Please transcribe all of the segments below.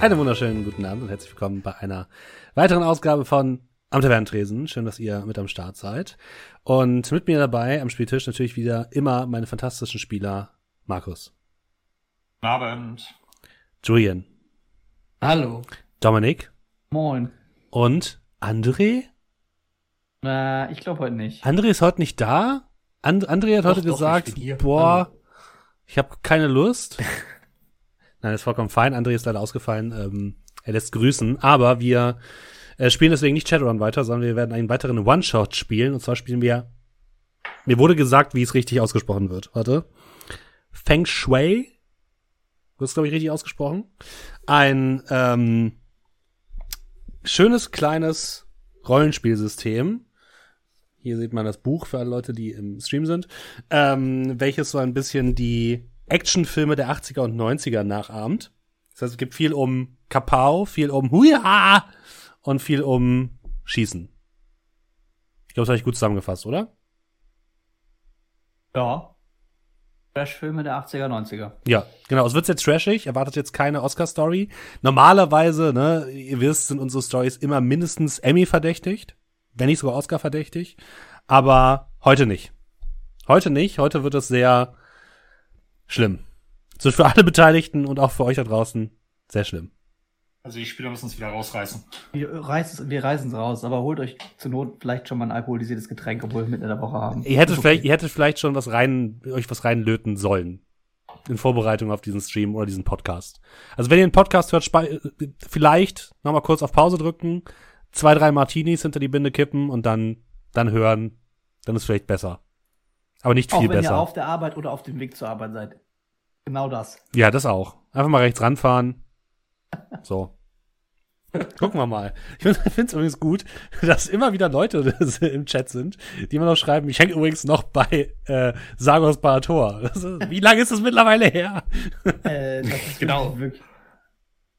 Einen wunderschönen guten Abend und herzlich willkommen bei einer weiteren Ausgabe von Am Tavernentresen. Schön, dass ihr mit am Start seid. Und mit mir dabei am Spieltisch natürlich wieder immer meine fantastischen Spieler Markus. Guten Abend. Julian. Hallo. Dominik. Moin. Und André? Äh, ich glaube heute nicht. André ist heute nicht da? And André hat Doch, heute doch, gesagt, boah, Hallo. ich habe keine Lust. Nein, ist vollkommen fein. André ist leider ausgefallen. Ähm, er lässt grüßen. Aber wir äh, spielen deswegen nicht Shadowrun weiter, sondern wir werden einen weiteren One-Shot spielen. Und zwar spielen wir, mir wurde gesagt, wie es richtig ausgesprochen wird. Warte. Feng Shui. Wird es, glaube ich, richtig ausgesprochen. Ein ähm, schönes, kleines Rollenspielsystem. Hier sieht man das Buch für alle Leute, die im Stream sind. Ähm, welches so ein bisschen die Actionfilme der 80er und 90er nachahmt. Das heißt, es gibt viel um Kapau, viel um Huja und viel um Schießen. Ich glaube, das habe ich gut zusammengefasst, oder? Ja. Trash-Filme der 80er, 90er. Ja, genau. Es wird jetzt trashig, erwartet jetzt keine Oscar-Story. Normalerweise, ne, ihr wisst, sind unsere Stories immer mindestens Emmy verdächtigt, wenn nicht sogar Oscar verdächtig. Aber heute nicht. Heute nicht. Heute wird es sehr schlimm. So für alle Beteiligten und auch für euch da draußen sehr schlimm. Also die Spieler müssen es wieder rausreißen. Wir reißen wir reißen's raus, aber holt euch zur Not vielleicht schon mal ein alkoholisiertes Getränk, obwohl wir mitten in der Woche haben. Ihr hättet Ist vielleicht, ihr hättet vielleicht schon was rein, euch was reinlöten sollen. In Vorbereitung auf diesen Stream oder diesen Podcast. Also wenn ihr einen Podcast hört, vielleicht nochmal kurz auf Pause drücken, zwei, drei Martinis hinter die Binde kippen und dann, dann hören, dann ist vielleicht besser. Aber nicht Auch viel wenn ihr besser. auf der Arbeit oder auf dem Weg zur Arbeit seid. Genau das. Ja, das auch. Einfach mal rechts ranfahren. So. Gucken wir mal. Ich finde es übrigens gut, dass immer wieder Leute im Chat sind, die immer noch schreiben, ich hänge übrigens noch bei äh, Sagos Barator. Ist- Wie lange ist das mittlerweile her? Äh, das ist Genau. wirklich-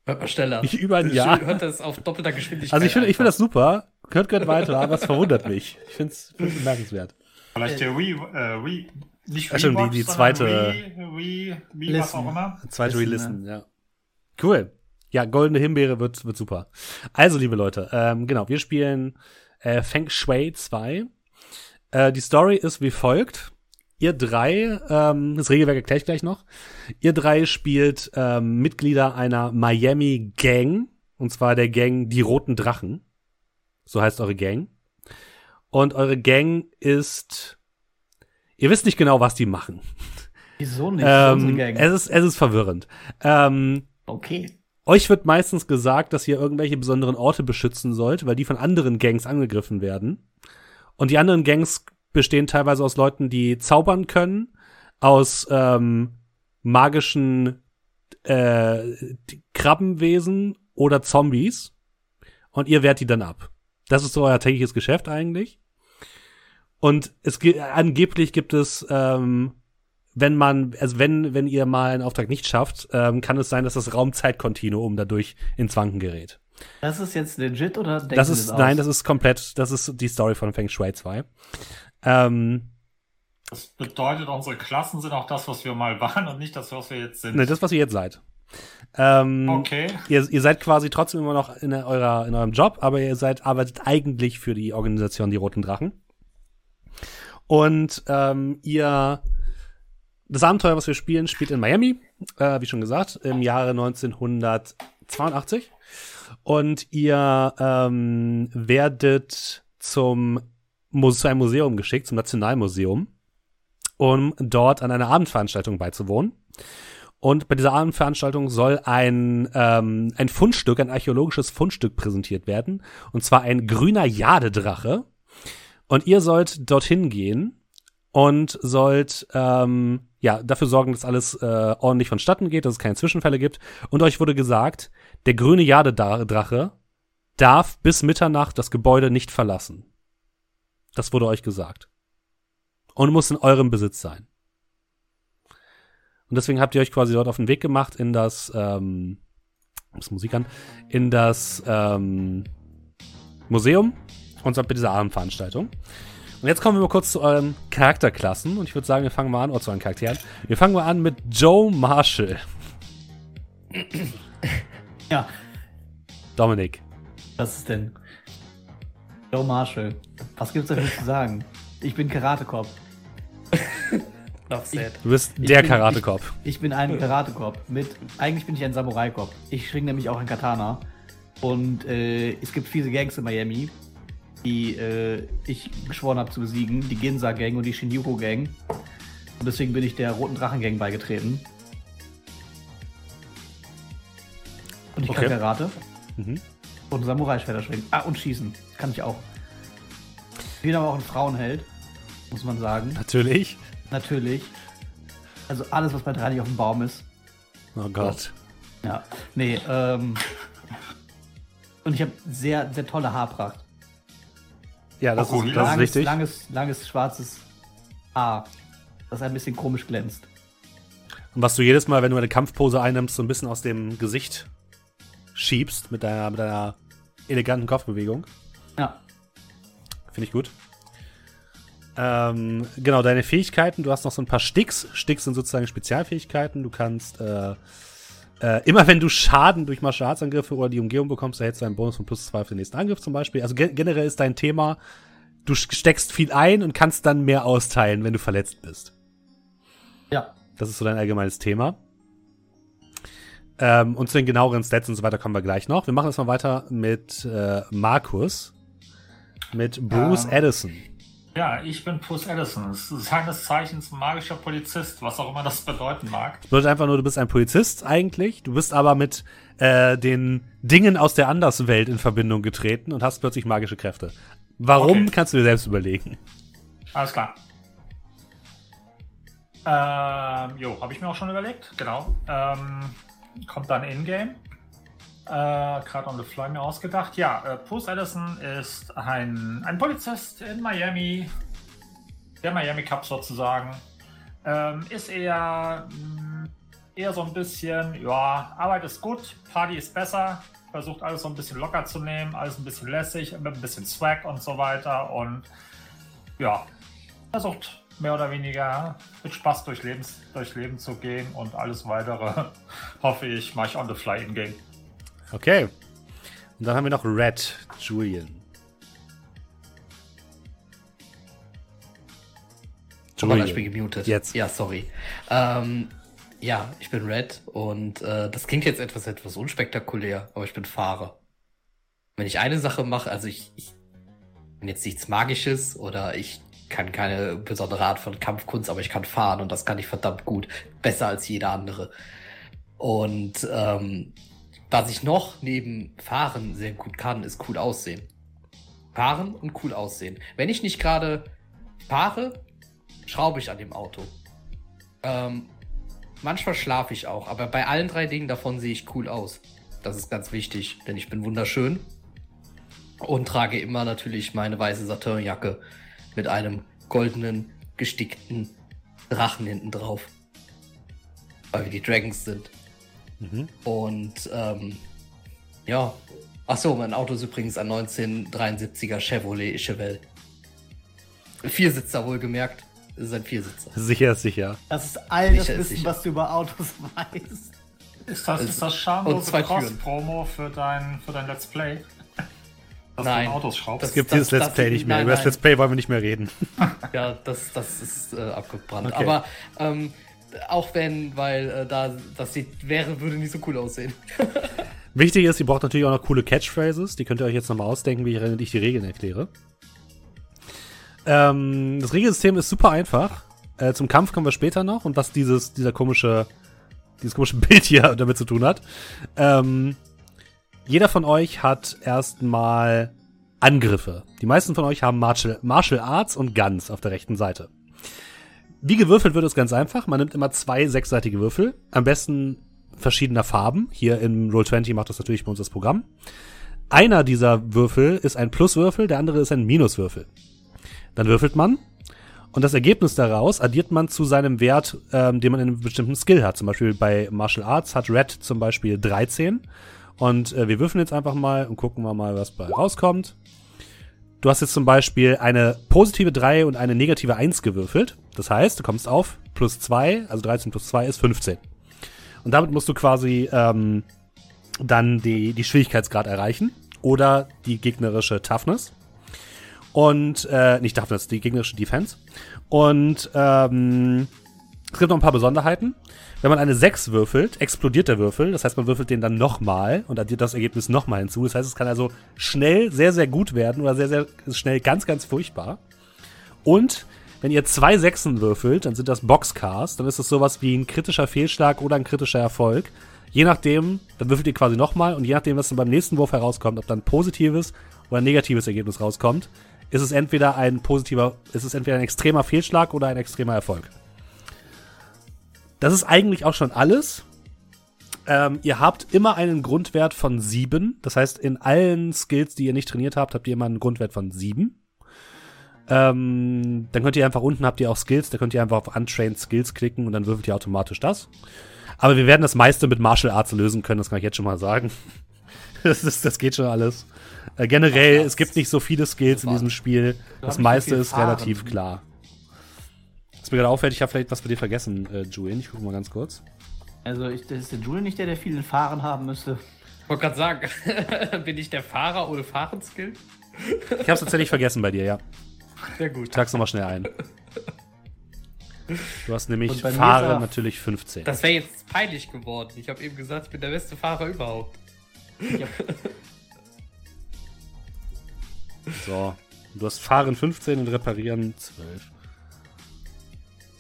Hört mal schneller. Nicht über ein Jahr. Hört das auf doppelter Geschwindigkeit. Also ich finde ich finde das super. Hört, gehört weiter, aber es verwundert mich. Ich finde es bemerkenswert. Vielleicht der Re, äh, Re, nicht Ach stimmt, die- die zweite- Re, Re, Re was Listen. auch immer. Zweite Relisten, ja. Cool. Ja, goldene Himbeere wird, wird super. Also, liebe Leute, ähm, genau, wir spielen äh, Feng Shui 2. Äh, die Story ist wie folgt. Ihr drei, ähm, das Regelwerk erkläre ich gleich noch. Ihr drei spielt ähm, Mitglieder einer Miami Gang. Und zwar der Gang Die Roten Drachen. So heißt eure Gang. Und eure Gang ist. Ihr wisst nicht genau, was die machen. Wieso nicht? Ähm, Gang. es, ist, es ist verwirrend. Ähm, okay. euch wird meistens gesagt, dass ihr irgendwelche besonderen Orte beschützen sollt, weil die von anderen Gangs angegriffen werden. Und die anderen Gangs bestehen teilweise aus Leuten, die zaubern können, aus ähm, magischen äh, Krabbenwesen oder Zombies. Und ihr wehrt die dann ab. Das ist so euer tägliches Geschäft eigentlich. Und es angeblich gibt es ähm, wenn man, also wenn, wenn ihr mal einen Auftrag nicht schafft, ähm, kann es sein, dass das Raumzeitkontinuum dadurch ins Wanken gerät. Das ist jetzt legit oder denken Das ist, aus? nein, das ist komplett, das ist die Story von Feng Shui 2. Ähm, Das bedeutet, unsere Klassen sind auch das, was wir mal waren und nicht das, was wir jetzt sind. ne, das, was ihr jetzt seid. Ähm, okay. ihr, ihr seid quasi trotzdem immer noch in, eurer, in eurem Job, aber ihr seid, arbeitet eigentlich für die Organisation Die Roten Drachen. Und ähm, ihr, das Abenteuer, was wir spielen, spielt in Miami, äh, wie schon gesagt, im Jahre 1982. Und ihr ähm, werdet zum zu einem Museum geschickt, zum Nationalmuseum, um dort an einer Abendveranstaltung beizuwohnen. Und bei dieser Abendveranstaltung soll ein, ähm, ein Fundstück, ein archäologisches Fundstück präsentiert werden. Und zwar ein grüner Jadedrache. Und ihr sollt dorthin gehen und sollt ähm, ja dafür sorgen, dass alles äh, ordentlich vonstatten geht, dass es keine Zwischenfälle gibt. Und euch wurde gesagt, der grüne Jadedrache darf bis Mitternacht das Gebäude nicht verlassen. Das wurde euch gesagt. Und muss in eurem Besitz sein. Und deswegen habt ihr euch quasi dort auf den Weg gemacht in das, ähm, muss Musik an, in das ähm, Museum und seid bei dieser Abendveranstaltung. Und jetzt kommen wir mal kurz zu euren Charakterklassen und ich würde sagen, wir fangen mal an, oder zu euren Charakteren. Wir fangen mal an mit Joe Marshall. Ja, Dominik. was ist denn? Joe Marshall. Was gibt's dafür zu sagen? Ich bin Karatekopf. Du bist Ich der Karatekopf. Ich bin ein Karatekopf. Mit, eigentlich bin ich ein Samurai-Kopf. Ich schwing nämlich auch ein Katana. Und äh, es gibt fiese Gangs in Miami, die äh, ich geschworen habe zu besiegen. Die Ginza-Gang und die Shinjuku-Gang. Und deswegen bin ich der Roten Drachen-Gang beigetreten. Und ich Okay. kann Karate. Mhm. Und Samurai-Schwerter schwingen. Ah, und schießen. Kann ich auch. Ich bin aber auch ein Frauenheld, muss man sagen. Natürlich. Natürlich. Also alles, was bei drei nicht auf dem Baum ist. Oh Gott. Ja. Nee, ähm. Und ich habe sehr, sehr tolle Haarpracht. Ja, das, Oh, ist, das ist langes, wichtig. langes, langes, schwarzes Haar, das ein bisschen komisch glänzt. Und was du jedes Mal, wenn du eine Kampfpose einnimmst, so ein bisschen aus dem Gesicht schiebst mit deiner, mit deiner eleganten Kopfbewegung. Ja. Finde ich gut. Ähm, genau, deine Fähigkeiten. Du hast noch so ein paar Sticks. Sticks sind sozusagen Spezialfähigkeiten. Du kannst äh, äh, immer wenn du Schaden durch Martial Arts Angriffe oder die Umgehung bekommst, erhältst du einen Bonus von plus zwei für den nächsten Angriff zum Beispiel. Also ge generell ist dein Thema, du steckst viel ein und kannst dann mehr austeilen, wenn du verletzt bist. Ja. Das ist so dein allgemeines Thema. Ähm, und zu den genaueren Stats und so weiter kommen wir gleich noch. Wir machen jetzt mal weiter mit äh, Markus. Mit Bruce Ähm. Addison. Ja, ich bin Puss Edison. Das seines Zeichens magischer Polizist, was auch immer das bedeuten mag. Bedeutet einfach nur, du bist ein Polizist eigentlich. Du bist aber mit äh, den Dingen aus der Anderswelt in Verbindung getreten und hast plötzlich magische Kräfte. Warum, Okay. kannst du dir selbst überlegen. Alles klar. Ähm, jo, habe ich mir auch schon überlegt, genau. Ähm, kommt dann in-game. Äh, Gerade on the fly mir ausgedacht. Ja, äh, Bruce Edison ist ein, ein Polizist in Miami. Der Miami Cup sozusagen. Ähm, ist eher, mh, eher so ein bisschen, ja, Arbeit ist gut, Party ist besser. Versucht alles so ein bisschen locker zu nehmen, alles ein bisschen lässig, mit ein bisschen Swag und so weiter. Und ja, versucht mehr oder weniger mit Spaß durch, Lebens, durch Leben zu gehen und alles weitere hoffe ich, mache ich on the fly in game. Okay. Und dann haben wir noch Red Julian. War das Spiel gemutet? Jetzt. Ja, sorry. Ähm, ja, ich bin Red und äh, das klingt jetzt etwas, etwas unspektakulär, aber ich bin Fahrer. Wenn ich eine Sache mache, also ich, ich bin jetzt nichts Magisches oder ich kann keine besondere Art von Kampfkunst, aber ich kann fahren und das kann ich verdammt gut. Besser als jeder andere. Und ähm, was ich noch neben Fahren sehr gut kann, ist cool aussehen. Fahren und cool aussehen. Wenn ich nicht gerade fahre, schraube ich an dem Auto. Ähm, manchmal schlafe ich auch, aber bei allen drei Dingen davon sehe ich cool aus. Das ist ganz wichtig, denn ich bin wunderschön und trage immer natürlich meine weiße Saturnjacke mit einem goldenen, gestickten Drachen hinten drauf. Weil wir die Dragons sind. Mhm. Und ähm, ja. Achso, mein Auto ist übrigens ein 1973er Chevrolet Chevelle. Viersitzer wohlgemerkt. Es ist ein Viersitzer. Sicher ist sicher. Das ist all das Sicher Wissen, sicher. was du über Autos weißt. Ist das, ist das und schamlose. Cross-Promo für dein, für dein Let's Play? Dass Nein. du in Autos schraubst? Es Das- gibt das- dieses Let's das- Play nicht mehr. nein, Über das. Let's Play wollen wir nicht mehr reden. Ja, das, das ist äh, abgebrannt. Okay. Aber ähm, auch wenn, weil äh, da das sieht, wäre, würde nicht so cool aussehen. Wichtig ist, ihr braucht natürlich auch noch coole Catchphrases. Die könnt ihr euch jetzt nochmal ausdenken, wie ich, die Regeln erkläre. Ähm, das Regelsystem ist super einfach. Äh, zum Kampf kommen wir später noch und was dieses, dieser komische, dieses komische Bild hier damit zu tun hat. Ähm, jeder von euch hat erstmal Angriffe. Die meisten von euch haben Martial, Martial Arts und Guns auf der rechten Seite. Wie gewürfelt wird es ganz einfach. Man nimmt immer zwei sechsseitige Würfel. Am besten verschiedener Farben. Hier im Roll20 macht das natürlich bei uns das Programm. Einer dieser Würfel ist ein Pluswürfel, der andere ist ein Minuswürfel. Dann würfelt man und das Ergebnis daraus addiert man zu seinem Wert, ähm, den man in einem bestimmten Skill hat. Zum Beispiel bei Martial Arts hat Red zum Beispiel 13. Und äh, wir würfeln jetzt einfach mal und gucken wir mal, was bei rauskommt. Du hast jetzt zum Beispiel eine positive 3 und eine negative 1 gewürfelt. Das heißt, du kommst auf plus 2, also 13 plus 2 ist 15. Und damit musst du quasi ähm, dann die, die Schwierigkeitsgrad erreichen oder die gegnerische Toughness. Und, äh, nicht Toughness, die gegnerische Defense. Und ähm, es gibt noch ein paar Besonderheiten. Wenn man eine 6 würfelt, explodiert der Würfel. Das heißt, man würfelt den dann nochmal und addiert das Ergebnis nochmal hinzu. Das heißt, es kann also schnell sehr, sehr gut werden oder sehr, sehr schnell ganz, ganz furchtbar. Und wenn ihr zwei Sechsen würfelt, dann sind das Boxcars. Dann ist es sowas wie ein kritischer Fehlschlag oder ein kritischer Erfolg. Je nachdem, dann würfelt ihr quasi nochmal und je nachdem, was dann beim nächsten Wurf herauskommt, ob dann positives oder negatives Ergebnis rauskommt, ist es entweder ein positiver, ist es entweder ein extremer Fehlschlag oder ein extremer Erfolg. Das ist eigentlich auch schon alles. Ähm, ihr habt immer einen Grundwert von 7. Das heißt, in allen Skills, die ihr nicht trainiert habt, habt ihr immer einen Grundwert von 7. Ähm, dann könnt ihr einfach unten habt ihr auch Skills, da könnt ihr einfach auf Untrained Skills klicken und dann würfelt ihr automatisch das. Aber wir werden das meiste mit Martial Arts lösen können, das kann ich jetzt schon mal sagen. das, ist, das geht schon alles. Äh, generell, es gibt nicht so viele Skills in diesem Spiel. Das meiste ist relativ klar. Mir gerade auffällt, ich habe vielleicht was bei dir vergessen, äh, Julian. Ich gucke mal ganz kurz. Also ich, das ist der Julian nicht der, der viel Fahren haben müsste. Ich wollte gerade sagen, bin ich der Fahrer ohne Fahrenskill? Ich habe es tatsächlich vergessen bei dir, ja. Sehr gut. Ich trag's nochmal schnell ein. Du hast nämlich Fahrer er- natürlich 15. Das wäre jetzt peinlich geworden. Ich habe eben gesagt, ich bin der beste Fahrer überhaupt. Ja. So. Du hast Fahren 15 und Reparieren 12.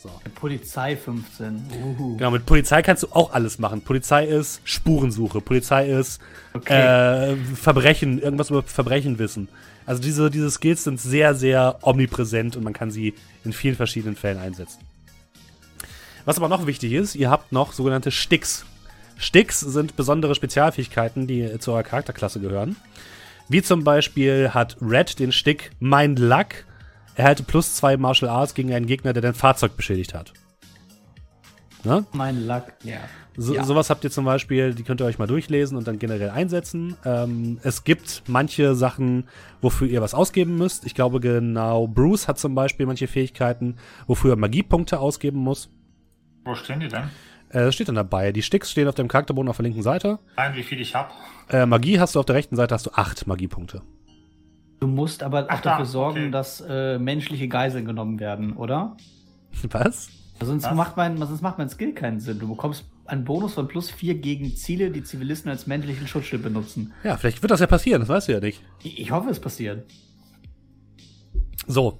So. Polizei 15. Uhu. Genau, mit Polizei kannst du auch alles machen. Polizei ist Spurensuche. Polizei ist Okay. äh, Verbrechen, irgendwas über Verbrechen wissen. Also diese, diese Skills sind sehr, sehr omnipräsent und man kann sie in vielen verschiedenen Fällen einsetzen. Was aber noch wichtig ist, ihr habt noch sogenannte Sticks. Sticks sind besondere Spezialfähigkeiten, die zu eurer Charakterklasse gehören. Wie zum Beispiel hat Red den Stick Mind Luck. Erhalte plus zwei Martial Arts gegen einen Gegner, der dein Fahrzeug beschädigt hat. Ne? Mein Lack. Ja. So, Ja. Sowas habt ihr zum Beispiel, die könnt ihr euch mal durchlesen und dann generell einsetzen. Ähm, es gibt manche Sachen, wofür ihr was ausgeben müsst. Ich glaube genau, Bruce hat zum Beispiel manche Fähigkeiten, wofür er Magiepunkte ausgeben muss. Wo stehen die denn? Äh, das steht dann dabei. Die Sticks stehen auf dem Charakterboden auf der linken Seite. Nein, wie viel ich hab. Äh, Magie hast du auf der rechten Seite, hast du acht Magiepunkte. Du musst aber Ach auch dafür da, sorgen, okay. dass äh, menschliche Geiseln genommen werden, oder? Was? Sonst Was? macht, mein, sonst macht mein Skill keinen Sinn. Du bekommst einen Bonus von plus 4 gegen Ziele, die Zivilisten als menschlichen Schutzschild benutzen. Ja, vielleicht wird das ja passieren, das weißt du ja nicht. Ich, ich hoffe, es passiert. So.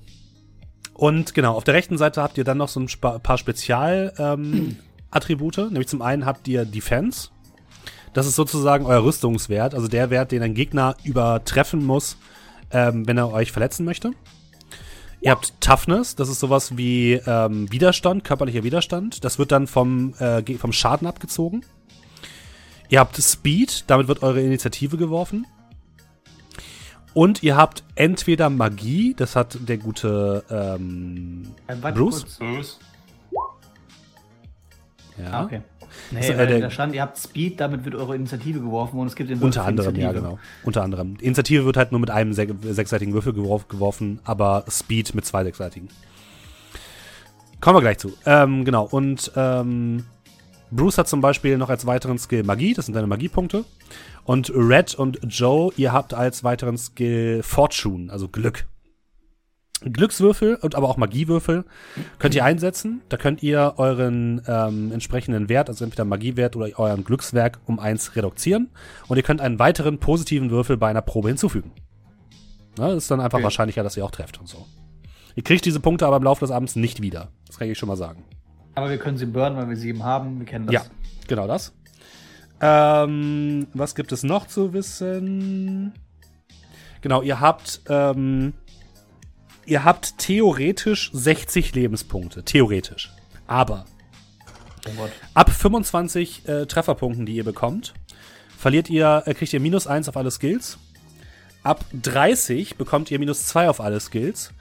Und genau, auf der rechten Seite habt ihr dann noch so ein paar Spezial-Attribute. Ähm. Nämlich zum einen habt ihr Defense. Das ist sozusagen euer Rüstungswert, also der Wert, den ein Gegner übertreffen muss, ähm, wenn er euch verletzen möchte. Ihr habt Toughness, das ist sowas wie ähm, Widerstand, körperlicher Widerstand. Das wird dann vom, äh, vom Schaden abgezogen. Ihr habt Speed, damit wird eure Initiative geworfen. Und ihr habt entweder Magie, das hat der gute ähm, Äh, Bruce? Bruce. ja, Ah, okay. Nee, Ist, äh, da stand, ihr habt Speed, damit wird eure Initiative geworfen und es gibt den unter anderem, ja genau. Unter anderem. Die Initiative wird halt nur mit einem sech sechsseitigen Würfel geworf geworfen, aber Speed mit zwei sechsseitigen. Kommen wir gleich zu. Ähm, genau, und ähm, Bruce hat zum Beispiel noch als weiteren Skill Magie, das sind deine Magiepunkte. Und Red und Joe, ihr habt als weiteren Skill Fortune, also Glück. Glückswürfel und aber auch Magiewürfel könnt ihr einsetzen. Da könnt ihr euren ähm, entsprechenden Wert, also entweder Magiewert oder euren Glückswerk um eins reduzieren. Und ihr könnt einen weiteren positiven Würfel bei einer Probe hinzufügen. Na, das ist dann einfach Okay. wahrscheinlicher, dass ihr auch trefft und so. Ihr kriegt diese Punkte aber im Laufe des Abends nicht wieder. Das kann ich schon mal sagen. Aber wir können sie burnen, weil wir sie eben haben. Wir kennen das. Ja, genau das. Ähm, was gibt es noch zu wissen? Genau, ihr habt, ähm, ihr habt theoretisch 60 Lebenspunkte. Theoretisch. Aber Oh ab 25 äh, Trefferpunkten, die ihr bekommt, verliert ihr, äh, kriegt ihr minus 1 auf alle Skills. Ab 30 bekommt ihr minus 2 auf alle Skills.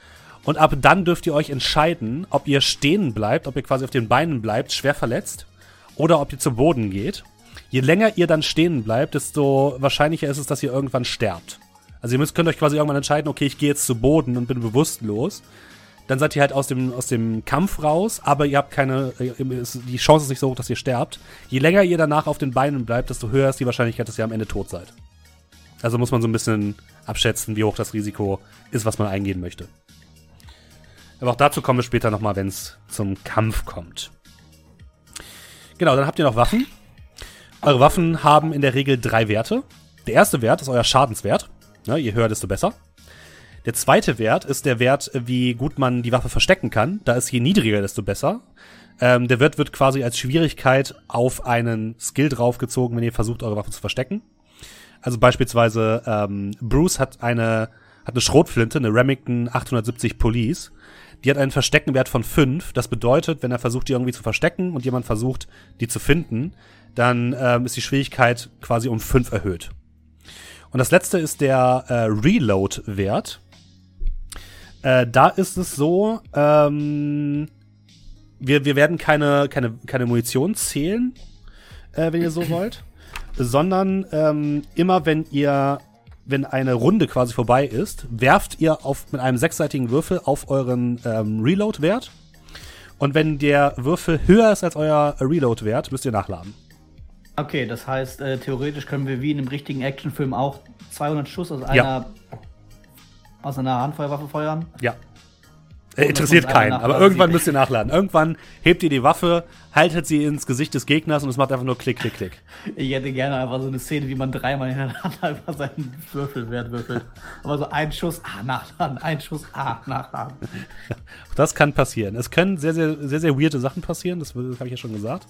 Und ab dann dürft ihr euch entscheiden, ob ihr stehen bleibt, ob ihr quasi auf den Beinen bleibt, schwer verletzt, oder ob ihr zu Boden geht. Je länger ihr dann stehen bleibt, desto wahrscheinlicher ist es, dass ihr irgendwann sterbt. Also ihr müsst, könnt euch quasi irgendwann entscheiden, okay, ich gehe jetzt zu Boden und bin bewusstlos. dann seid ihr halt aus dem, aus dem Kampf raus, aber ihr habt keine, die Chance ist nicht so hoch, dass ihr sterbt. Je länger ihr danach auf den Beinen bleibt, desto höher ist die Wahrscheinlichkeit, dass ihr am Ende tot seid. Also muss man so ein bisschen abschätzen, wie hoch das Risiko ist, was man eingehen möchte. Aber auch dazu kommen wir später nochmal, wenn es zum Kampf kommt. Genau, dann habt ihr noch Waffen. Eure Waffen haben in der Regel drei Werte. Der erste Wert ist euer Schadenswert. Ja, je höher, desto besser. Der zweite Wert ist der Wert, wie gut man die Waffe verstecken kann. Da ist je niedriger, desto besser. Ähm, der Wert wird quasi als Schwierigkeit auf einen Skill draufgezogen, wenn ihr versucht, eure Waffe zu verstecken. Also beispielsweise ähm, Bruce hat eine hat eine Schrotflinte, eine Remington 870 Police. Die hat einen Versteckenwert von 5. Das bedeutet, wenn er versucht, die irgendwie zu verstecken und jemand versucht, die zu finden, dann ähm, ist die Schwierigkeit quasi um 5 erhöht. Und das letzte ist der äh, Reload-Wert. Äh, da ist es so, ähm, wir, wir werden keine, keine, keine Munition zählen, äh, wenn ihr so wollt, sondern ähm, immer wenn ihr, wenn eine Runde quasi vorbei ist, werft ihr auf, mit einem sechsseitigen Würfel auf euren ähm, Reload-Wert. Und wenn der Würfel höher ist als euer Reload-Wert, müsst ihr nachladen. Okay, das heißt, äh, theoretisch können wir wie in einem richtigen Actionfilm auch 200 Schuss aus einer, ja. aus einer Handfeuerwaffe feuern? Ja. Äh, interessiert keinen, aber irgendwann müsst ihr nachladen. Irgendwann hebt ihr die Waffe, haltet sie ins Gesicht des Gegners und es macht einfach nur Klick, Klick, Klick. Ich hätte gerne einfach so eine Szene, wie man dreimal hintereinander einfach seinen Würfelwert würfelt. Aber so ein Schuss, ah, nachladen, ein Schuss, ah, nachladen. Das kann passieren. Es können sehr, sehr, sehr, sehr weirde Sachen passieren, das, das habe ich ja schon gesagt.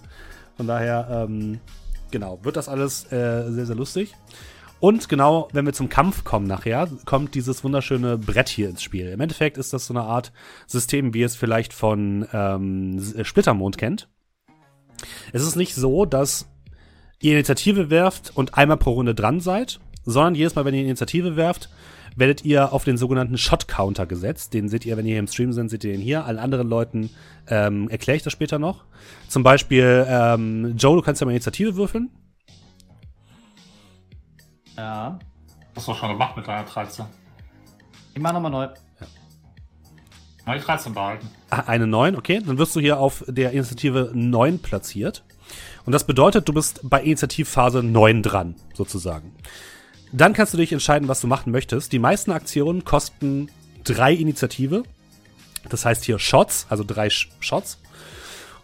Von daher, ähm, genau, wird das alles äh, sehr, sehr lustig. Und genau, wenn wir zum Kampf kommen nachher, kommt dieses wunderschöne Brett hier ins Spiel. Im Endeffekt ist das so eine Art System, wie ihr es vielleicht von ähm, Splittermond kennt. Es ist nicht so, dass ihr Initiative werft und einmal pro Runde dran seid, sondern jedes Mal, wenn ihr Initiative werft, werdet ihr auf den sogenannten Shot-Counter gesetzt. Den seht ihr, wenn ihr hier im Stream sind, seht ihr den hier. Allen anderen Leuten ähm, erkläre ich das später noch. Zum Beispiel, ähm, Joe, du kannst ja mal Initiative würfeln. Ja. Hast du schon gemacht mit deiner 13. Ich mach nochmal neu. Ja. Die 13 behalten. Ah, eine 9, okay. Dann wirst du hier auf der Initiative 9 platziert. Und das bedeutet, du bist bei Initiativphase 9 dran, sozusagen. Dann kannst du dich entscheiden, was du machen möchtest. Die meisten Aktionen kosten drei Initiative. Das heißt hier Shots, also drei Shots.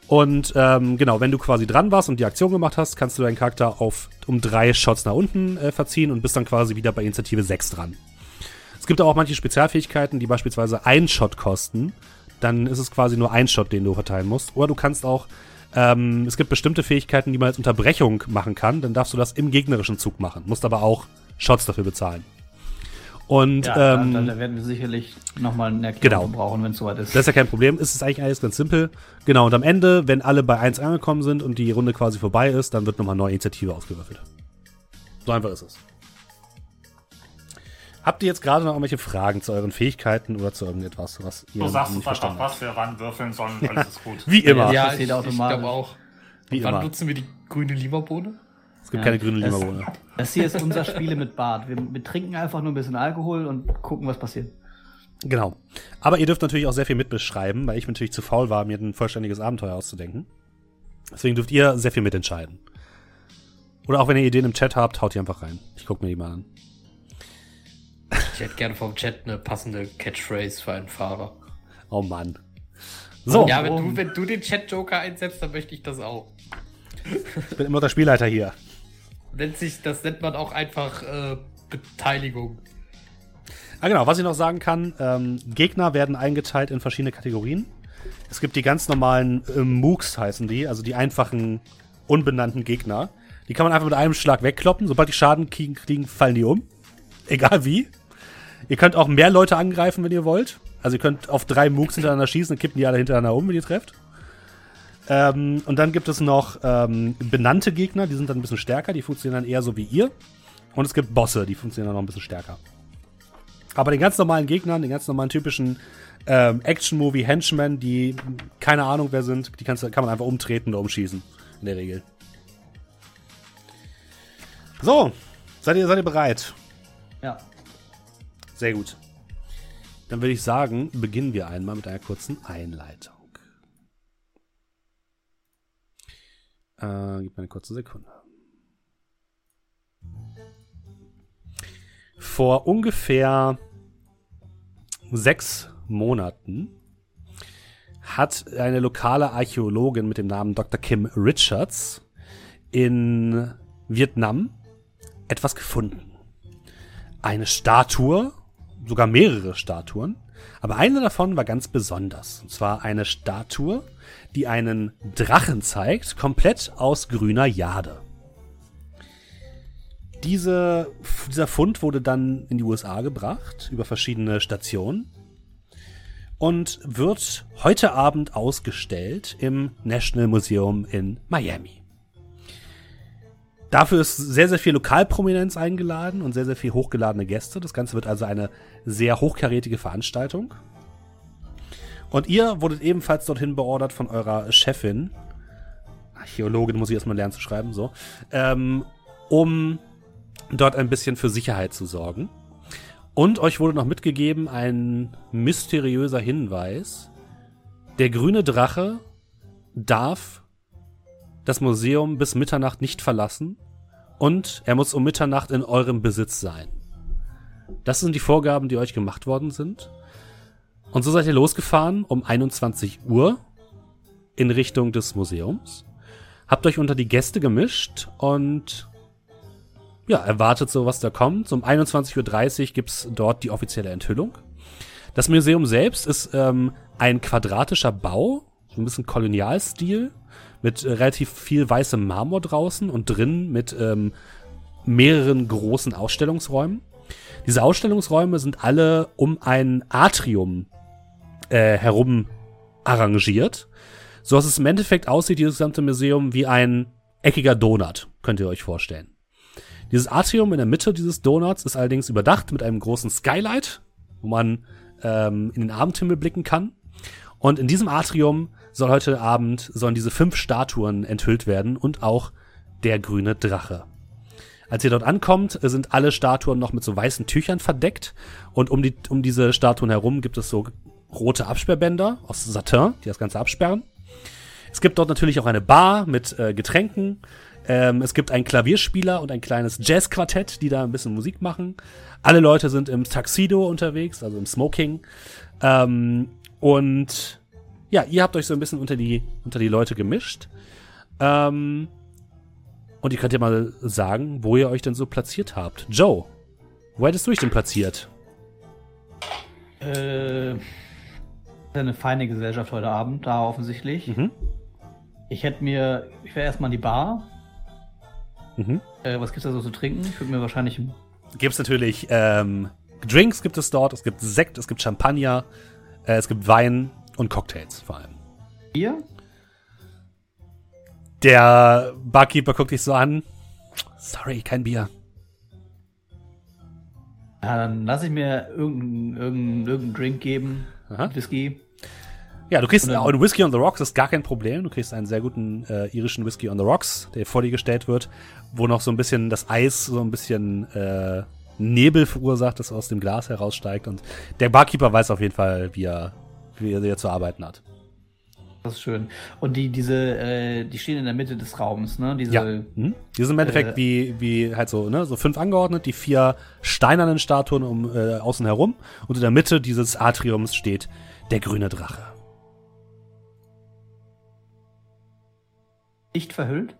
Und ähm, genau, wenn du quasi dran warst und die Aktion gemacht hast, kannst du deinen Charakter auf um drei Shots nach unten äh, verziehen und bist dann quasi wieder bei Initiative 6 dran. Es gibt auch manche Spezialfähigkeiten, die beispielsweise einen Shot kosten. Dann ist es quasi nur ein Shot, den du verteilen musst. Oder du kannst auch, ähm, es gibt bestimmte Fähigkeiten, die man als Unterbrechung machen kann. Dann darfst du das im gegnerischen Zug machen. Musst aber auch Shots dafür bezahlen. Und ja, ähm, dann, dann werden wir sicherlich nochmal eine Erklärung genau. brauchen, wenn es soweit ist. Das ist ja kein Problem. Es ist eigentlich alles ganz simpel. Genau, und am Ende, wenn alle bei 1 angekommen sind und die Runde quasi vorbei ist, dann wird nochmal neue Initiative ausgewürfelt. So einfach ist es. Habt ihr jetzt gerade noch irgendwelche Fragen zu euren Fähigkeiten oder zu irgendetwas, was ihr Du sagst uns einfach, was wir ranwürfeln sollen, alles ist gut. Wie immer. Ja, ich, ich glaube auch. Wie wann immer. nutzen wir die grüne Lieberbohne? Es gibt ja. keine grüne Limonade. Das hier ist unser Spiele mit Bart. Wir, wir, trinken einfach nur ein bisschen Alkohol und gucken, was passiert. Genau. Aber ihr dürft natürlich auch sehr viel mitbeschreiben, weil ich natürlich zu faul war, mir ein vollständiges Abenteuer auszudenken. Deswegen dürft ihr sehr viel mitentscheiden. Oder auch wenn ihr Ideen im Chat habt, haut die einfach rein. Ich gucke mir die mal an. Ich hätte gerne vom Chat eine passende Catchphrase für einen Fahrer. Oh Mann. So. Ja, wenn du, wenn du den Chat-Joker einsetzt, dann möchte ich das auch. Ich bin immer der Spielleiter hier nennt sich, das nennt man auch einfach äh, Beteiligung. Ah, genau, was ich noch sagen kann, ähm, Gegner werden eingeteilt in verschiedene Kategorien. Es gibt die ganz normalen äh, Mooks, heißen die, also die einfachen, unbenannten Gegner. Die kann man einfach mit einem Schlag wegkloppen. Sobald die Schaden kriegen, fallen die um. Egal wie. Ihr könnt auch mehr Leute angreifen, wenn ihr wollt. Also ihr könnt auf drei Mooks hintereinander schießen und kippen die alle hintereinander um, wenn ihr trefft. Ähm, und dann gibt es noch ähm, benannte Gegner, die sind dann ein bisschen stärker, die funktionieren dann eher so wie ihr. Und es gibt Bosse, die funktionieren dann noch ein bisschen stärker. Aber den ganz normalen Gegnern, den ganz normalen typischen ähm, Action-Movie-Henchmen, die keine Ahnung wer sind, die kannst, kann man einfach umtreten oder umschießen. In der Regel. So, seid ihr, seid ihr bereit? Ja. Sehr gut. Dann würde ich sagen, beginnen wir einmal mit einer kurzen Einleitung. Äh, gib mir eine kurze Sekunde. Vor ungefähr sechs Monaten hat eine lokale Archäologin mit dem Namen Dr. Kim Richards in Vietnam etwas gefunden. Eine Statue, sogar mehrere Statuen, aber eine davon war ganz besonders. Und zwar eine Statue, die einen Drachen zeigt, komplett aus grüner Jade. Diese, dieser Fund wurde dann in die USA gebracht, über verschiedene Stationen und wird heute Abend ausgestellt im National Museum in Miami. Dafür ist sehr, sehr viel Lokalprominenz eingeladen und sehr, sehr viel hochgeladene Gäste. Das Ganze wird also eine sehr hochkarätige Veranstaltung. Und ihr wurdet ebenfalls dorthin beordert von eurer Chefin. Archäologin muss ich erstmal lernen zu schreiben, so. Ähm, um dort ein bisschen für Sicherheit zu sorgen. Und euch wurde noch mitgegeben ein mysteriöser Hinweis. Der grüne Drache darf das Museum bis Mitternacht nicht verlassen und er muss um Mitternacht in eurem Besitz sein. Das sind die Vorgaben, die euch gemacht worden sind. Und so seid ihr losgefahren um 21 Uhr in Richtung des Museums. Habt euch unter die Gäste gemischt und ja, erwartet so, was da kommt. Um 21.30 Uhr gibt's dort die offizielle Enthüllung. Das Museum selbst ist ähm, ein quadratischer Bau, so ein bisschen Kolonialstil, mit äh, relativ viel weißem Marmor draußen und drin mit ähm, mehreren großen Ausstellungsräumen. Diese Ausstellungsräume sind alle um ein Atrium äh, herum arrangiert, so dass es im Endeffekt aussieht, dieses gesamte Museum, wie ein eckiger Donut, könnt ihr euch vorstellen. Dieses Atrium in der Mitte dieses Donuts ist allerdings überdacht mit einem großen Skylight, wo man ähm, in den Abendhimmel blicken kann. Und in diesem Atrium soll heute Abend sollen diese fünf Statuen enthüllt werden und auch der grüne Drache. Als ihr dort ankommt, sind alle Statuen noch mit so weißen Tüchern verdeckt und um, die, um diese Statuen herum gibt es so rote Absperrbänder aus Satin, die das Ganze absperren. Es gibt dort natürlich auch eine Bar mit äh, Getränken. Ähm, es gibt einen Klavierspieler und ein kleines Jazzquartett, die da ein bisschen Musik machen. Alle Leute sind im Tuxedo unterwegs, also im Smoking. Ähm, und ja, ihr habt euch so ein bisschen unter die, unter die Leute gemischt. Ähm, und ihr könnt ja mal sagen, wo ihr euch denn so platziert habt. Joe, wo hättest du dich denn platziert? Äh, eine feine Gesellschaft heute Abend, da offensichtlich. Mhm. Ich hätte mir, ich wäre erstmal in die Bar. Mhm. Äh, was gibt's da so zu trinken? Ich würde mir wahrscheinlich ein Gibt's natürlich ähm, Drinks gibt es dort, es gibt Sekt, es gibt Champagner, äh, es gibt Wein und Cocktails vor allem. Bier. Der Barkeeper guckt dich so an. Sorry, kein Bier. Ja, dann lasse ich mir irgendeinen irgendein, irgendein Drink geben. Aha. Whisky. Ja, du kriegst einen Whisky on the Rocks, ist gar kein Problem. Du kriegst einen sehr guten äh, irischen Whisky on the Rocks, der vor dir gestellt wird, wo noch so ein bisschen das Eis so ein bisschen äh, Nebel verursacht, das aus dem Glas heraussteigt. Und der Barkeeper weiß auf jeden Fall, wie er, wie er zu arbeiten hat. Das ist schön. Und die, diese, äh, die stehen in der Mitte des Raums, ne? Diese, Ja. Mhm. Die sind im Endeffekt Äh, wie, wie halt so, ne, so fünf angeordnet, die vier steinernen Statuen um äh, außen herum. Und in der Mitte dieses Atriums steht der grüne Drache. Nicht verhüllt.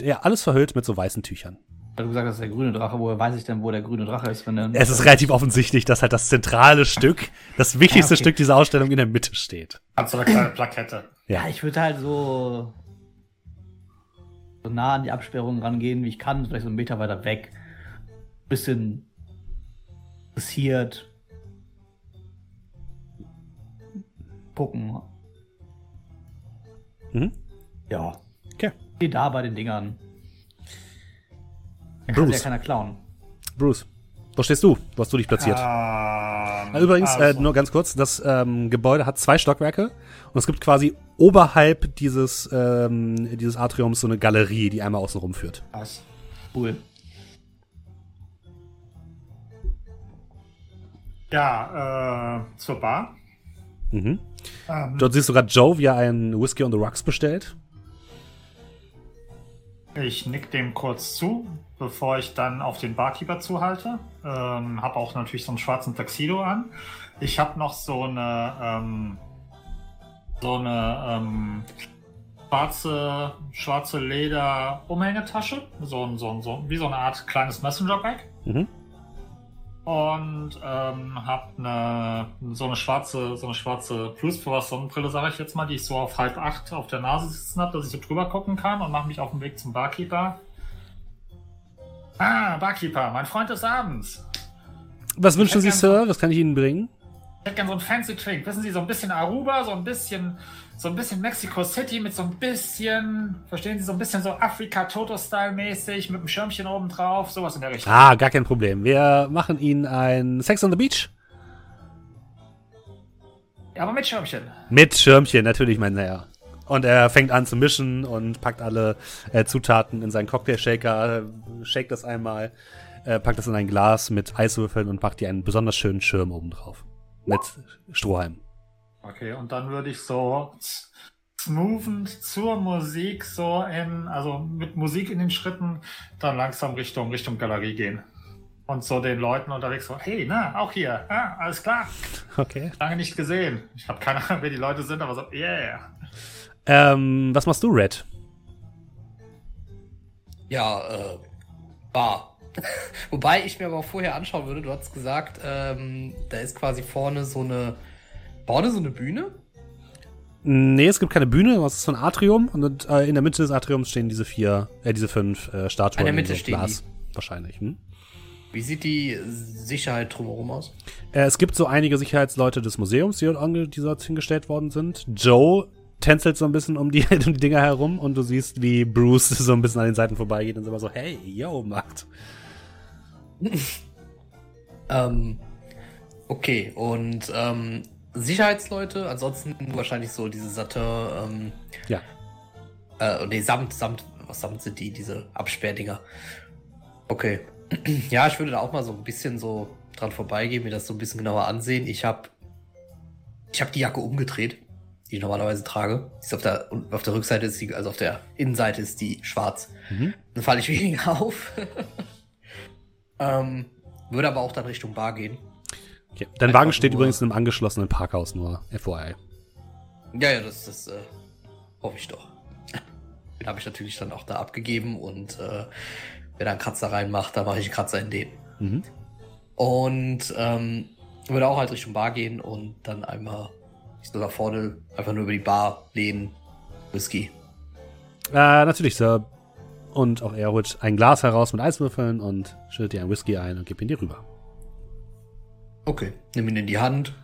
Der alles verhüllt mit so weißen Tüchern. Weil du gesagt hast, der grüne Drache, woher weiß ich denn, wo der grüne Drache ist, wenn der. Es ist relativ offensichtlich, dass halt das zentrale Stück, das wichtigste Ah, okay. Stück dieser Ausstellung in der Mitte steht. Hat so eine kleine Plakette. Ja, ich würde halt so, so nah an die Absperrung rangehen, wie ich kann, vielleicht so einen Meter weiter weg. Bisschen interessiert. Gucken. Mhm. Ja. Okay. Steh da bei den Dingern. Da kann ja Bruce, keiner klauen. Bruce, wo stehst du? Wo hast du dich platziert? Ähm, Übrigens, also, äh, nur ganz kurz, das ähm, Gebäude hat zwei Stockwerke und es gibt quasi oberhalb dieses, ähm, dieses Atriums so eine Galerie, die einmal außen rum führt. was? Cool. Ja, äh, zur Bar. Mhm. Ähm, Dort siehst du gerade Joe, wie er einen Whiskey on the Rocks bestellt. Ich nick dem kurz zu, bevor ich dann auf den Barkeeper zuhalte. Ähm, hab auch natürlich so einen schwarzen Tuxedo an. Ich habe noch so eine ähm, so eine ähm, schwarze schwarze Leder Umhängetasche, so ein so ein so wie so eine Art kleines Messenger Bag Mhm. Und ähm, habe eine, so eine schwarze, so eine schwarze Bruce Powers Sonnenbrille, sage ich jetzt mal, die ich so auf halb acht auf der Nase sitzen habe, dass ich so drüber gucken kann und mache mich auf den Weg zum Barkeeper. Ah, Barkeeper, mein Freund des Abends. Was wünschen Sie, Sir? Was kann ich Ihnen bringen? Ich hätte gerne so einen fancy Drink. Wissen Sie, so ein bisschen Aruba, so ein bisschen, so ein bisschen Mexico City mit so ein bisschen, verstehen Sie, so ein bisschen so Afrika-Toto-Style-mäßig mit einem Schirmchen oben drauf, sowas in der Richtung. Ah, gar kein Problem. Wir machen Ihnen ein Sex on the Beach. Ja, aber mit Schirmchen. Mit Schirmchen, natürlich, mein Herr. Und er fängt an zu mischen und packt alle äh, Zutaten in seinen Cocktail-Shaker, äh, shakt das einmal, äh, packt das in ein Glas mit Eiswürfeln und macht dir einen besonders schönen Schirm oben drauf. Mit Strohhalm. Okay, und dann würde ich so smoothend zur Musik so in, also mit Musik in den Schritten, dann langsam Richtung, Richtung Galerie gehen. Und so den Leuten unterwegs so, hey, na, auch hier, ah, alles klar, Okay. lange nicht gesehen. Ich habe keine Ahnung, wer die Leute sind, aber so, yeah. Ähm, was machst du, Red? Ja, äh, Bar. Wobei ich mir aber vorher anschauen würde, du hast gesagt, ähm, da ist quasi vorne so eine, vorne so eine Bühne. Nee, es gibt keine Bühne, es ist so ein Atrium und äh, in der Mitte des Atriums stehen diese vier, äh, diese fünf äh, Statuen In der Mitte so stehen Glas. Wahrscheinlich. Hm? Wie sieht die Sicherheit drumherum aus? Äh, es gibt so einige Sicherheitsleute des Museums, die dort, die dort hingestellt worden sind. Joe tänzelt so ein bisschen um die, um die Dinger herum und du siehst, wie Bruce so ein bisschen an den Seiten vorbeigeht und immer so, hey, yo, Macht. Ähm, okay, und ähm, Sicherheitsleute, ansonsten wahrscheinlich so diese Satin, ähm, Ja. äh, nee, Samt, Samt, was Samt sind die, diese Absperrdinger. Okay. ja, ich würde da auch mal so ein bisschen so dran vorbeigehen, mir das so ein bisschen genauer ansehen. Ich habe ich hab die Jacke umgedreht, die ich normalerweise trage. Die ist auf der, auf der Rückseite ist die, also auf der Innenseite ist die schwarz. Mhm. Dann falle ich weniger auf. ähm, würde aber auch dann Richtung Bar gehen. Okay. Dein Wagen steht nur- übrigens in einem angeschlossenen Parkhaus, nur FYI. Ja, ja, das, das äh, hoffe ich doch. Den habe ich natürlich dann auch da abgegeben und äh, wer da einen Kratzer reinmacht, da mache ich einen Kratzer in den. Mhm. Und ähm, würde auch halt Richtung Bar gehen und dann einmal ich so da vorne einfach nur über die Bar lehnen, Whisky. Äh, natürlich, Sir. Und auch er holt ein Glas heraus mit Eiswürfeln und schüttet dir ein Whisky ein und gibt ihn dir rüber. Okay. Nimm ihn in die Hand,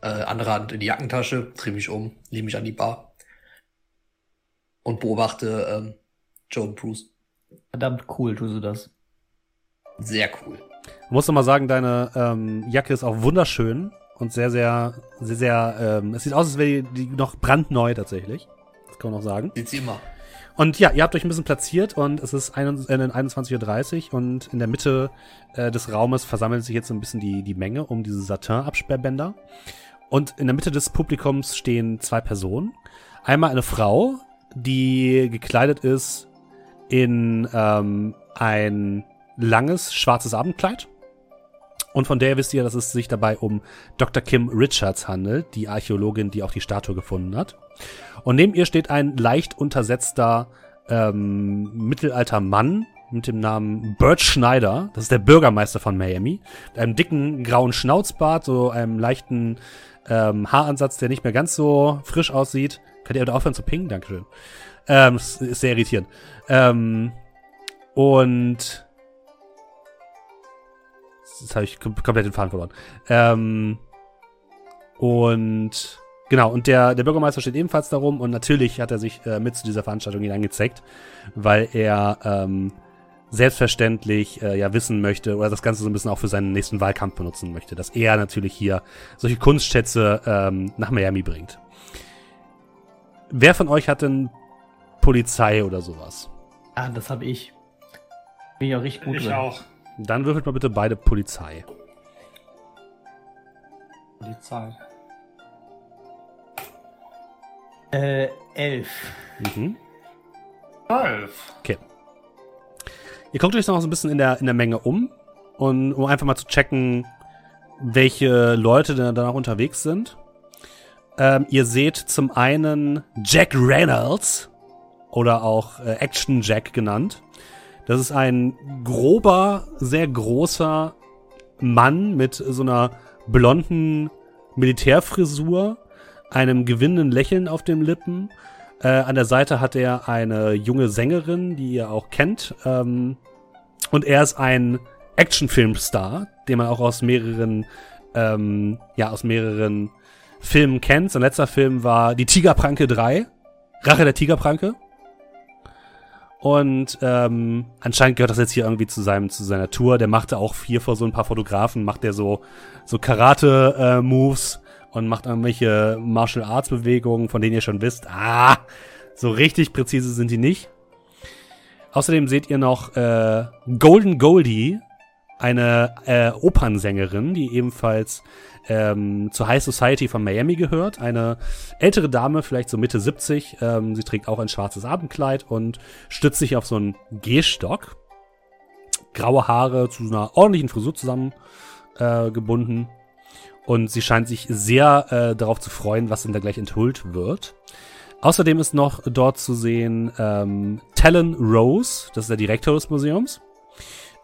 äh, andere Hand in die Jackentasche, dreh mich um, lehne mich an die Bar und beobachte ähm, Joe und Bruce. Verdammt cool, tust du das. Sehr cool. Ich muss noch mal sagen, deine ähm, Jacke ist auch wunderschön und sehr, sehr, sehr, sehr, ähm, es sieht aus, als wäre die, die noch brandneu tatsächlich. Das kann man noch sagen. Sieht sie immer. Und ja, ihr habt euch ein bisschen platziert und es ist ein- äh, 21.30 Uhr und in der Mitte äh, des Raumes versammelt sich jetzt so ein bisschen die, die Menge um diese Satin-Absperrbänder. Und in der Mitte des Publikums stehen zwei Personen. Einmal eine Frau, die gekleidet ist in ähm, ein langes schwarzes Abendkleid. Und von der wisst ihr, dass es sich dabei um Dr. Kim Richards handelt, die Archäologin, die auch die Statue gefunden hat. Und neben ihr steht ein leicht untersetzter ähm, mittelalter Mann mit dem Namen Bert Schneider. Das ist der Bürgermeister von Miami. Mit einem dicken grauen Schnauzbart, so einem leichten ähm, Haaransatz, der nicht mehr ganz so frisch aussieht. Könnt ihr bitte aufhören zu pingen? Dankeschön. Ähm, ist sehr irritierend. Ähm, und Jetzt habe ich kom komplett den Faden verloren. Ähm, und genau, und der, der Bürgermeister steht ebenfalls darum und natürlich hat er sich äh, mit zu dieser Veranstaltung hineingezeigt, weil er ähm, selbstverständlich äh, ja wissen möchte oder das Ganze so ein bisschen auch für seinen nächsten Wahlkampf benutzen möchte, dass er natürlich hier solche Kunstschätze ähm, nach Miami bringt. Wer von euch hat denn Polizei oder sowas? Ah, das habe ich. Bin ich auch richtig gut ich drin. auch. Dann würfelt mal bitte beide Polizei. Zeit. Äh, elf. Mhm. Zwölf. Ihr guckt euch noch so ein bisschen in der, in der Menge um und um einfach mal zu checken, welche Leute denn da noch unterwegs sind. Ähm, ihr seht zum einen Jack Reynolds oder auch äh, Action Jack genannt. Das ist ein grober, sehr großer Mann mit so einer blonden Militärfrisur, einem gewinnenden Lächeln auf den Lippen. Äh, an der Seite hat er eine junge Sängerin, die ihr auch kennt. Ähm, und er ist ein Actionfilmstar, den man auch aus mehreren, ähm, ja, aus mehreren Filmen kennt. Sein letzter Film war Die Tigerpranke 3, Rache der Tigerpranke. Und ähm, anscheinend gehört das jetzt hier irgendwie zu seinem zu seiner Tour. Der machte auch hier vor so ein paar Fotografen macht der so so Karate äh, und macht irgendwelche Martial Arts Bewegungen, von denen ihr schon wisst. Ah, so richtig präzise sind die nicht. Außerdem seht ihr noch äh, Golden Goldie, eine äh, Opernsängerin, die ebenfalls ähm, zur High Society von Miami gehört. Eine ältere Dame, vielleicht so Mitte 70. Ähm, sie trägt auch ein schwarzes Abendkleid und stützt sich auf so einen Gehstock. Graue Haare zu einer ordentlichen Frisur zusammen äh. Und sie scheint sich sehr äh, darauf zu freuen, was denn da gleich enthüllt wird. Außerdem ist noch dort zu sehen ähm, Talon Rose, das ist der Direktor des Museums.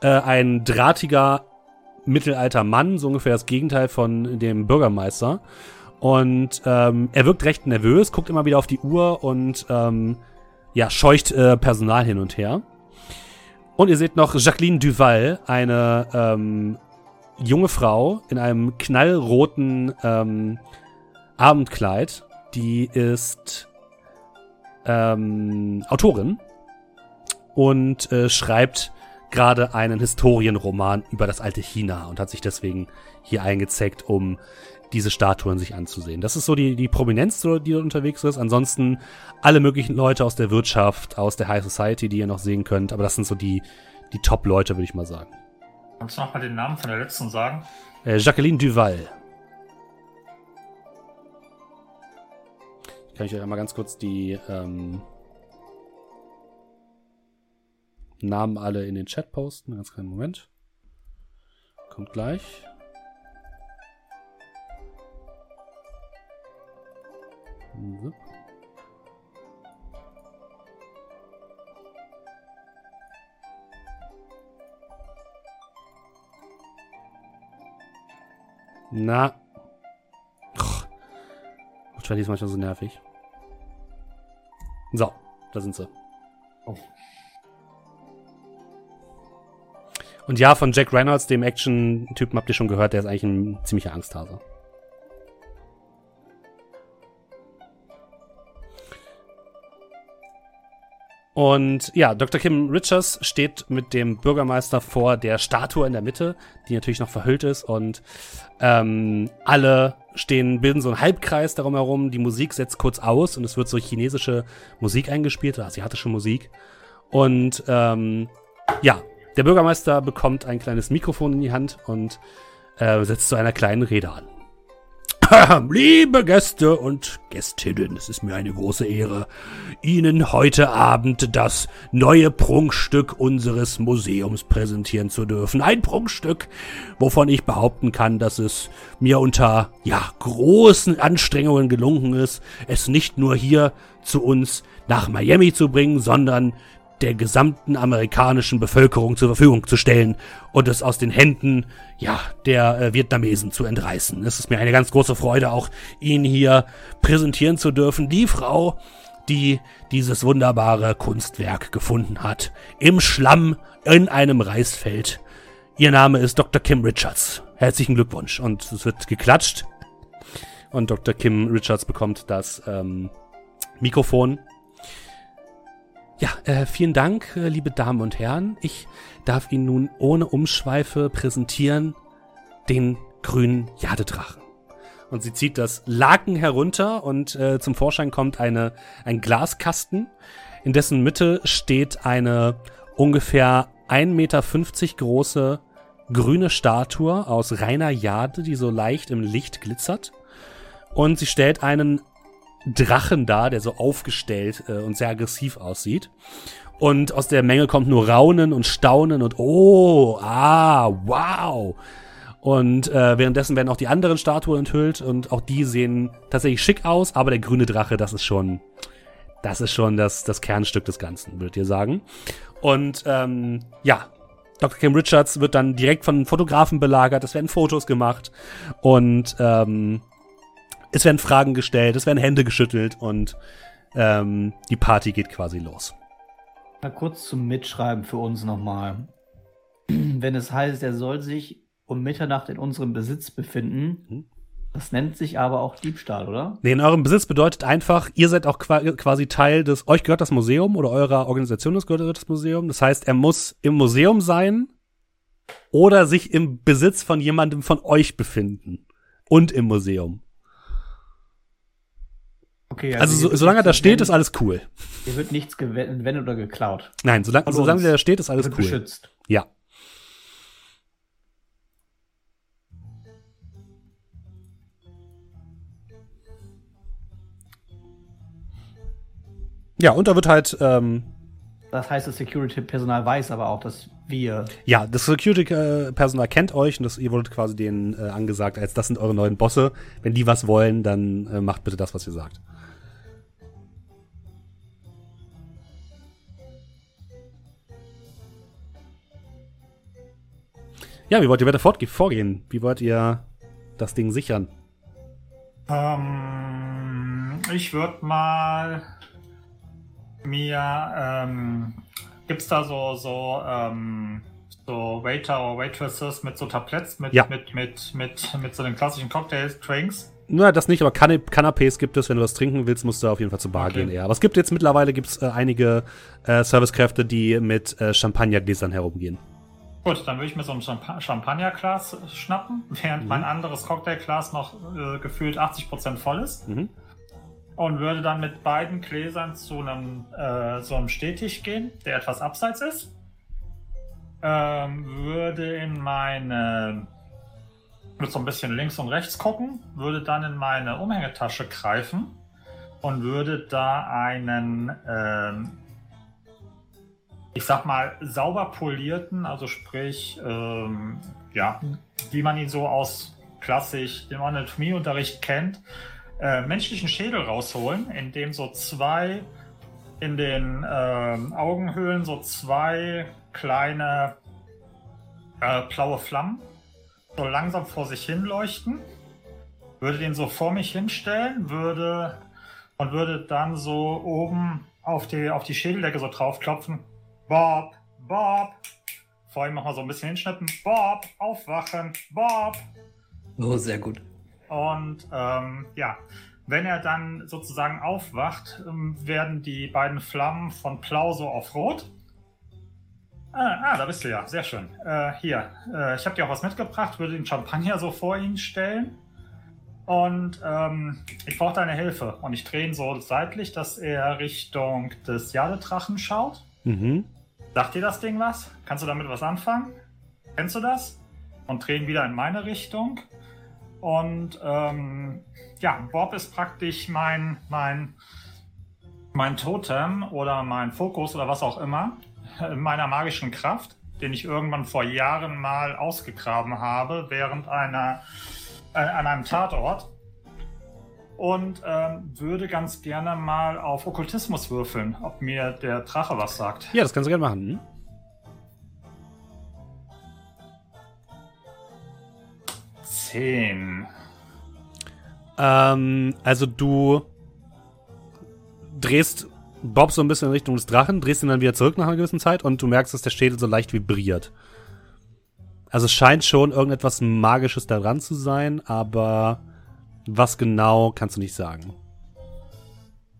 Äh, ein drahtiger mittelalter Mann, so ungefähr das Gegenteil von dem Bürgermeister. Und ähm, er wirkt recht nervös, guckt immer wieder auf die Uhr und ähm, ja, scheucht äh, Personal hin und her. Und ihr seht noch Jacqueline Duval, eine ähm, junge Frau in einem knallroten ähm, Abendkleid. Die ist ähm, Autorin und äh, schreibt gerade einen Historienroman über das alte China und hat sich deswegen hier eingezeckt, um diese Statuen sich anzusehen. Das ist so die, die Prominenz, die dort unterwegs ist. Ansonsten alle möglichen Leute aus der Wirtschaft, aus der High Society, die ihr noch sehen könnt. Aber das sind so die, die Top-Leute, würde ich mal sagen. Kannst du noch mal den Namen von der letzten sagen? Äh, Jacqueline Duval. Kann ich euch einmal ganz kurz die ähm, Namen alle in den Chat posten. Ganz kleinen Moment. Kommt gleich. So. Na. Chat ist manchmal so nervig. So, da sind sie. Oh. Und ja, von Jack Reynolds, dem Action-Typen, habt ihr schon gehört, der ist eigentlich ein ziemlicher Angsthase. Und ja, Dr. Kim Richards steht mit dem Bürgermeister vor der Statue in der Mitte, die natürlich noch verhüllt ist. Und ähm, alle stehen, bilden so einen Halbkreis darum herum. Die Musik setzt kurz aus und es wird so chinesische Musik eingespielt oder asiatische Musik. Und ähm, ja, der Bürgermeister bekommt ein kleines Mikrofon in die Hand und äh, setzt zu einer kleinen Rede an. Liebe Gäste und Gästinnen, es ist mir eine große Ehre, Ihnen heute Abend das neue Prunkstück unseres Museums präsentieren zu dürfen. Ein Prunkstück, wovon ich behaupten kann, dass es mir unter ja, großen Anstrengungen gelungen ist, es nicht nur hier zu uns nach Miami zu bringen, sondern der gesamten amerikanischen Bevölkerung zur Verfügung zu stellen und es aus den Händen ja der äh, Vietnamesen zu entreißen. Es ist mir eine ganz große Freude, auch Ihnen hier präsentieren zu dürfen. Die Frau, die dieses wunderbare Kunstwerk gefunden hat. Im Schlamm in einem Reisfeld. Ihr Name ist Dr. Kim Richards. Herzlichen Glückwunsch. Und es wird geklatscht. Und Dr. Kim Richards bekommt das ähm, Mikrofon ja, äh, vielen Dank, äh, liebe Damen und Herren. Ich darf Ihnen nun ohne Umschweife präsentieren den grünen Jadedrachen. Und sie zieht das Laken herunter und äh, zum Vorschein kommt eine, ein Glaskasten, in dessen Mitte steht eine ungefähr 1,50 Meter große grüne Statue aus reiner Jade, die so leicht im Licht glitzert. Und sie stellt einen Drachen dar, der so aufgestellt äh, und sehr aggressiv aussieht. Und aus der Menge kommt nur Raunen und Staunen und oh, ah, wow. Und äh, währenddessen werden auch die anderen Statuen enthüllt und auch die sehen tatsächlich schick aus, aber der grüne Drache, das ist schon, das ist schon das, das Kernstück des Ganzen, würdet ihr sagen. Und ähm, ja, Dr. Kim Richards wird dann direkt von Fotografen belagert, es werden Fotos gemacht und ähm, es werden Fragen gestellt, es werden Hände geschüttelt und ähm, die Party geht quasi los. Mal kurz zum Mitschreiben für uns nochmal. Wenn es heißt, er soll sich um Mitternacht in unserem Besitz befinden, Mhm. das nennt sich aber auch Diebstahl, oder? Nee, in eurem Besitz bedeutet einfach, ihr seid auch qua quasi Teil des, euch gehört das Museum oder eurer Organisation das gehört das Museum. Das heißt, er muss im Museum sein oder sich im Besitz von jemandem von euch befinden. Und im Museum. Okay, Also, hier so, solange er da steht, ist alles cool. Hier wird nichts gewendet oder geklaut. Nein, solange, Von solange der da steht, ist alles cool. beschützt. Ja. Ja, und da wird halt, ähm, Das heißt, das Security-Personal weiß aber auch, dass wir. ja, das Security-Personal kennt euch und das, ihr wurdet quasi denen äh, angesagt, als das sind eure neuen Bosse. Wenn die was wollen, dann äh, macht bitte das, was ihr sagt. Ja, wie wollt ihr weiter vorgehen? Wie wollt ihr das Ding sichern? Ähm, ich würde mal mir, ähm, gibt's da so, so, ähm, so Waiter oder Waitresses mit so Tabletts, mit, Ja. mit, mit, mit, mit so den klassischen Cocktails, Drinks? Na, das nicht, aber Canna Canapés gibt es. Wenn du was trinken willst, musst du auf jeden Fall zur Bar Okay. gehen eher. Aber es gibt jetzt mittlerweile gibt's, äh, einige äh, Servicekräfte, die mit äh, Champagnergläsern herumgehen. Gut, dann würde ich mir so ein Champa Champagnerglas schnappen, während Mhm. mein anderes Cocktailglas noch äh, gefühlt 80% voll ist. Mhm. Und würde dann mit beiden Gläsern zu einem, äh, so einem Stehtisch gehen, der etwas abseits ist. Ähm, würde in meine. würde so ein bisschen links und rechts gucken, würde dann in meine Umhängetasche greifen und würde da einen. Ähm, ich sag mal, sauber polierten, also sprich, ähm, ja, wie man ihn so aus klassisch dem Anatomieunterricht kennt, äh, menschlichen Schädel rausholen, in dem so zwei in den ähm, Augenhöhlen so zwei kleine äh, blaue Flammen so langsam vor sich hin leuchten. Würde den so vor mich hinstellen, würde und würde dann so oben auf die, auf die Schädeldecke so draufklopfen. Bob, Bob. Vor ihm nochmal so ein bisschen hinschnippen. Bob, aufwachen, Bob. Oh, sehr gut. Und ähm, ja, wenn er dann sozusagen aufwacht, ähm, werden die beiden Flammen von blau so auf rot. Ah, ah, da bist du ja. Sehr schön. Äh, hier, äh, ich habe dir auch was mitgebracht, würde den Champagner so vor ihn stellen. Und ähm, ich brauche deine Hilfe. Und ich drehe ihn so seitlich, dass er Richtung des Jadedrachen schaut. Mhm. Sagt dir das Ding was? Kannst du damit was anfangen? Kennst du das? Und drehen wieder in meine Richtung. Und ähm, ja, Bob ist praktisch mein, mein, mein Totem oder mein Fokus oder was auch immer in meiner magischen Kraft, den ich irgendwann vor Jahren mal ausgegraben habe während einer äh, an einem Tatort. Und ähm, würde ganz gerne mal auf Okkultismus würfeln, ob mir der Drache was sagt. Ja, das kannst du gerne machen. Hm? Zehn. Ähm, also du drehst Bob so ein bisschen in Richtung des Drachen, drehst ihn dann wieder zurück nach einer gewissen Zeit und du merkst, dass der Schädel so leicht vibriert. Also es scheint schon irgendetwas Magisches daran zu sein, aber was genau kannst du nicht sagen.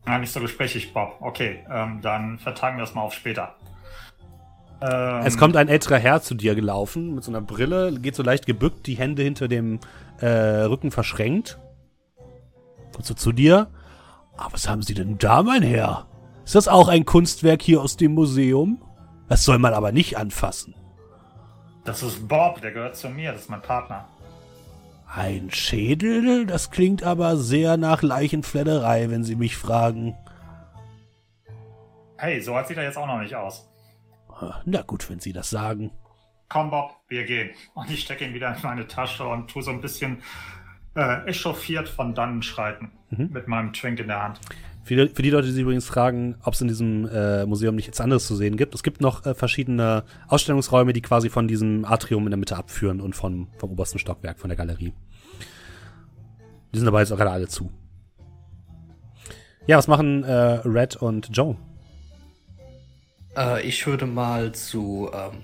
Ja, nicht so gesprächig, Bob. Okay, ähm, dann vertagen wir das mal auf später. Ähm, Es kommt ein älterer Herr zu dir gelaufen mit so einer Brille, geht so leicht gebückt, die Hände hinter dem äh, Rücken verschränkt. Kommt so zu dir. Ah, was haben Sie denn da, mein Herr? Ist das auch ein Kunstwerk hier aus dem Museum? Das soll man aber nicht anfassen. Das ist Bob, der gehört zu mir, das ist mein Partner. Ein Schädel? Das klingt aber sehr nach Leichenfledderei, wenn Sie mich fragen. Hey, so sieht er jetzt auch noch nicht aus. Na gut, wenn Sie das sagen. Komm, Bob, wir gehen. Und ich stecke ihn wieder in meine Tasche und tue so ein bisschen äh, echauffiert von dannen schreiten. Mhm. Mit meinem Twink in der Hand. Für die, für die Leute, die sich übrigens fragen, ob es in diesem äh, Museum nichts anderes zu sehen gibt, es gibt noch äh, verschiedene Ausstellungsräume, die quasi von diesem Atrium in der Mitte abführen und von, vom obersten Stockwerk von der Galerie. Die sind aber jetzt auch gerade alle zu. Ja, was machen äh, Red und Joe? Äh, ich würde mal zu, ähm,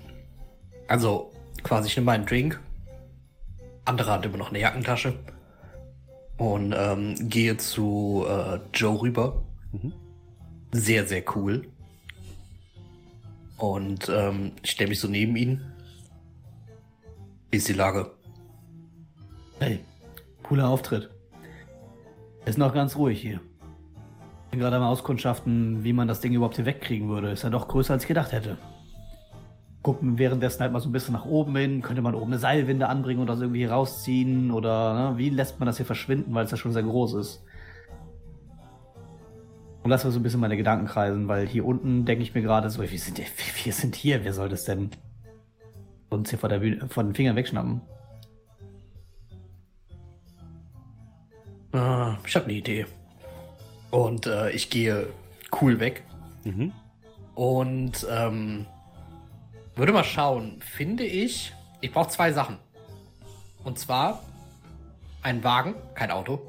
also quasi ich nehme meinen Drink. Andere hat immer noch eine Jackentasche und ähm, gehe zu äh, Joe rüber. Mhm. Sehr, sehr cool. Und ähm, ich stelle mich so neben ihn. Wie ist die Lage? Hey, cooler Auftritt. Ist noch ganz ruhig hier. Ich bin gerade am Auskundschaften, wie man das Ding überhaupt hier wegkriegen würde. Ist ja doch größer, als ich gedacht hätte gucken währenddessen halt mal so ein bisschen nach oben hin. Könnte man oben eine Seilwinde anbringen und das irgendwie rausziehen? Oder ne, wie lässt man das hier verschwinden, weil es ja schon sehr groß ist? Und lass mal so ein bisschen meine Gedanken kreisen, weil hier unten denke ich mir gerade so, wir sind, wir sind hier, wer soll das denn uns hier vor, der Bühne, vor den Fingern wegschnappen? Ah, ich habe eine Idee. Und äh, ich gehe cool weg. Mhm. Und ähm, würde mal schauen, finde ich, ich brauche zwei Sachen. Und zwar ein Wagen, kein Auto,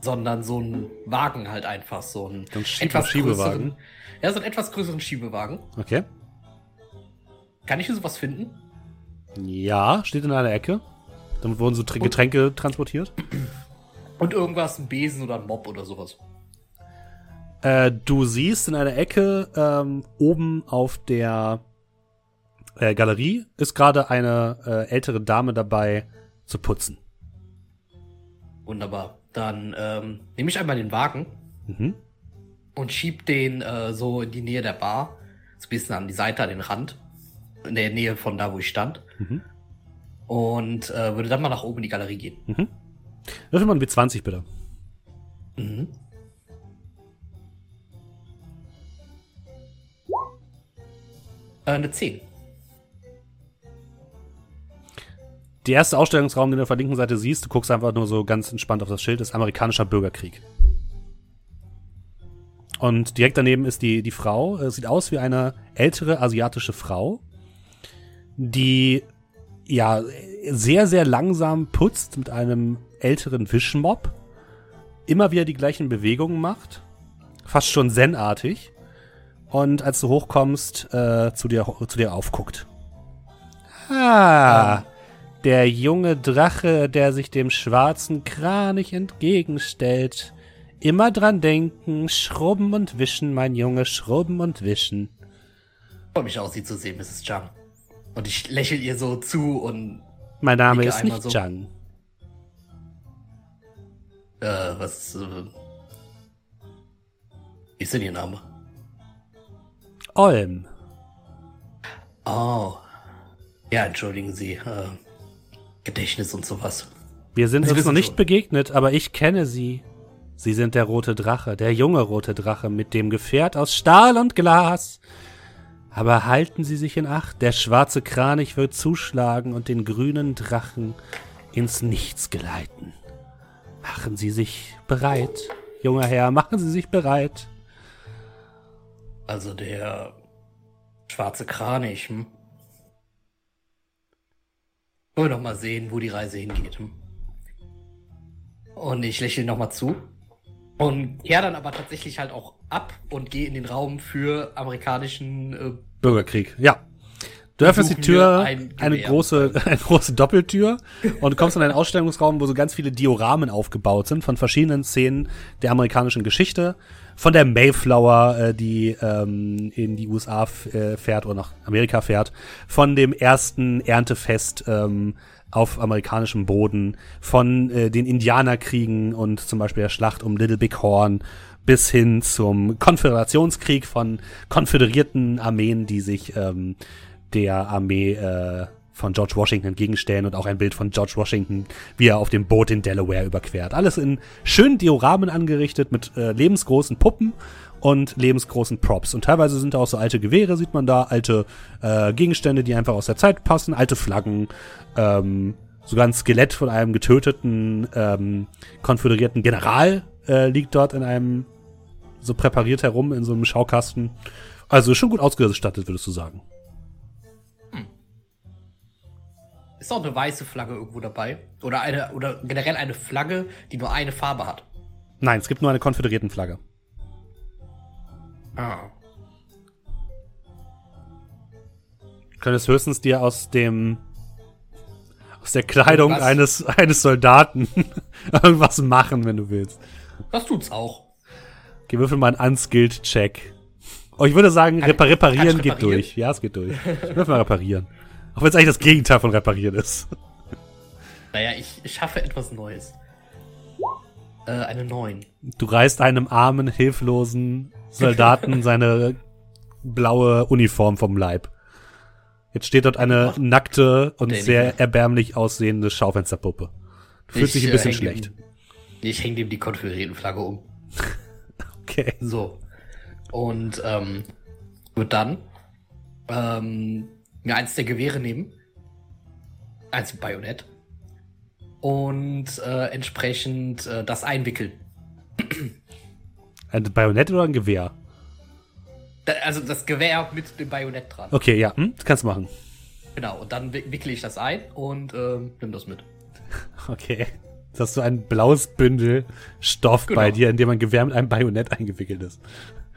sondern so ein Wagen halt einfach, so ein Schieb etwas Schiebewagen. Ja, so einen etwas größeren Schiebewagen. Okay. Kann ich hier sowas finden? Ja, steht in einer Ecke. Damit wurden so Getränke und, transportiert. Und irgendwas, ein Besen oder ein Mob oder sowas. Äh, du siehst in einer Ecke ähm, oben auf der äh, Galerie ist gerade eine äh, ältere Dame dabei zu putzen. Wunderbar. Dann ähm, nehme ich einmal den Wagen mhm. und schieb den äh, so in die Nähe der Bar, so ein bisschen an die Seite, an den Rand, in der Nähe von da, wo ich stand. Mhm. Und äh, würde dann mal nach oben in die Galerie gehen. Mhm. Würfel mal ein W20 bitte. Mhm. Äh, eine 10. Der erste Ausstellungsraum, den du auf der linken Seite siehst, du guckst einfach nur so ganz entspannt auf das Schild, ist amerikanischer Bürgerkrieg. Und direkt daneben ist die, die Frau. Es sieht aus wie eine ältere asiatische Frau, die ja sehr, sehr langsam putzt mit einem älteren Wischmob, immer wieder die gleichen Bewegungen macht, fast schon zen-artig und als du hochkommst, äh, zu, dir, zu dir aufguckt. Ah, der junge Drache, der sich dem schwarzen Kranich entgegenstellt. Immer dran denken, schrubben und wischen, mein Junge, schrubben und wischen. Freue mich auch, Sie zu sehen, Mrs. Zhang. Und ich lächle ihr so zu und. Mein Name ist nicht so. Zhang. Äh, was. Äh, wie ist denn Ihr Name? Olm. Oh. Ja, entschuldigen Sie. Äh, Gedächtnis und sowas. Wir sind Sie uns noch nicht schon. begegnet, aber ich kenne Sie. Sie sind der rote Drache, der junge rote Drache mit dem Gefährt aus Stahl und Glas. Aber halten Sie sich in Acht, der schwarze Kranich wird zuschlagen und den grünen Drachen ins Nichts geleiten. Machen Sie sich bereit, junger Herr, machen Sie sich bereit. Also der schwarze Kranich, hm? Wollen wir noch mal sehen, wo die Reise hingeht. Und ich lächle nochmal zu. Und kehre dann aber tatsächlich halt auch ab und gehe in den Raum für amerikanischen äh, Bürgerkrieg. Ja. Du öffnest die Tür, ein eine große, eine große Doppeltür und kommst in einen Ausstellungsraum, wo so ganz viele Dioramen aufgebaut sind von verschiedenen Szenen der amerikanischen Geschichte. Von der Mayflower, äh, die ähm, in die USA äh, fährt oder nach Amerika fährt. Von dem ersten Erntefest ähm, auf amerikanischem Boden. Von äh, den Indianerkriegen und zum Beispiel der Schlacht um Little Big Horn bis hin zum Konföderationskrieg von konföderierten Armeen, die sich ähm, der Armee äh, von George Washington entgegenstellen und auch ein Bild von George Washington, wie er auf dem Boot in Delaware überquert. Alles in schönen Dioramen angerichtet mit äh, lebensgroßen Puppen und lebensgroßen Props. Und teilweise sind da auch so alte Gewehre, sieht man da, alte äh, Gegenstände, die einfach aus der Zeit passen, alte Flaggen, ähm, sogar ein Skelett von einem getöteten ähm, konföderierten General äh, liegt dort in einem so präpariert herum in so einem Schaukasten. Also schon gut ausgestattet, würdest du sagen. Ist auch eine weiße Flagge irgendwo dabei? Oder eine, oder generell eine Flagge, die nur eine Farbe hat? Nein, es gibt nur eine konföderierten Flagge. Ah. Du könntest höchstens dir aus dem aus der Kleidung Was? eines eines Soldaten irgendwas machen, wenn du willst. Das tut's auch. Geh würfel mal einen Unskilled-Check. Oh, ich würde sagen, repar reparieren ich geht reparieren? durch. Ja, es geht durch. Würfel mal reparieren. Auch wenn es eigentlich das Gegenteil von reparieren ist. Naja, ich, schaffe etwas Neues. Äh, eine 9. Du reißt einem armen, hilflosen Soldaten seine blaue Uniform vom Leib. Jetzt steht dort eine nackte und sehr erbärmlich aussehende Schaufensterpuppe. Du fühlst dich ein äh, bisschen häng schlecht. Dem, ich hänge dem die Konföderiertenflagge um. Okay. So. Und ähm, wird dann ähm, mir eins der Gewehre nehmen. Eins mit Bajonett. Und äh, entsprechend äh, das einwickeln. Ein Bajonett oder ein Gewehr? Da, also das Gewehr mit dem Bajonett dran. Okay, ja, hm, das kannst du machen. Genau, und dann wick- wickle ich das ein und ähm, nimm das mit. Okay. Jetzt hast du ein blaues Bündel Stoff Genau. bei dir, in dem ein Gewehr mit einem Bajonett eingewickelt ist.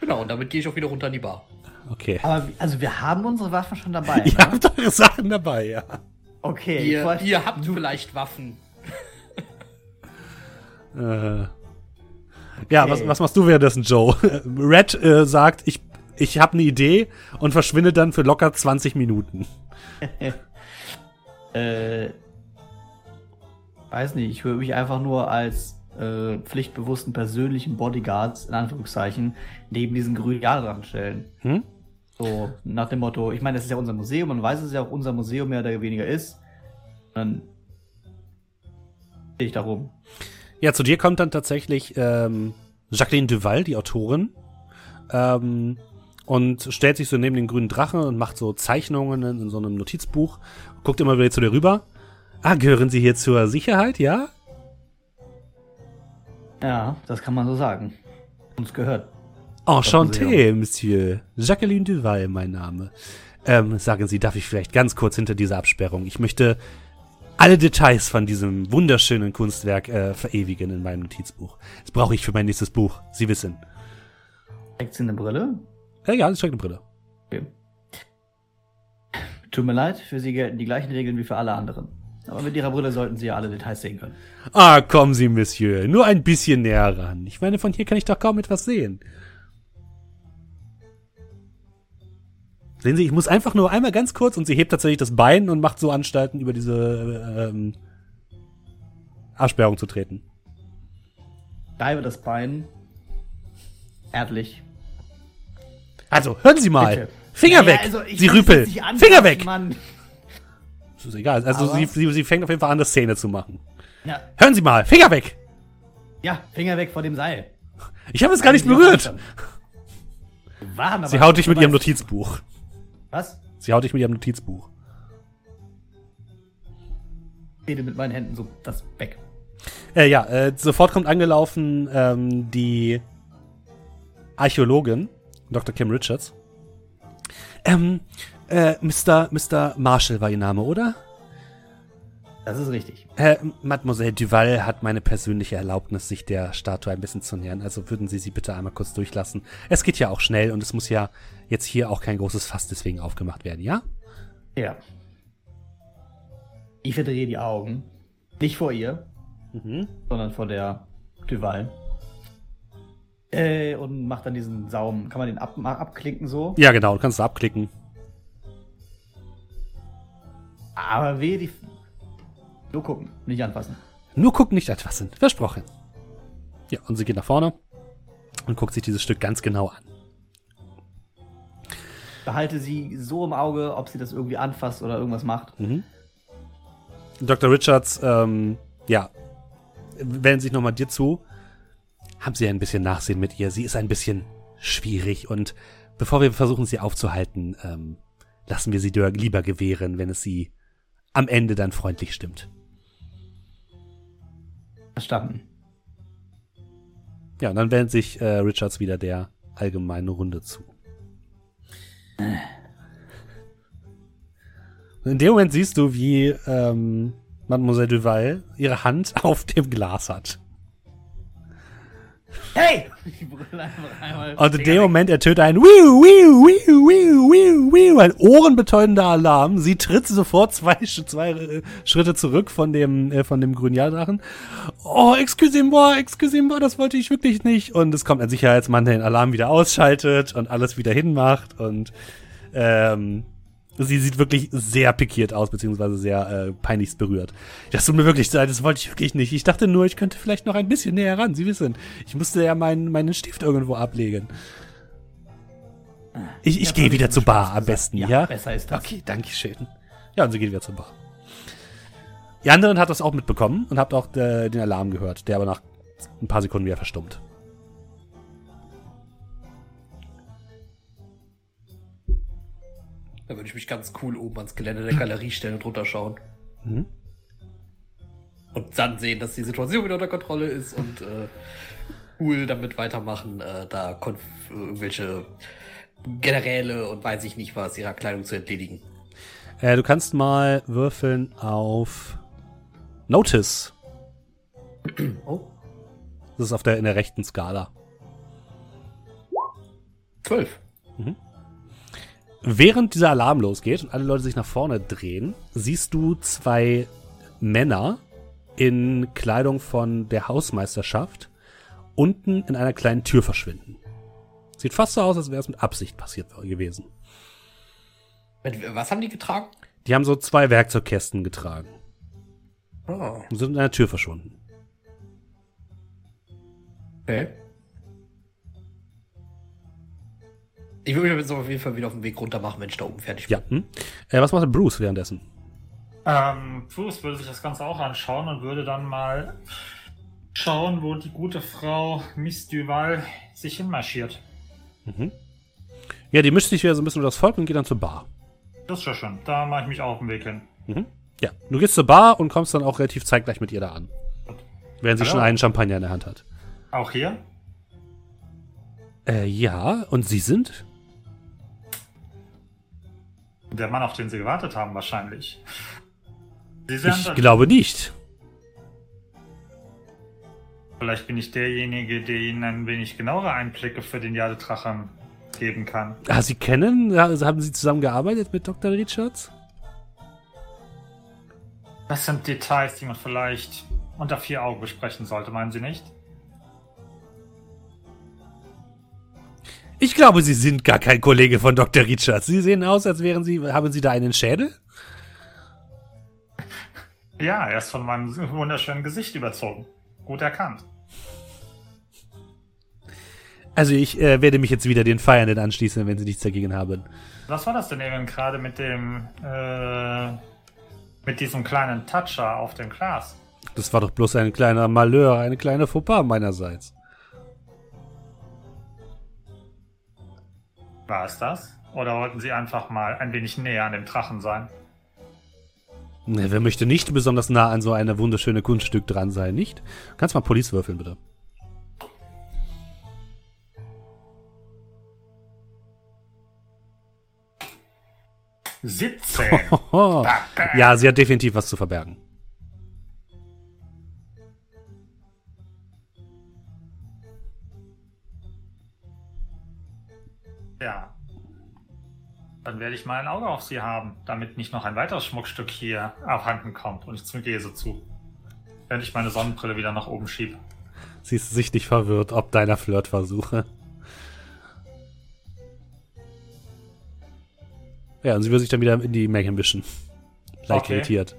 Genau, und damit gehe ich auch wieder runter in die Bar. Okay. Aber also wir haben unsere Waffen schon dabei. Ihr ne? habt eure Sachen dabei, ja. Okay. Ihr, wollte- ihr habt vielleicht Waffen. Äh. Ja, Okay. was, was machst du währenddessen, Joe? Red äh, sagt, ich, ich habe eine Idee und verschwindet dann für locker 20 Minuten. Äh, weiß nicht, ich würde mich einfach nur als äh, pflichtbewussten persönlichen Bodyguards, in Anführungszeichen, neben diesen grünen Jahre stellen. Hm? So, nach dem Motto, ich meine, das ist ja unser Museum, man weiß, es ja auch unser Museum mehr oder weniger ist. Dann stehe ich da rum. Ja, zu dir kommt dann tatsächlich ähm, Jacqueline Duval, die Autorin, ähm, und stellt sich so neben den grünen Drachen und macht so Zeichnungen in, in so einem Notizbuch. Guckt immer wieder zu dir rüber. Ah, gehören Sie hier zur Sicherheit, ja? Ja, das kann man so sagen. Uns gehört. Enchanté. Monsieur. Jacqueline Duval, mein Name. Ähm, sagen Sie, darf ich vielleicht ganz kurz hinter dieser Absperrung? Ich möchte alle Details von diesem wunderschönen Kunstwerk äh, verewigen in meinem Notizbuch. Das brauche ich für mein nächstes Buch. Sie wissen. Trägt sie eine Brille? Äh, ja, das trägt eine Brille. Okay. Tut mir leid, für sie gelten die gleichen Regeln wie für alle anderen. Aber mit ihrer Brille sollten sie ja alle Details sehen können. Ah, kommen Sie, Monsieur. Nur ein bisschen näher ran. Ich meine, von hier kann ich doch kaum etwas sehen. Sehen Sie, ich muss einfach nur einmal ganz kurz und sie hebt tatsächlich das Bein und macht so Anstalten, über diese ähm, Absperrung zu treten. Reibe das Bein. Ärtlich. Also, hören Sie mal. Bitte. Finger Naja, weg. also sie nicht Finger weg. Mann. Das ist egal. Also, sie, sie, sie fängt auf jeden Fall an, das Szene zu machen. Ja, Hören Sie mal. Finger weg. ja, Finger weg vor dem Seil. Ich habe es gar nicht berührt. waren- Sie haut dich mit ihrem Notizbuch. Was? Sie haut dich mit ihrem Notizbuch. Ich rede mit meinen Händen so das weg. Äh, ja, äh, sofort kommt angelaufen ähm, die Archäologin, Dr. Kim Richards. Ähm, äh, Mr. Mr. Marshall war ihr Name, oder? Das ist richtig. Äh, Mademoiselle Duval hat meine persönliche Erlaubnis, sich der Statue ein bisschen zu nähern. Also würden Sie sie bitte einmal kurz durchlassen. Es geht ja auch schnell und es muss ja jetzt hier auch kein großes Fass deswegen aufgemacht werden, ja? Ja. Ich verdrehe die Augen. Nicht vor ihr, Mhm. sondern vor der Duval. Äh, und macht dann diesen Saum. Kann man den ab, ab- abklinken so? Ja, genau, du kannst es abklicken. Aber weh, die. Nur gucken, nicht anfassen. Nur gucken, nicht anfassen. Versprochen. Ja, und sie geht nach vorne und guckt sich dieses Stück ganz genau an. behalte sie so im Auge, ob sie das irgendwie anfasst oder irgendwas macht. Mhm. Dr. Richards, ähm, ja, wenden sich nochmal dir zu. Haben Sie ein bisschen Nachsehen mit ihr. Sie ist ein bisschen schwierig und bevor wir versuchen, sie aufzuhalten, ähm, lassen wir sie lieber gewähren, wenn es sie am Ende dann freundlich stimmt. Verstanden. Ja, und dann wendet sich äh, Richards wieder der allgemeinen Runde zu. In dem Moment siehst du, wie ähm, Mademoiselle Duval ihre Hand auf dem Glas hat. Hey! Einfach einmal. Und in dem Moment ertönt ein Wiu, Wiu, Wiu, Wiu, Wiu, Wiu, ein ohrenbetäubender Alarm. Sie tritt sofort zwei, zwei äh, Schritte zurück von dem, äh, von dem Grünjahrdrachen. Oh, excusez-moi, excusez-moi, das wollte ich wirklich nicht. Und es kommt ein Sicherheitsmann, der den Alarm wieder ausschaltet und alles wieder hinmacht und, ähm, Sie sieht wirklich sehr pikiert aus, beziehungsweise sehr äh, peinlichst berührt. Das tut mir wirklich leid, das wollte ich wirklich nicht. Ich dachte nur, ich könnte vielleicht noch ein bisschen näher ran. Sie wissen, ich musste ja meinen, meinen Stift irgendwo ablegen. Ich, ich Ja, gehe wieder zur Bar am besten, Ja, ja? besser ist das. Okay, danke schön. Ja, und sie geht wieder zur Bar. Die anderen hat das auch mitbekommen und habt auch äh, den Alarm gehört, der aber nach ein paar Sekunden wieder verstummt. Da würde ich mich ganz cool oben ans Gelände der Galerie stellen und runterschauen. Mhm. Und dann sehen, dass die Situation wieder unter Kontrolle ist und äh, cool damit weitermachen, äh, da konf äh, irgendwelche Generäle und weiß ich nicht was ihrer Kleidung zu entledigen. Äh, du kannst mal würfeln auf Notice. Oh, Das ist auf der, in der rechten Skala. zwölf. Während dieser Alarm losgeht und alle Leute sich nach vorne drehen, siehst du zwei Männer in Kleidung von der Hausmeisterschaft unten in einer kleinen Tür verschwinden. Sieht fast so aus, als wäre es mit Absicht passiert gewesen. Was haben die getragen? Die haben so zwei Werkzeugkästen getragen Oh, und sind in einer Tür verschwunden. okay. Ich würde mich jetzt auf jeden Fall wieder auf den Weg runter machen, wenn ich da oben fertig bin. Ja. Hm? Äh, was macht Bruce währenddessen? Ähm, Bruce würde sich das Ganze auch anschauen und würde dann mal schauen, wo die gute Frau Miss Duval sich hinmarschiert. Mhm. Ja, die mischt sich wieder so ein bisschen unter das Volk und geht dann zur Bar. Das ist ja schön. Da mache ich mich auch auf den Weg hin. Mhm. Ja, du gehst zur Bar und kommst dann auch relativ zeitgleich mit ihr da an. Während sie Hallo? schon einen Champagner in der Hand hat. Auch hier? Äh, ja, und sie sind? Der Mann, auf den sie gewartet haben, wahrscheinlich. Ich glaube nicht. Vielleicht bin ich derjenige, der Ihnen ein wenig genauere Einblicke für den Jadedrachen geben kann. Ah, Sie kennen? Also haben Sie zusammengearbeitet mit Dr. Richards? Das sind Details, die man vielleicht unter vier Augen besprechen sollte, meinen Sie nicht? Ich glaube, Sie sind gar kein Kollege von Dr. Richards. Sie sehen aus, als wären Sie. Haben Sie da einen Schädel? Ja, er ist von meinem wunderschönen Gesicht überzogen. Gut erkannt. Also ich äh, werde mich jetzt wieder den Feiernden anschließen, wenn Sie nichts dagegen haben. Was war das denn eben gerade mit dem, äh, mit diesem kleinen Toucher auf dem Glas? Das war doch bloß ein kleiner Malheur, eine kleine Fauxpas meinerseits. War es das? Oder wollten Sie einfach mal ein wenig näher an dem Drachen sein? Ne, Wer möchte nicht besonders nah an so eine wunderschöne Kunststück dran sein, nicht? Kannst mal Police würfeln, bitte. Siebzehn. Ja, sie hat definitiv was zu verbergen. Dann werde ich mal ein Auge auf Sie haben, damit nicht noch ein weiteres Schmuckstück hier abhanden kommt und ich zwinge so zu. Während ich meine Sonnenbrille wieder nach oben schiebe. Sie ist sichtlich verwirrt, ob deiner Flirtversuche. Ja, und sie will sich dann wieder in die Menge mischen. Leicht Okay. irritiert.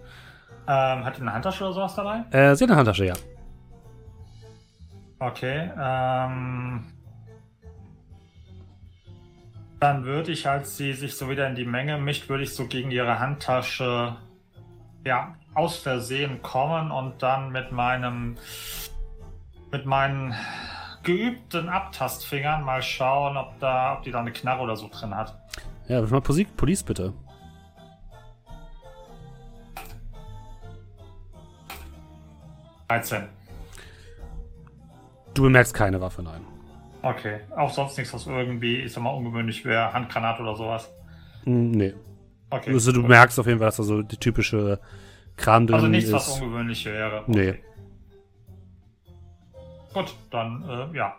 Ähm, hat die eine Handtasche oder sowas dabei? Äh, sie hat eine Handtasche, ja. Okay, ähm. Dann würde ich, als sie sich so wieder in die Menge mischt, würde ich so gegen ihre Handtasche ja, aus Versehen kommen und dann mit meinem mit meinen geübten Abtastfingern mal schauen, ob da, ob die da eine Knarre oder so drin hat. Ja, mal Police, Police bitte. Du bemerkst keine Waffe, nein. Okay. Auch sonst nichts, was irgendwie, ich sag mal, ungewöhnlich wäre. Handgranate oder sowas. Hm, nee. Okay. Also du gut. merkst auf jeden Fall, dass da so die typische Kram drin Also nichts, ist. was ungewöhnlich wäre. Nee. Gut, dann, äh, ja.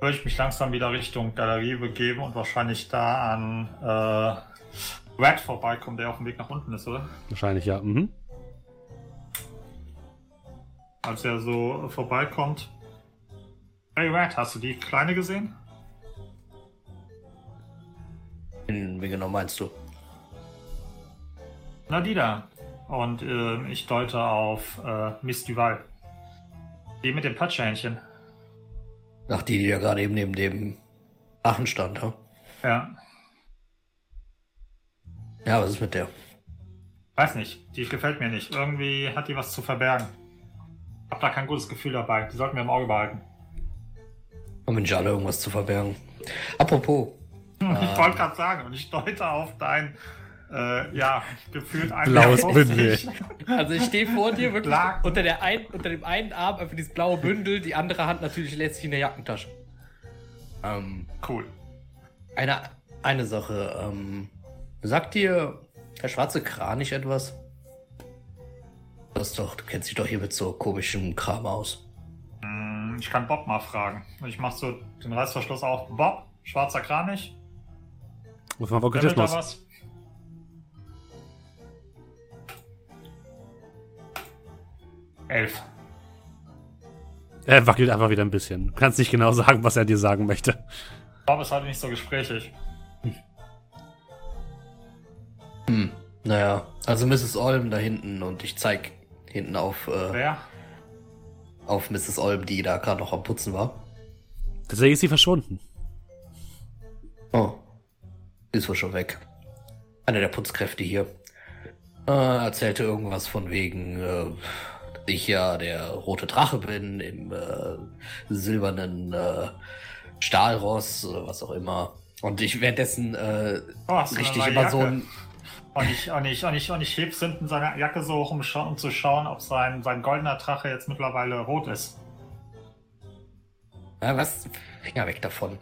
Würde ich mich langsam wieder Richtung Galerie begeben und wahrscheinlich da an äh, Red vorbeikommen, der auf dem Weg nach unten ist, oder? Wahrscheinlich, ja. Mhm. Als er so vorbeikommt. Hey Red, hast du die Kleine gesehen? Wen genau meinst du? Na, die da. Und äh, ich deute auf äh, Miss Duval. Die mit dem Patschhähnchen. Ach, die, die ja gerade eben neben dem Achen stand, ha? Ja. Ja, was ist mit der? Weiß nicht, die gefällt mir nicht. Irgendwie hat die was zu verbergen. Hab da kein gutes Gefühl dabei. Die sollten wir im Auge behalten. Wir nicht alle irgendwas zu verbergen? Apropos, Ich wollte gerade sagen, und ich deute auf dein, äh, ja, gefühlt ein Blaues Bündel. Also ich stehe vor dir wirklich Laken. unter, der ein, unter dem einen Arm einfach dieses blaue Bündel, die andere Hand natürlich letztlich in der Jackentasche. Ähm, Cool. eine, eine Sache, ähm, sagt dir der schwarze Kranich etwas? Das ist doch, du kennst dich doch hier mit so komischem Kram aus. Hm, Ich kann Bob mal fragen. Ich mach so den Reißverschluss auf. Bob, schwarzer Kranich. Muss man Wer will da Okkultismus. was? Elf. Er wackelt einfach wieder ein bisschen. Du kannst nicht genau sagen, was er dir sagen möchte. Bob ist heute nicht so gesprächig. Hm, naja, also Mrs. Olm da hinten und ich zeig hinten auf, äh, Wer? auf Mrs. Olm, die da gerade noch am Putzen war. Tatsächlich ist sie verschwunden. Oh. Ist wohl schon weg. Einer der Putzkräfte hier. Äh, erzählte irgendwas von wegen, äh, ich ja der rote Drache bin im äh, silbernen äh, Stahlross oder was auch immer. Und ich währenddessen äh, Oh, richtig immer so ein. Und ich, und ich, und ich, und ich heb's hinten seine Jacke so hoch, um, um zu schauen, ob sein, sein goldener Drache jetzt mittlerweile rot ist. Ja, was? Finger weg davon.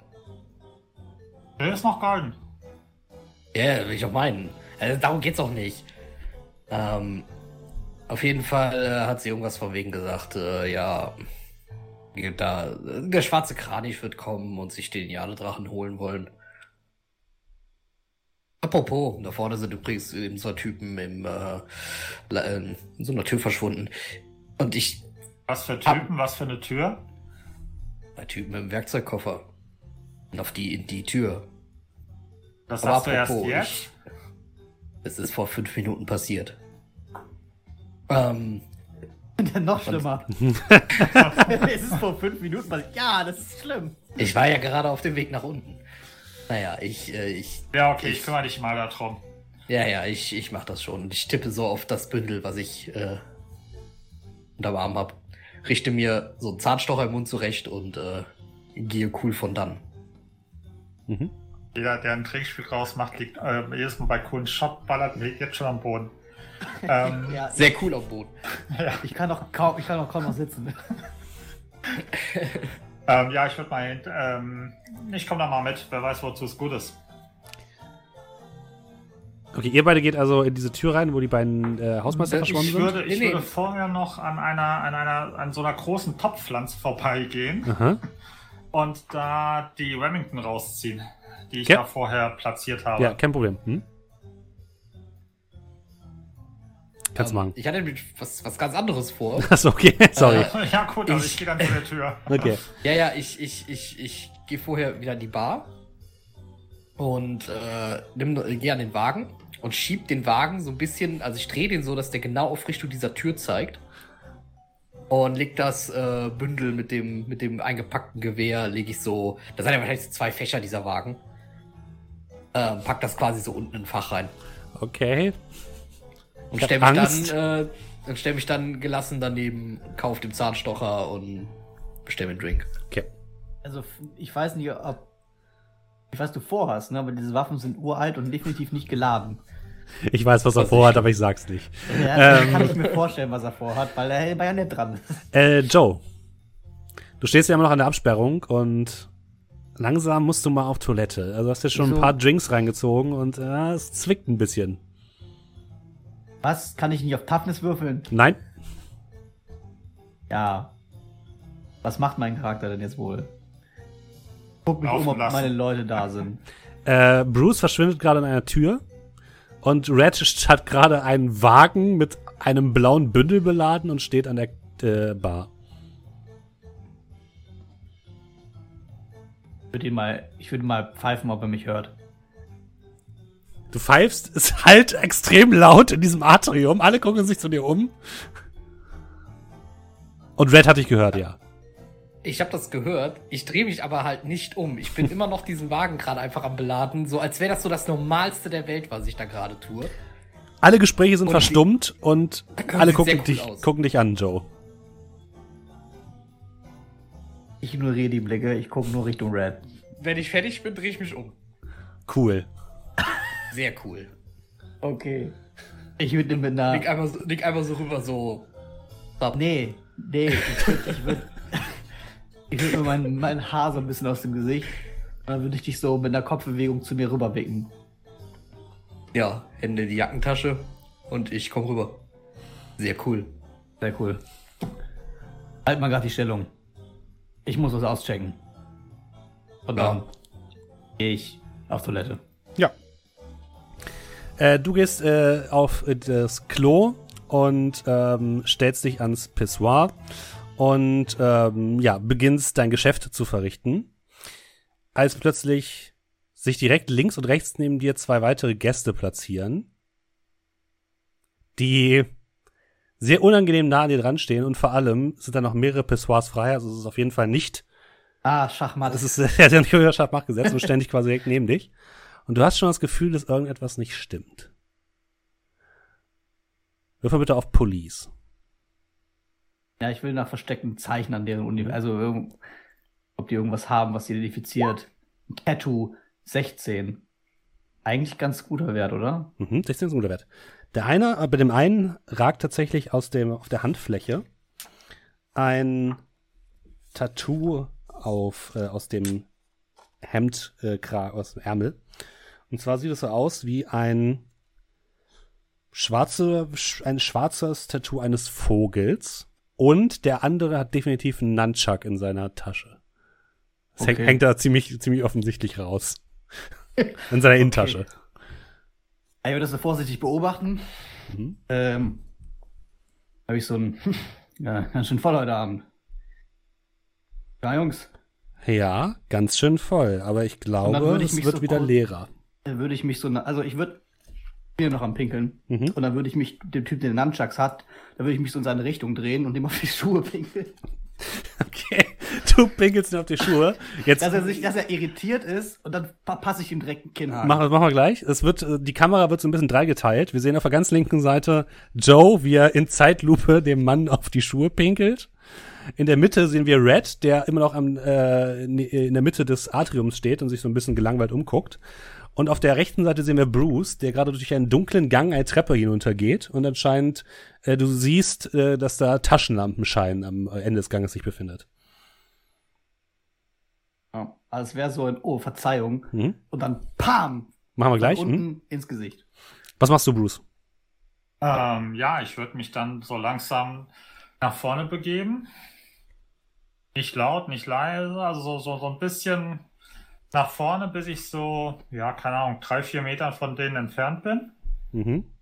Der ist noch golden. Ja, will ich auch meinen. Also, darum geht's auch nicht. Ähm, auf jeden Fall äh, hat sie irgendwas von wegen gesagt, äh, ja, da, der schwarze Kranich wird kommen und sich den Jadedrachen holen wollen. Apropos, da vorne sind übrigens eben so Typen im, äh, in so einer Tür verschwunden. Und ich, Was für Typen, was für eine Tür? bei Typen im Werkzeugkoffer. Und auf die, in die Tür. Das Aber sagst du erst apropos, jetzt? ich- Es ist vor fünf Minuten passiert. Ähm, Noch schlimmer. es ist vor fünf Minuten passiert. Ja, das ist schlimm. Ich war ja gerade auf dem Weg nach unten. Naja, ich, äh, ich, Ja, okay, ich kümmere dich mal darum. ja, ja, ich, ich mach das schon. Ich tippe so auf das Bündel, was ich äh, unterm Arm hab. Richte mir so einen Zahnstocher im Mund zurecht und äh, gehe cool von dann. Mhm. Jeder, der ein Trinkspiel rausmacht, liegt äh, jedes Mal bei coolen Shop, ballert, liegt jetzt schon am Boden. ähm, Ja, Sehr cool auf dem Boden. ich kann doch kaum, ich kann doch kaum noch sitzen. ähm, ja, ich würde mal, hin- ähm, ich komme da mal mit. Wer weiß, wozu es gut ist. Okay, ihr beide geht also in diese Tür rein, wo die beiden äh, Hausmeister Ich verschwunden Ich sind. würde, ich Nee, nee. würde vorher noch an einer, an einer, an so einer großen Topfpflanze vorbeigehen Aha. und da die Remington rausziehen, die ich Ja. da vorher platziert habe. Ja, kein Problem. Hm? Kannst du machen. Ich hatte nämlich was, was ganz anderes vor. Achso, okay, sorry. Ja, gut, also Ich- ich gehe dann zu der Tür. Okay. Ja, ja, ich, ich, ich, ich gehe vorher wieder in die Bar und äh, nimm, gehe an den Wagen und schieb den Wagen so ein bisschen, also ich drehe den so, dass der genau auf Richtung dieser Tür zeigt. und leg das äh, Bündel mit dem, mit dem eingepackten Gewehr, lege ich so. Das sind ja wahrscheinlich so zwei Fächer, dieser Wagen. Ähm, pack das quasi so unten in ein Fach rein. Okay. Und stell mich Angst. dann, äh, und stell mich dann gelassen daneben, kauf den Zahnstocher und bestell mir einen Drink. Okay. Also, ich weiß nicht, ob. Ich weiß, du vorhast, ne? aber diese Waffen sind uralt und definitiv nicht geladen. Ich weiß, was er Was vorhat, ich- aber ich sag's nicht. Ja, Ähm. kann ich mir vorstellen, was er vorhat, weil er war ja nicht dran. Äh, Joe. Du stehst ja immer noch an der Absperrung und langsam musst du mal auf Toilette. Also hast du schon ein Wieso? paar Drinks reingezogen und äh, es zwickt ein bisschen. Was? Kann ich nicht auf Toughness würfeln? Nein? Ja. Was macht mein Charakter denn jetzt wohl? Guck mich um, ob meine Leute da sind. Äh, Bruce verschwindet gerade in einer Tür und Red hat gerade einen Wagen mit einem blauen Bündel beladen und steht an der äh, Bar. Ich würde ihn mal, ich würde mal pfeifen, ob er mich hört. Du pfeifst, ist halt extrem laut in diesem Atrium. Alle gucken sich zu dir um. Und Red hat dich gehört, ja. Ich habe das gehört, ich drehe mich aber halt nicht um. Ich bin immer noch diesen Wagen gerade einfach am Beladen, so als wäre das so das Normalste der Welt, was ich da gerade tue. Alle Gespräche sind Und verstummt und alle gucken cool dich, aus. gucken dich an, Joe. Ich ignoriere die Blicke, ich gucke nur Richtung Red. Wenn ich fertig bin, drehe ich mich um. Cool. Sehr cool. Okay. Ich würde mit einer. Leg einmal, so- leg einmal so rüber, so. Stop. Nee, nee, ich würde ich würd, ich würd mir mein, mein Haar so ein bisschen aus dem Gesicht. Und dann würde ich dich so mit einer Kopfbewegung zu mir rüberwicken. Ja, Hände in die Jackentasche und ich komm rüber. Sehr cool. Sehr cool. Halt mal gerade die Stellung. Ich muss was auschecken. Und Ja. dann gehe ich auf Toilette. Ja. Äh, du gehst äh, auf das Klo und ähm, stellst dich ans Pissoir und ähm, ja, beginnst dein Geschäft zu verrichten. Als plötzlich sich direkt links und rechts neben dir zwei weitere Gäste platzieren, die sehr unangenehm nah an dir dran stehen und vor allem sind da noch mehrere Pissoirs frei, also es ist auf jeden Fall nicht Ah, Schachmatt. das ist, er hat ja nicht über Schachmacht gesetzt und ständig quasi direkt neben dich. Und du hast schon das Gefühl, dass irgendetwas nicht stimmt. Würfel bitte auf Police. ja, ich will nach versteckten Zeichen an deren Uni. Also, ob die irgendwas haben, was sie identifiziert. Tattoo 16. Eigentlich ganz guter Wert, oder? Mhm, 16 ist ein guter Wert. Der eine, äh, bei dem einen ragt tatsächlich aus dem, auf der Handfläche ein Tattoo auf, äh, aus dem Hemd, äh, aus dem Ärmel. Und zwar sieht es so aus wie ein schwarze, sch- ein schwarzes Tattoo eines Vogels. Und der andere hat definitiv einen Nunchuck in seiner Tasche. Das hängt, Okay. hängt da ziemlich, ziemlich offensichtlich raus. in seiner Innentasche. Ich würde das so vorsichtig beobachten. Mhm. Ähm, habe ich so ein, ja, ganz schön voll heute Abend. Ja, Jungs, Ja, ganz schön voll, aber ich glaube, ich es wird so wieder leerer. Würde ich mich so, also ich würde hier noch am Pinkeln. Mhm. Und dann würde ich mich, dem Typ, der den Nunchucks hat, da würde ich mich so in seine Richtung drehen und dem auf die Schuhe pinkeln. Okay, du pinkelst ihn auf die Schuhe. Jetzt Dass er sich, dass er irritiert ist und dann pa passe ich ihm direkt einen Kinnhaken. machen, machen wir gleich. Es wird, äh, die Kamera wird so ein bisschen dreigeteilt. Wir sehen auf der ganz linken Seite Joe, wie er in Zeitlupe dem Mann auf die Schuhe pinkelt. In der Mitte sehen wir Red, der immer noch am, äh, in der Mitte des Atriums steht und sich so ein bisschen gelangweilt umguckt. Und auf der rechten Seite sehen wir Bruce, der gerade durch einen dunklen Gang eine Treppe hinuntergeht und anscheinend äh, du siehst, äh, dass da Taschenlampenschein am äh, Ende des Ganges sich befindet. Ja, also es wäre so ein, oh, Verzeihung. Mhm. Und dann PAM! Machen wir gleich. Unten Mhm. ins Gesicht. Was machst du, Bruce? Ähm, ja, ich würde mich dann so langsam nach vorne begeben. Nicht laut, nicht leise, also so, so, so ein bisschen nach vorne, bis ich so, ja, keine Ahnung, drei, vier Meter von denen entfernt bin. Mhm.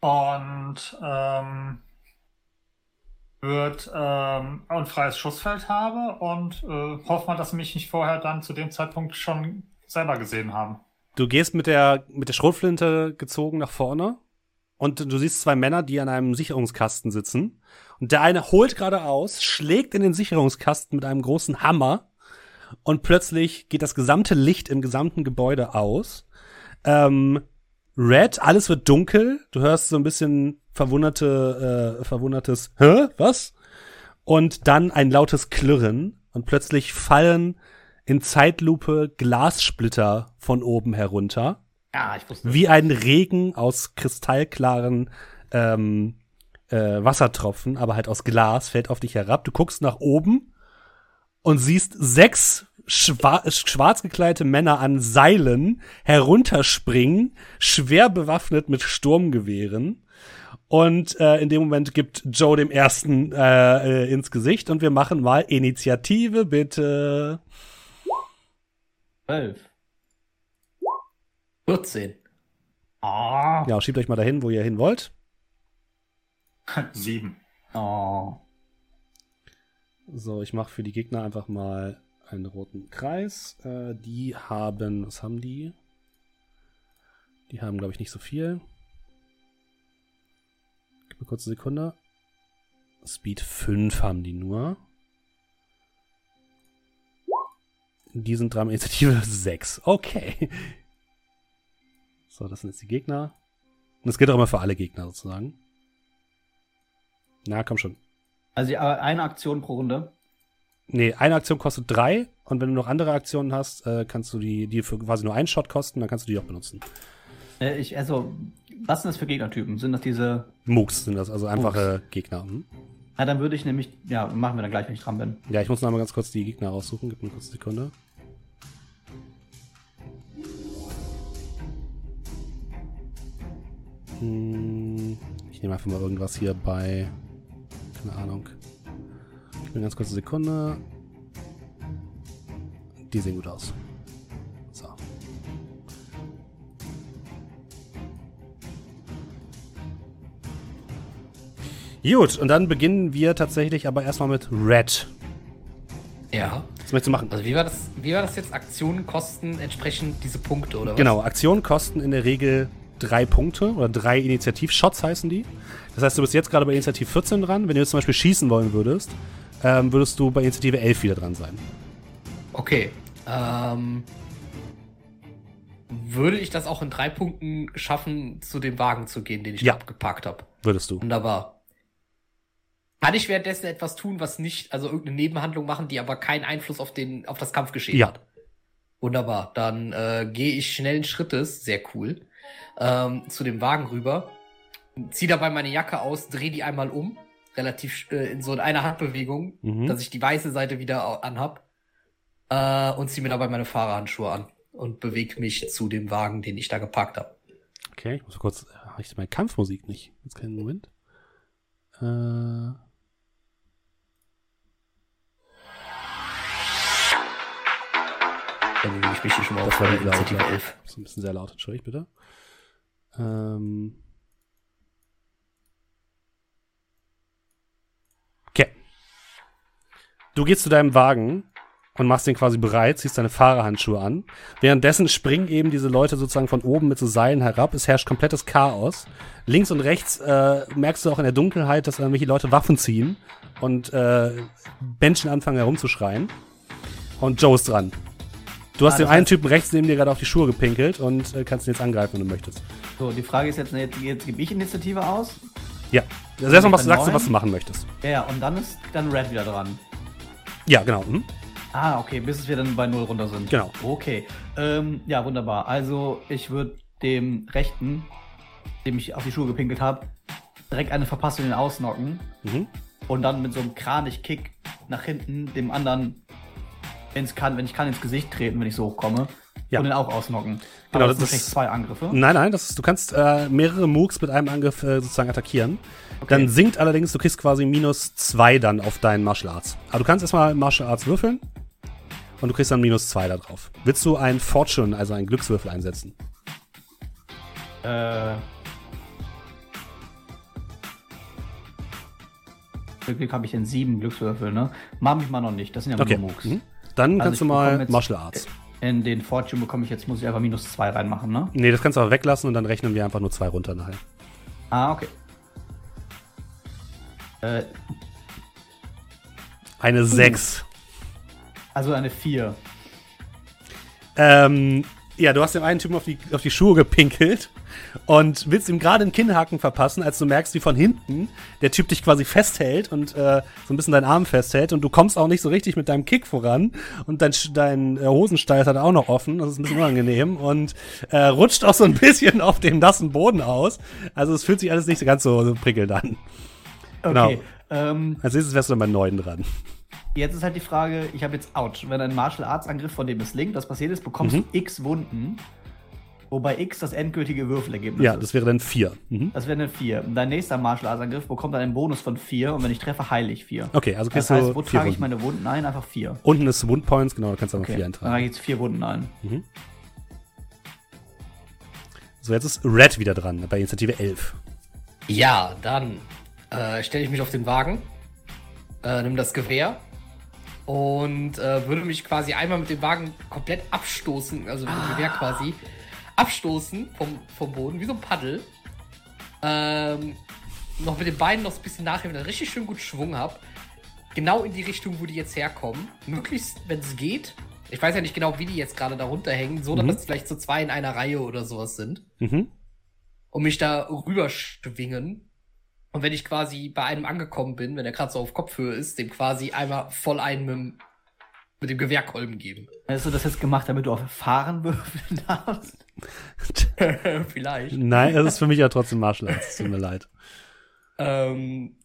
Und ähm, wird ähm, ein freies Schussfeld habe und äh, hoffe mal, dass sie mich nicht vorher dann zu dem Zeitpunkt schon selber gesehen haben. Du gehst mit der, mit der Schrotflinte gezogen nach vorne und du siehst zwei Männer, die an einem Sicherungskasten sitzen. Und der eine holt gerade aus, schlägt in den Sicherungskasten mit einem großen Hammer und plötzlich geht das gesamte Licht im gesamten Gebäude aus. Ähm, Red, alles wird dunkel. Du hörst so ein bisschen verwunderte, äh, verwundertes, hä, was? Und dann ein lautes Klirren und plötzlich fallen in Zeitlupe Glassplitter von oben herunter. Ja, ich wusste. Wie ein Regen aus kristallklaren ähm, äh, Wassertropfen, aber halt aus Glas, fällt auf dich herab. Du guckst nach oben und siehst sechs schwa schwarz gekleidete Männer an Seilen herunterspringen, schwer bewaffnet mit Sturmgewehren. Und äh, in dem Moment gibt Joe dem ersten äh, äh, ins Gesicht und wir machen mal Initiative, bitte. 12. 14. Ah. Ja, schiebt euch mal dahin, wo ihr hin wollt. Sieben. Oh. So, ich mache für die Gegner einfach mal einen roten Kreis. Äh, die haben, was haben die? Die haben, glaube ich, nicht so viel. Gib mir kurz eine Sekunde. Speed 5 haben die nur. Die sind dran, Initiative 6. Okay. So, das sind jetzt die Gegner. Und das gilt auch immer für alle Gegner sozusagen. Na, komm schon. Also eine Aktion pro Runde. Nee, eine Aktion kostet drei und wenn du noch andere Aktionen hast, äh, kannst du die, die für quasi nur einen Shot kosten, dann kannst du die auch benutzen. Äh, ich, also, was sind das für Gegnertypen? Sind das diese. Mooks sind das, also einfache Gegner. Hm? Na, dann würde ich nämlich. Ja, machen wir dann gleich, wenn ich dran bin. Ja, ich muss noch mal ganz kurz die Gegner raussuchen. Gib mir kurz eine Sekunde. Hm, ich nehme einfach mal irgendwas hier bei. Keine Ahnung. Gib mir ganz kurz eine Sekunde. Die sehen gut aus. So. Gut, und dann beginnen wir tatsächlich aber erstmal mit Red. Ja. Was möchtest du machen? Also wie war das, wie war das jetzt? Aktionen kosten entsprechend diese Punkte, oder was? Genau, Aktionen kosten in der Regel drei Punkte oder drei Initiativshots heißen die. Das heißt, du bist jetzt gerade bei Initiativ 14 dran. Wenn du jetzt zum Beispiel schießen wollen würdest, ähm, würdest du bei Initiative 11 wieder dran sein. Okay. Ähm, würde ich das auch in drei Punkten schaffen, zu dem Wagen zu gehen, den ich Ja. abgepackt habe? Würdest du. Wunderbar. Kann ich währenddessen etwas tun, was nicht, also irgendeine Nebenhandlung machen, die aber keinen Einfluss auf den, auf das Kampfgeschehen Ja. hat? Wunderbar. Dann äh, gehe ich schnellen Schrittes, sehr cool, ähm, zu dem Wagen rüber, ziehe dabei meine Jacke aus, drehe die einmal um, relativ äh, in so in einer Handbewegung, Mhm. dass ich die weiße Seite wieder anhab äh, und ziehe mir dabei meine Fahrerhandschuhe an und bewege mich zu dem Wagen, den ich da gepackt habe. Okay, ich muss kurz. Habe ich meine Kampfmusik nicht? Jetzt keinen Moment. Äh. Dann bewege ich mich hier schon mal Das auf war die laut, Initiative ja. 11. Ist ein bisschen sehr laut, entschuldigt bitte. Ähm. Okay. Du gehst zu deinem Wagen und machst den quasi bereit, ziehst deine Fahrerhandschuhe an. Währenddessen springen eben diese Leute sozusagen von oben mit so Seilen herab. Es herrscht komplettes Chaos. Links und rechts äh, merkst du auch in der Dunkelheit, dass irgendwelche Leute Waffen ziehen und äh, Menschen anfangen herumzuschreien. Und Joe ist dran. Du hast Ah, dem einen heißt- Typen rechts neben dir gerade auf die Schuhe gepinkelt und äh, kannst ihn jetzt angreifen, wenn du möchtest. So, die Frage ist jetzt, ne, jetzt, jetzt gebe ich Initiative aus. Ja. Also erstmal was, bei sagst du, was du machen möchtest. Ja, ja, und dann ist dann Red wieder dran. Ja, genau. Mhm. Ah, okay, bis wir dann bei 0 runter sind. Genau. Okay. Ähm, ja, wunderbar. Also, ich würde dem Rechten, dem ich auf die Schuhe gepinkelt habe, direkt eine Verpassung Ausnocken Mhm. und dann mit so einem Kranich-Kick nach hinten dem anderen, wenn's kann, wenn ich kann, ins Gesicht treten, wenn ich so hochkomme. Ja. Und den auch ausnocken. Genau, Aber das, das sind ist- zwei Angriffe. Nein, nein, das ist, du kannst äh, mehrere Mooks mit einem Angriff äh, sozusagen attackieren. Dann sinkt allerdings, du kriegst quasi minus zwei dann auf deinen Martial Arts. Aber du kannst erstmal Martial Arts würfeln und du kriegst dann minus zwei da drauf. Willst du ein Fortune, also einen Glückswürfel einsetzen? Äh. Glück habe ich in sieben Glückswürfel, ne? Mach mich mal noch nicht, das sind ja Okay. nur Mooks. Mhm. Dann Also kannst du mal Martial Arts. In den Fortune bekomme ich jetzt, muss ich einfach minus zwei reinmachen, ne? Nee, das kannst du aber weglassen und dann rechnen wir einfach nur zwei runter nachher. Ah, okay. Äh, Eine 6. also eine 4. Ähm, ja, du hast dem einen Typen auf die, auf die Schuhe gepinkelt und willst ihm gerade einen Kinnhaken verpassen, als du merkst, wie von hinten der Typ dich quasi festhält und äh, so ein bisschen deinen Arm festhält und du kommst auch nicht so richtig mit deinem Kick voran und dein, dein äh, Hosenstall hat auch noch offen, das ist ein bisschen unangenehm und äh, rutscht auch so ein bisschen auf dem nassen Boden aus. Also es fühlt sich alles nicht ganz so, so prickelnd an. Genau. Okay. Ähm, Als nächstes wärst du dann bei neun dran. jetzt ist halt die Frage, ich habe jetzt Ouch. Wenn ein Martial Arts Angriff von dem misslingt, das passiert ist, bekommst Mhm. du X Wunden. Wobei X das endgültige Würfelergebnis Ja, ist. das wäre dann vier. Mhm. Das wäre eine 4. Dein nächster Martial Arts Angriff bekommt dann einen Bonus von 4 und wenn ich treffe, heile ich 4. Okay, also kriegst Das heißt, du wo vier trage ich meine Wunden ein? Einfach 4. Unten ist Wundpoints, genau, da kannst du auch noch Okay. vier Dann trage eintragen. ich jetzt 4 Wunden ein. So, jetzt ist Red wieder dran, bei Initiative 11. Ja, dann äh, stelle ich mich auf den Wagen, äh, nimm das Gewehr und äh, würde mich quasi einmal mit dem Wagen komplett abstoßen, also mit dem Gewehr quasi abstoßen vom, vom Boden, wie so ein Paddel. Ähm, noch mit den Beinen noch ein bisschen nachheben, dass ich richtig schön gut Schwung habe. Genau in die Richtung, wo die jetzt herkommen. Möglichst, wenn es geht. Ich weiß ja nicht genau, wie die jetzt gerade darunter hängen, so dass Mhm. es vielleicht so zwei in einer Reihe oder sowas sind Mhm. und mich da rüber schwingen. Und wenn ich quasi bei einem angekommen bin, wenn er gerade so auf Kopfhöhe ist, dem quasi einmal voll einen mit, dem- mit dem Gewehrkolben geben. Hast du das jetzt gemacht, damit du auf Fahren würfeln darfst? Vielleicht. Nein, das ist für mich ja trotzdem Martial Arts, es tut mir leid. Ähm,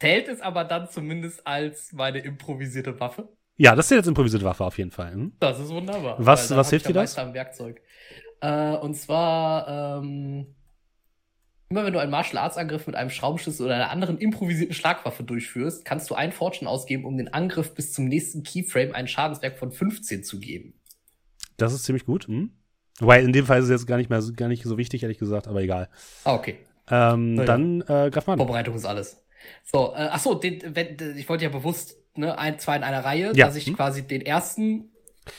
zählt es aber dann zumindest als meine improvisierte Waffe? Ja, das ist jetzt improvisierte Waffe auf jeden Fall. Hm? Das ist wunderbar. Was- was hilft dir das? am Werkzeug. Äh, und zwar, ähm, immer wenn du einen Martial Arts Angriff mit einem Schraubenschlüssel oder einer anderen improvisierten Schlagwaffe durchführst, kannst du ein Fortune ausgeben, um den Angriff bis zum nächsten Keyframe einen Schadenswert von 15 zu geben. Das ist ziemlich gut. Hm? Wobei, in dem Fall ist es jetzt gar nicht mehr so, gar nicht so wichtig, ehrlich gesagt, aber egal. Ah, okay. Ähm. Dann äh, greif mal an. Vorbereitung ist alles. So, äh, ach so, den, wenn, ich wollte ja bewusst, ne, ein, zwei in einer Reihe, Ja. dass ich Hm. quasi den ersten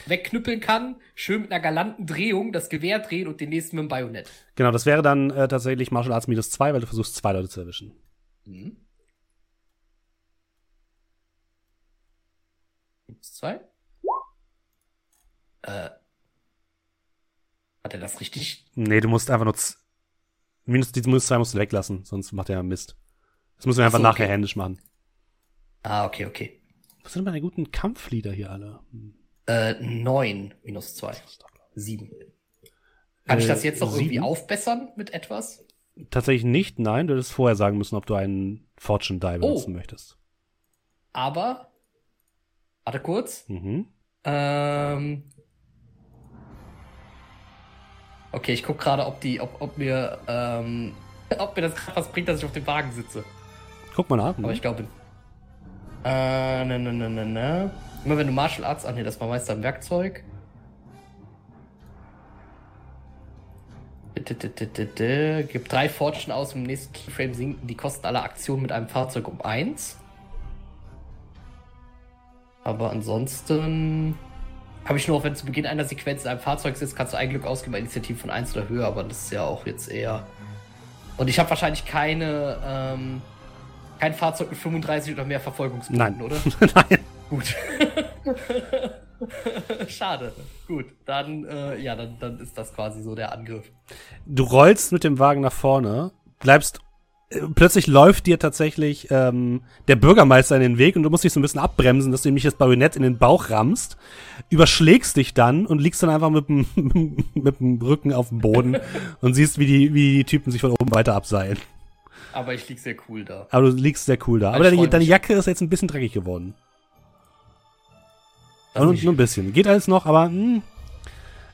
wegknüppeln kann, schön mit einer galanten Drehung das Gewehr drehen und den nächsten mit dem Bajonett. Genau, das wäre dann äh, tatsächlich Martial Arts minus zwei, weil du versuchst, zwei Leute zu erwischen. Mhm. Gibt's zwei? Äh. Hat er das richtig? Nee, du musst einfach nur minus, die minus zwei musst du weglassen, sonst macht er Mist. Das müssen wir einfach Ach so, nachher okay. händisch machen. Ah, okay, okay. Was sind denn meine guten Kampflieder hier alle? Hm. Äh, neun minus zwei. Sieben. Kann ich Äh, das jetzt noch irgendwie sieben? aufbessern mit etwas? Tatsächlich nicht, nein. Du hättest vorher sagen müssen, ob du einen Fortune Die benutzen Oh. möchtest. Aber. Warte kurz. Mhm. Ähm. Okay, ich guck gerade, ob die, ob, ob mir, ähm, ob mir das was bringt, dass ich auf dem Wagen sitze. Guck mal nach. Aber ich glaube. Äh, ne, ne, ne, ne, ne. Immer wenn du Martial Arts, ne, das war meist ein Werkzeug. Gib drei Fortune aus, im nächsten Keyframe sinken die Kosten aller Aktionen mit einem Fahrzeug um eins. Aber ansonsten habe ich nur, wenn zu Beginn einer Sequenz in einem Fahrzeug sitzt, kannst du ein Glück ausgeben bei Initiative von 1 oder höher, aber das ist ja auch jetzt eher. Und ich habe wahrscheinlich keine, ähm, kein Fahrzeug mit 35 oder mehr Verfolgungspunkten, Nein. oder? Nein. Gut. Schade. Gut, dann, äh, ja, dann, dann ist das quasi so der Angriff. Du rollst mit dem Wagen nach vorne, bleibst. Plötzlich läuft dir tatsächlich ähm, der Bürgermeister in den Weg und du musst dich so ein bisschen abbremsen, dass du ihm nicht das Bajonett in den Bauch rammst, überschlägst dich dann und liegst dann einfach mit dem, mit dem Rücken auf dem Boden und siehst, wie die, wie die Typen sich von oben weiter abseilen. Aber ich lieg sehr cool da. Aber du liegst sehr cool da. Aber deine, deine. Jacke ist jetzt ein bisschen dreckig geworden. Lass Nur, ein bisschen. Geht alles noch, aber hm.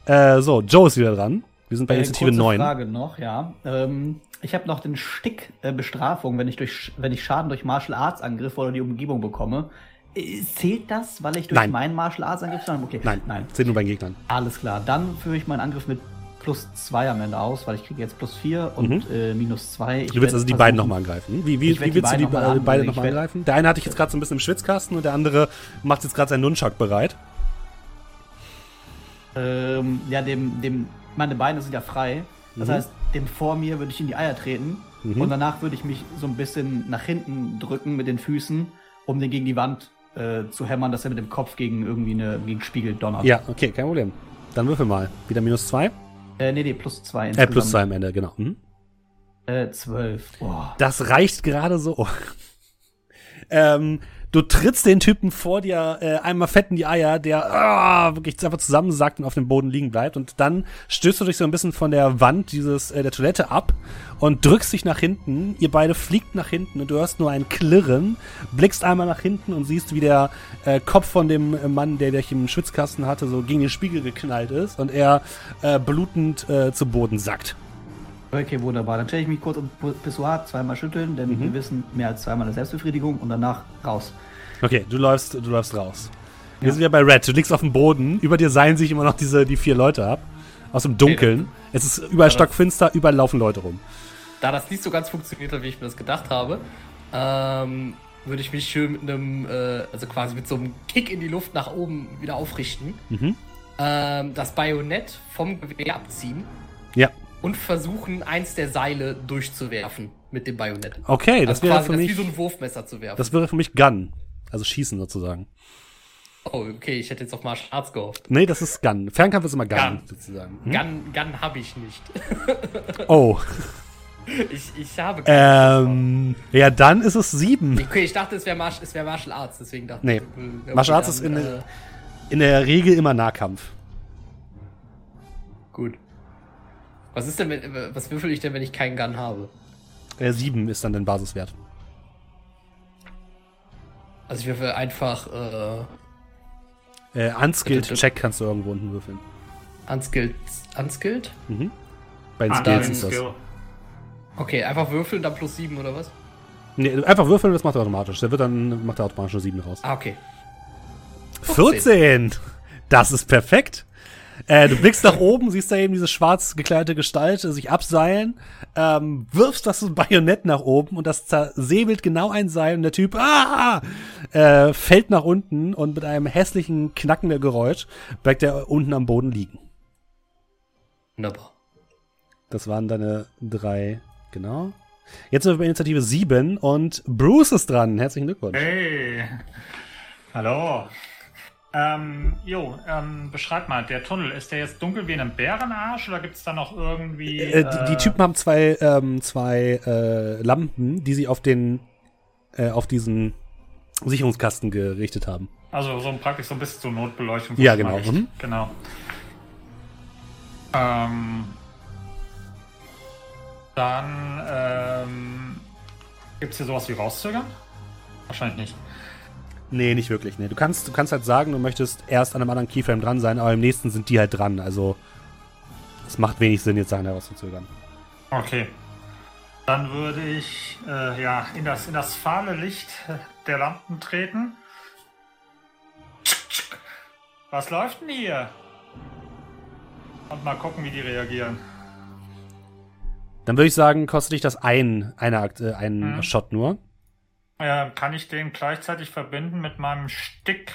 Äh, so, Joe ist wieder dran. Wir sind bei Äh, Initiative kurze 9. Frage noch, ja. Ähm, ich habe noch den Stick äh, Bestrafung, wenn ich durch wenn ich Schaden durch Martial Arts Angriffe oder die Umgebung bekomme. Äh, zählt das, weil ich durch Nein. meinen Martial Arts Angriff Schaden- okay. Nein, Nein. Zählt nur bei den Gegnern. Alles klar. Dann führe ich meinen Angriff mit plus 2 am Ende aus, weil ich kriege jetzt plus 4 und Mhm. äh, minus 2. Du willst also die beiden nochmal angreifen. Wie, wie, wie die willst du die beiden beide nochmal werd- angreifen? Der eine hatte ich jetzt gerade so ein bisschen im Schwitzkasten und der andere macht jetzt gerade seinen Nunchuck bereit. Ähm, ja, dem, dem, meine Beine sind ja frei. Das Mhm. heißt, dem vor mir würde ich in die Eier treten Mhm. und danach würde ich mich so ein bisschen nach hinten drücken mit den Füßen, um den gegen die Wand äh, zu hämmern, dass er mit dem Kopf gegen irgendwie eine gegen Spiegel donnert. Ja, okay, kein Problem. Dann würfel mal. Wieder minus zwei. Äh, nee, nee, plus zwei. Äh, plus zwei am Ende, genau. Mhm. Äh, zwölf. Boah. Das reicht gerade so. ähm, du trittst den Typen vor dir äh, einmal fett in die Eier, der ah, wirklich einfach zusammensackt und auf dem Boden liegen bleibt. Und dann stößt du dich so ein bisschen von der Wand dieses äh, der Toilette ab und drückst dich nach hinten. Ihr beide fliegt nach hinten und du hörst nur ein Klirren, blickst einmal nach hinten und siehst, wie der äh, Kopf von dem äh, Mann, der dich im Schwitzkasten hatte, so gegen den Spiegel geknallt ist und er äh, blutend äh, zu Boden sackt. Okay, wunderbar. Dann stelle ich mich kurz um Pissoir, zweimal schütteln, denn Mhm. wir wissen, mehr als zweimal eine Selbstbefriedigung und danach raus. Okay, du läufst, du läufst raus. Wir sind wieder bei Red. Du liegst auf dem Boden. Über dir seilen sich immer noch diese, die vier Leute ab. Aus dem Dunkeln. Es ist überall stockfinster, überall laufen Leute rum. Da das nicht so ganz funktioniert hat, wie ich mir das gedacht habe, ähm, würde ich mich schön mit einem, äh, also quasi mit so einem Kick in die Luft nach oben wieder aufrichten. Mhm. Ähm, das Bajonett vom Gewehr abziehen Ja. Und versuchen, eins der Seile durchzuwerfen mit dem Bajonett. Okay, das also wäre quasi für das wie mich. so ein Wurfmesser zu werfen. Das wäre für mich Gun. Also schießen sozusagen. oh, okay, ich hätte jetzt auf Martial Arts gehofft. Nee, das ist Gun. Fernkampf ist immer Gun, Gun. sozusagen. Hm? Gun, Gun habe ich nicht. Oh. Ich, ich habe keine Ähm. Ja, dann ist es sieben. Okay, ich dachte, es wäre Martial, wär Martial Arts, deswegen dachte Nee. ich. okay, Martial Arts ist in äh, In der Regel immer Nahkampf. Gut. Was ist denn, wenn, was würfel ich denn, wenn ich keinen Gun habe? Äh, sieben ist dann dein Basiswert. Also ich würfel einfach äh, Äh, Unskilled Check kannst du irgendwo unten würfeln. unskilled, unskilled? Mhm. Bei den Ah, Skills dann ist das. Okay, einfach würfeln, dann plus 7 oder was? Nee, einfach würfeln, das macht er automatisch. Der wird dann, macht er automatisch eine 7 raus. Ah, okay. 14! Das ist perfekt. Äh, du blickst nach oben, siehst da eben diese schwarz gekleidete Gestalt sich abseilen, ähm, wirfst das Bajonett nach oben und das zersäbelt genau ein Seil und der Typ ah, äh, fällt nach unten und mit einem hässlichen, knackenden Geräusch bleibt er unten am Boden liegen. Wunderbar. Das waren deine drei, genau. Jetzt sind wir bei Initiative 7 und Bruce ist dran. Herzlichen Glückwunsch. Hey. Hallo. Ähm, jo, ähm, beschreib mal, der Tunnel, ist der jetzt dunkel wie in einem Bärenarsch oder gibt es da noch irgendwie. Äh, die, die äh, Typen haben zwei, ähm, zwei äh, Lampen, die sie auf den, äh, auf diesen Sicherungskasten gerichtet haben. Also so praktisch so ein bisschen zur Notbeleuchtung. Ja, genau. Mhm. Genau. Ähm, dann ähm, gibt es hier sowas wie rauszögern? Wahrscheinlich nicht. Nee, nicht wirklich. Nee. Du kannst, du kannst halt sagen, du möchtest erst an einem anderen Keyframe dran sein, aber im nächsten sind die halt dran. Also es macht wenig Sinn, jetzt Sachen herauszuzögern. Okay. Dann würde ich äh, ja in das, in das fahle Licht der Lampen treten. Was läuft denn hier? Und mal gucken, wie die reagieren. Dann würde ich sagen, kostet dich das ein, eine, äh, einen Mhm. Shot nur. Äh, kann ich den gleichzeitig verbinden mit meinem Stick?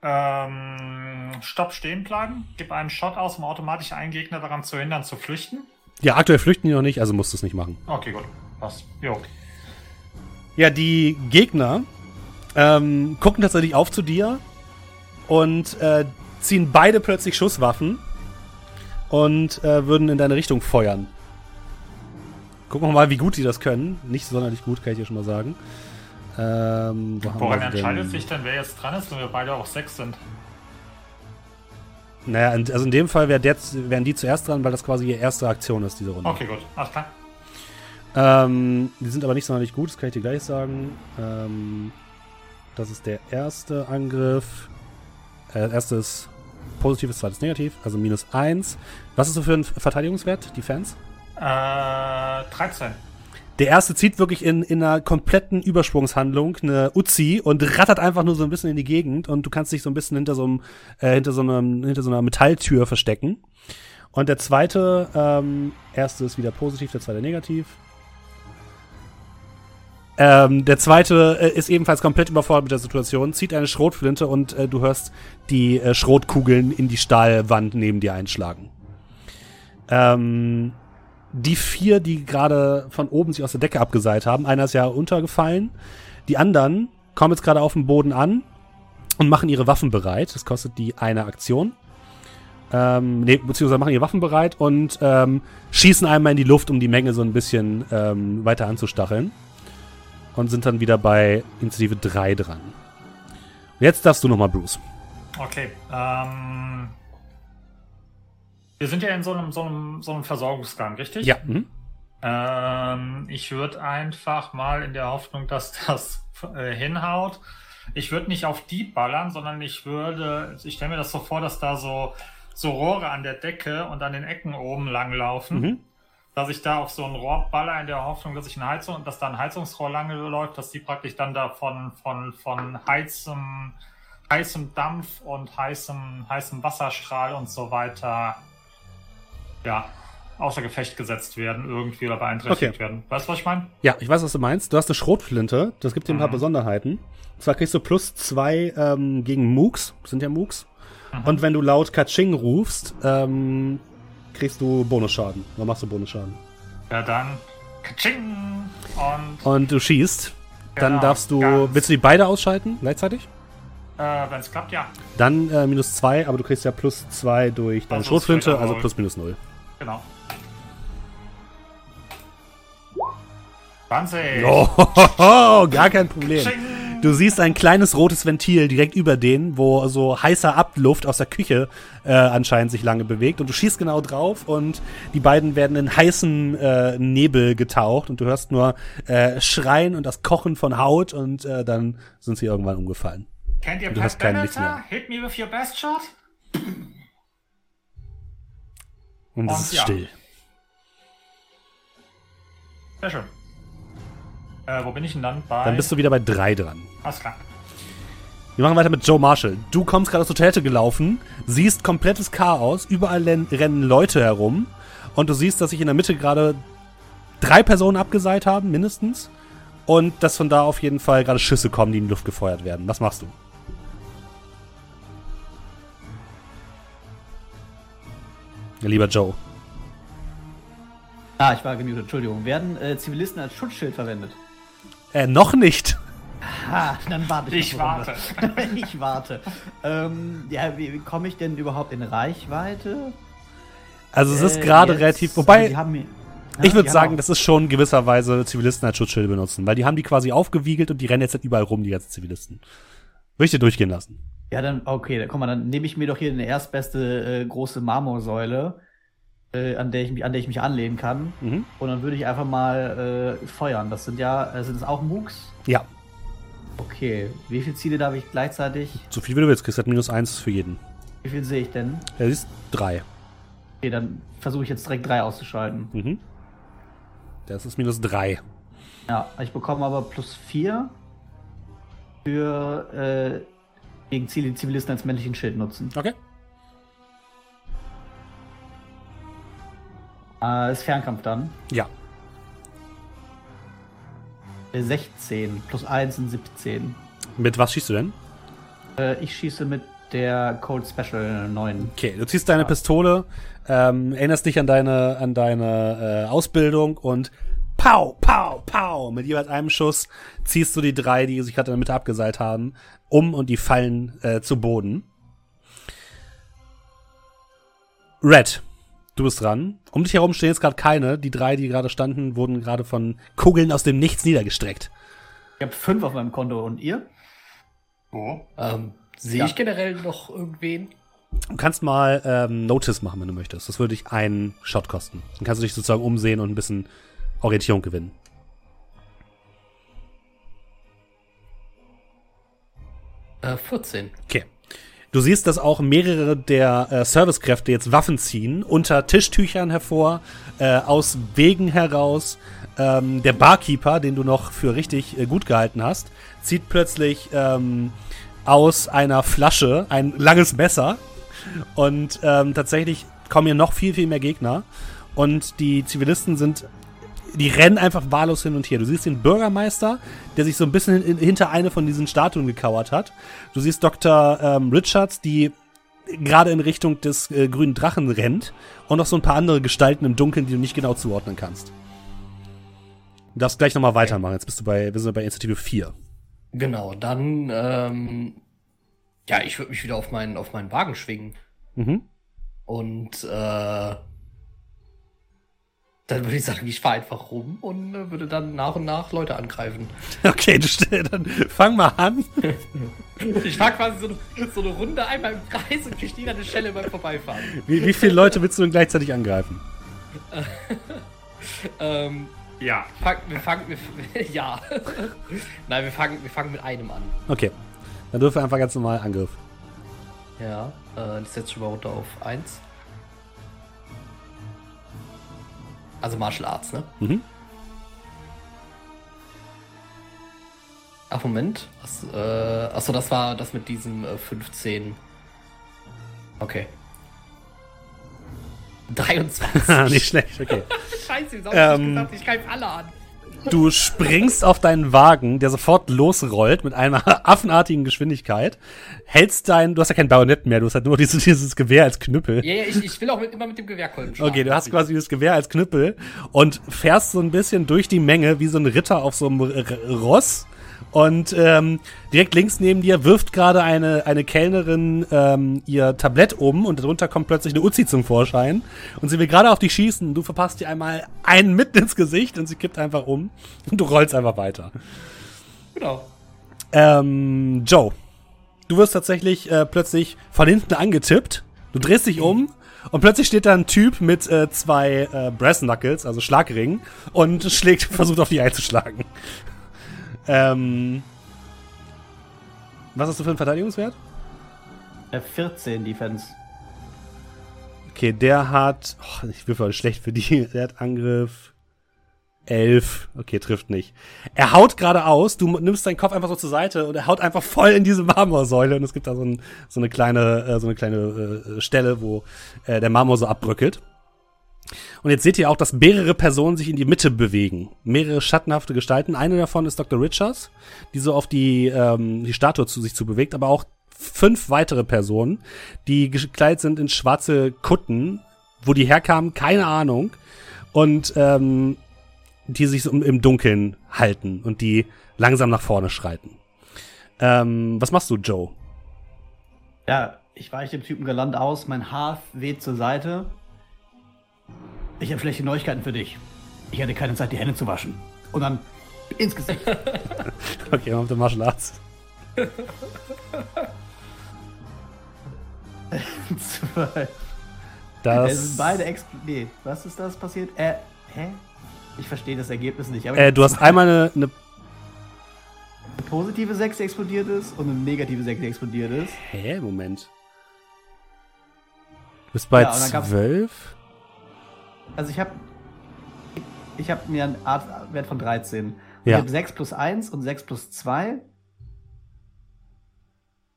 Ähm, Stopp stehen bleiben. Gib einen Shot aus, um automatisch einen Gegner daran zu hindern, zu flüchten. Ja, aktuell flüchten die noch nicht, also musst du es nicht machen. Okay, gut. Passt. Jo. Ja, die Gegner ähm, gucken tatsächlich auf zu dir und äh, ziehen beide plötzlich Schusswaffen und äh, würden in deine Richtung feuern. Gucken wir mal, wie gut die das können. Nicht sonderlich gut, kann ich dir schon mal sagen. Ähm, Woran entscheidet sich denn, wer jetzt dran ist, wenn wir beide auch sechs sind? Naja, also in dem Fall wär der, wären die zuerst dran, weil das quasi ihre erste Aktion ist, diese Runde. Okay, gut. Alles klar. Ähm, die sind aber nicht sonderlich gut, das kann ich dir gleich sagen. Ähm, das ist der erste Angriff. Äh, erstes positives, zweites negativ, also minus eins. Was ist so für ein Verteidigungswert, die Fans? Äh, 13. Der erste zieht wirklich in, in einer kompletten Übersprungshandlung eine Uzi und rattert einfach nur so ein bisschen in die Gegend und du kannst dich so ein bisschen hinter so, einem, äh, hinter so, einem, hinter so einer Metalltür verstecken. Und der zweite, ähm, erste ist wieder positiv, der zweite negativ. Ähm, der zweite äh, ist ebenfalls komplett überfordert mit der Situation, zieht eine Schrotflinte und äh, du hörst die äh, Schrotkugeln in die Stahlwand neben dir einschlagen. Ähm, die vier, die gerade von oben sich aus der Decke abgeseilt haben, einer ist ja untergefallen. Die anderen kommen jetzt gerade auf dem Boden an und machen ihre Waffen bereit. Das kostet die eine Aktion. Ähm, nee, beziehungsweise machen ihre Waffen bereit und ähm, schießen einmal in die Luft, um die Menge so ein bisschen ähm, weiter anzustacheln. Und sind dann wieder bei Initiative 3 dran. Jetzt darfst du nochmal, Bruce. Okay. Ähm, wir sind ja in so einem, so einem, so einem Versorgungsgang, richtig? Ja. Mhm. Ähm, ich würde einfach mal in der Hoffnung, dass das äh, hinhaut. Ich würde nicht auf die ballern, sondern ich würde, ich stelle mir das so vor, dass da so, so Rohre an der Decke und an den Ecken oben lang laufen. Mhm. Dass ich da auf so ein Rohr baller in der Hoffnung, dass ich eine Heizung, dass da ein Heizungsrohr lange läuft, dass die praktisch dann da von, von, von heißem, heißem Dampf und heißem, heißem Wasserstrahl und so weiter ja, außer Gefecht gesetzt werden, irgendwie oder beeinträchtigt Okay. werden. Weißt du, was ich meine? Ja, ich weiß, was du meinst. Du hast eine Schrotflinte. Das gibt dir ein paar Mhm. Besonderheiten. Und zwar kriegst du plus zwei ähm, gegen Mooks. Sind ja Mooks. Mhm. Und wenn du laut Kaching rufst, ähm, kriegst du Bonusschaden. Oder machst du Bonusschaden. Ja, dann. Katsching! Und Und du schießt. Dann Genau, darfst du. ganz. Willst du die beide ausschalten gleichzeitig? äh, wenn es klappt, ja. Dann äh, minus zwei, aber du kriegst ja plus zwei durch deine Also Schrotflinte, also plus minus null. Genau. 20! Oh, gar kein Problem. Du siehst ein kleines rotes Ventil direkt über denen, wo so heißer Abluft aus der Küche äh, anscheinend sich lange bewegt. Und du schießt genau drauf und die beiden werden in heißen äh, Nebel getaucht und du hörst nur äh, Schreien und das Kochen von Haut und äh, dann sind sie irgendwann umgefallen. Kennt ihr Pat Benatar? Hit me with your best shot? Und es ist ja. still. Sehr schön. Äh, wo bin ich denn dann? Bei. Dann bist du wieder bei drei dran. Alles klar. Wir machen weiter mit Joe Marshall. Du kommst gerade aus der Toilette gelaufen, siehst komplettes Chaos, überall rennen Leute herum und du siehst, dass sich in der Mitte gerade drei Personen abgeseilt haben, mindestens. Und dass von da auf jeden Fall gerade Schüsse kommen, die in die Luft gefeuert werden. Was machst du? Lieber Joe. Ah, ich war gemutet, Entschuldigung. Werden äh, Zivilisten als Schutzschild verwendet? Äh, noch nicht. Ah, dann warte ich. Ich warte. Ich warte. Ähm, ja, wie, wie komme ich denn überhaupt in Reichweite? Also es ist Äh, gerade jetzt- relativ. Wobei, Die haben, mir- ich Ja, würde sagen, das ist schon gewisserweise Zivilisten als Schutzschilde benutzen, weil die haben die quasi aufgewiegelt und die rennen jetzt halt überall rum, die ganzen Zivilisten. Würde ich dir durchgehen lassen. Ja, dann, okay, dann, guck mal, dann nehme ich mir doch hier eine erstbeste äh, große Marmorsäule, äh, an, der ich, mich- an der ich mich anlehnen kann. Mhm. Und dann würde ich einfach mal äh, feuern. Das sind ja, äh, sind das auch Mooks? Ja, Okay, wie viele Ziele darf ich gleichzeitig? so viel wie du willst, kriegst halt minus eins für jeden. Wie viel sehe ich denn? Er ist drei. Okay, dann versuche ich jetzt direkt drei auszuschalten. Mhm. Das ist minus drei. Ja, ich bekomme aber plus vier für äh, gegen Ziele, die Zivilisten als männlichen Schild nutzen. Okay. Äh, ist Fernkampf dann. Ja. Äh, 16 plus 1 sind 17. Mit was schießt du denn? Äh, ich schieße mit der Cold Special 9. Okay, du ziehst deine Pistole, ähm, erinnerst dich an deine, an deine äh, Ausbildung und pow, pow, pow, mit jeweils einem Schuss ziehst du die drei, die sich gerade in der Mitte abgeseilt haben, um und die fallen äh, zu Boden. Red, du bist dran. Um dich herum stehen jetzt gerade keine. Die drei, die gerade standen, wurden gerade von Kugeln aus dem Nichts niedergestreckt. Ich habe 5 auf meinem Konto und ihr? Wo? Ähm, Sehe Ja. ich generell noch irgendwen? Du kannst mal ähm, Notice machen, wenn du möchtest. Das würde dich einen Shot kosten. Dann kannst du dich sozusagen umsehen und ein bisschen Orientierung gewinnen. Äh, 14. Okay. Du siehst, dass auch mehrere der äh, Servicekräfte jetzt Waffen ziehen, unter Tischtüchern hervor, äh, aus Wegen heraus. Ähm, der Barkeeper, den du noch für richtig äh, gut gehalten hast, zieht plötzlich ähm, aus einer Flasche ein langes Messer. Und ähm, tatsächlich kommen hier noch viel, viel mehr Gegner. Und die Zivilisten sind die rennen einfach wahllos hin und her. Du siehst den Bürgermeister, der sich so ein bisschen hin, hinter eine von diesen Statuen gekauert hat. Du siehst Dr. Ähm, Richards, die gerade in Richtung des äh, grünen Drachen rennt und noch so ein paar andere Gestalten im Dunkeln, die du nicht genau zuordnen kannst. Du darfst gleich nochmal weitermachen. Jetzt bist du bei, wir sind bei Initiative 4. Genau, dann, ähm, ja, ich würde mich wieder auf meinen, auf meinen Wagen schwingen. Mhm. Und äh, dann würde ich sagen, ich fahre einfach rum und äh, würde dann nach und nach Leute angreifen. Okay, du stell, dann fang mal an. Ich fahre quasi so eine, so eine Runde einmal im Kreis und kriege nie eine Stelle beim Vorbeifahren. Wie, wie viele Leute willst du denn gleichzeitig angreifen? Ähm, Ja. fang, wir fangen, wir, ja. Nein, wir fangen, wir fangen mit einem an. Okay. Dann dürfen wir einfach ganz normal Angriff. Ja, äh, ich setze schon mal runter auf 1. Also Martial Arts, ne? Mhm. Ach, Moment. Was, äh, achso, das war das mit diesem äh, 15. Okay. 23. Nicht schlecht, okay. Scheiße, wieso hab Ähm, ich gesagt, ich greife alle an. Du springst auf deinen Wagen, der sofort losrollt mit einer affenartigen Geschwindigkeit. Hältst dein, du hast ja kein Bajonett mehr, du hast halt nur dieses, dieses Gewehr als Knüppel. Ja, ja, ich, ich will auch mit, immer mit dem Gewehrkolben schlagen. Okay, du hast quasi das Gewehr als Knüppel und fährst so ein bisschen durch die Menge wie so ein Ritter auf so einem Ross. Und ähm, direkt links neben dir wirft gerade eine, eine Kellnerin ähm, ihr Tablett um und darunter kommt plötzlich eine Uzi zum Vorschein. Und sie will gerade auf dich schießen. Du verpasst ihr einmal einen mitten ins Gesicht und sie kippt einfach um. Und du rollst einfach weiter. Genau. Ähm, Joe, du wirst tatsächlich äh, plötzlich von hinten angetippt. Du drehst dich um und plötzlich steht da ein Typ mit äh, zwei äh, Brass Knuckles, also Schlagringen, und schlägt, versucht auf dich einzuschlagen. Ähm, was hast du für einen Verteidigungswert? Äh, 14 Defense. Okay, der hat, oh, ich würfel schlecht für die, der hat Angriff 11. Okay, trifft nicht. Er haut gerade aus, du nimmst deinen Kopf einfach so zur Seite und er haut einfach voll in diese Marmorsäule und es gibt da so, ein, so eine kleine, äh, so eine kleine äh, Stelle, wo äh, der Marmor so abbröckelt. Und jetzt seht ihr auch, dass mehrere Personen sich in die Mitte bewegen. Mehrere schattenhafte Gestalten. Eine davon ist Dr. Richards, die so auf die, ähm, die Statue zu sich zu bewegt, aber auch fünf weitere Personen, die gekleidet sind in schwarze Kutten, wo die herkamen, keine Ahnung. Und ähm, die sich so im- Dunkeln halten und die langsam nach vorne schreiten. Ähm, was machst du, Joe? Ja, ich weiche dem Typen galant aus, mein Haar weht zur Seite. Ich habe schlechte Neuigkeiten für dich. Ich hatte keine Zeit, die Hände zu waschen. Und dann ins Gesicht. Okay, auf der Martial Arts. Zwei. Das, Es sind beide explodiert. Nee, was ist das passiert? Äh, hä? Ich verstehe das Ergebnis nicht. Äh, du hast einmal eine, eine positive 6, die explodiert ist und eine negative 6, die explodiert ist. Hä, Moment. Du bist bei Ja, und dann gab's- 12? Also ich habe ich habe mir einen Artwert von 13. Und Ja. Ich habe 6 plus 1 und 6 plus 2.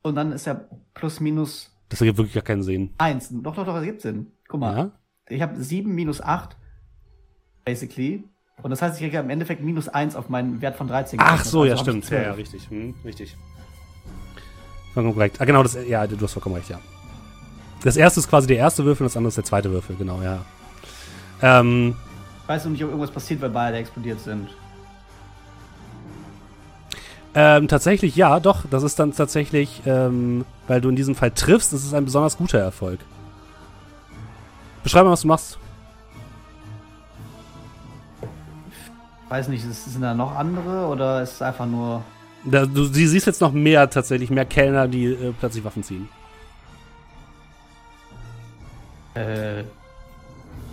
Und dann ist ja plus minus Das ergibt wirklich gar keinen Sinn. 1. Doch, doch, doch, das gibt Sinn. Guck mal. Ja? Ich habe 7 minus 8. Basically. Und das heißt, ich kriege im Endeffekt minus 1 auf meinen Wert von 13. Ach so, ja, Also ich stimmt. Ja, 12. ja, richtig. Hm, richtig. Vollkommen korrekt. Ah, genau, das, ja, du hast vollkommen recht, ja. Das erste ist quasi der erste Würfel und das andere ist der zweite Würfel, genau, ja. Ähm, Ich weiß noch nicht, ob irgendwas passiert, weil beide explodiert sind. ähm, tatsächlich, ja, doch, das ist dann tatsächlich, ähm, weil du in diesem Fall triffst, das ist ein besonders guter Erfolg. Beschreib mal, was du machst. Weiß nicht, ist- sind da noch andere oder ist es einfach nur. Da, du sie siehst jetzt noch mehr tatsächlich, mehr Kellner, die äh, plötzlich Waffen ziehen. Äh,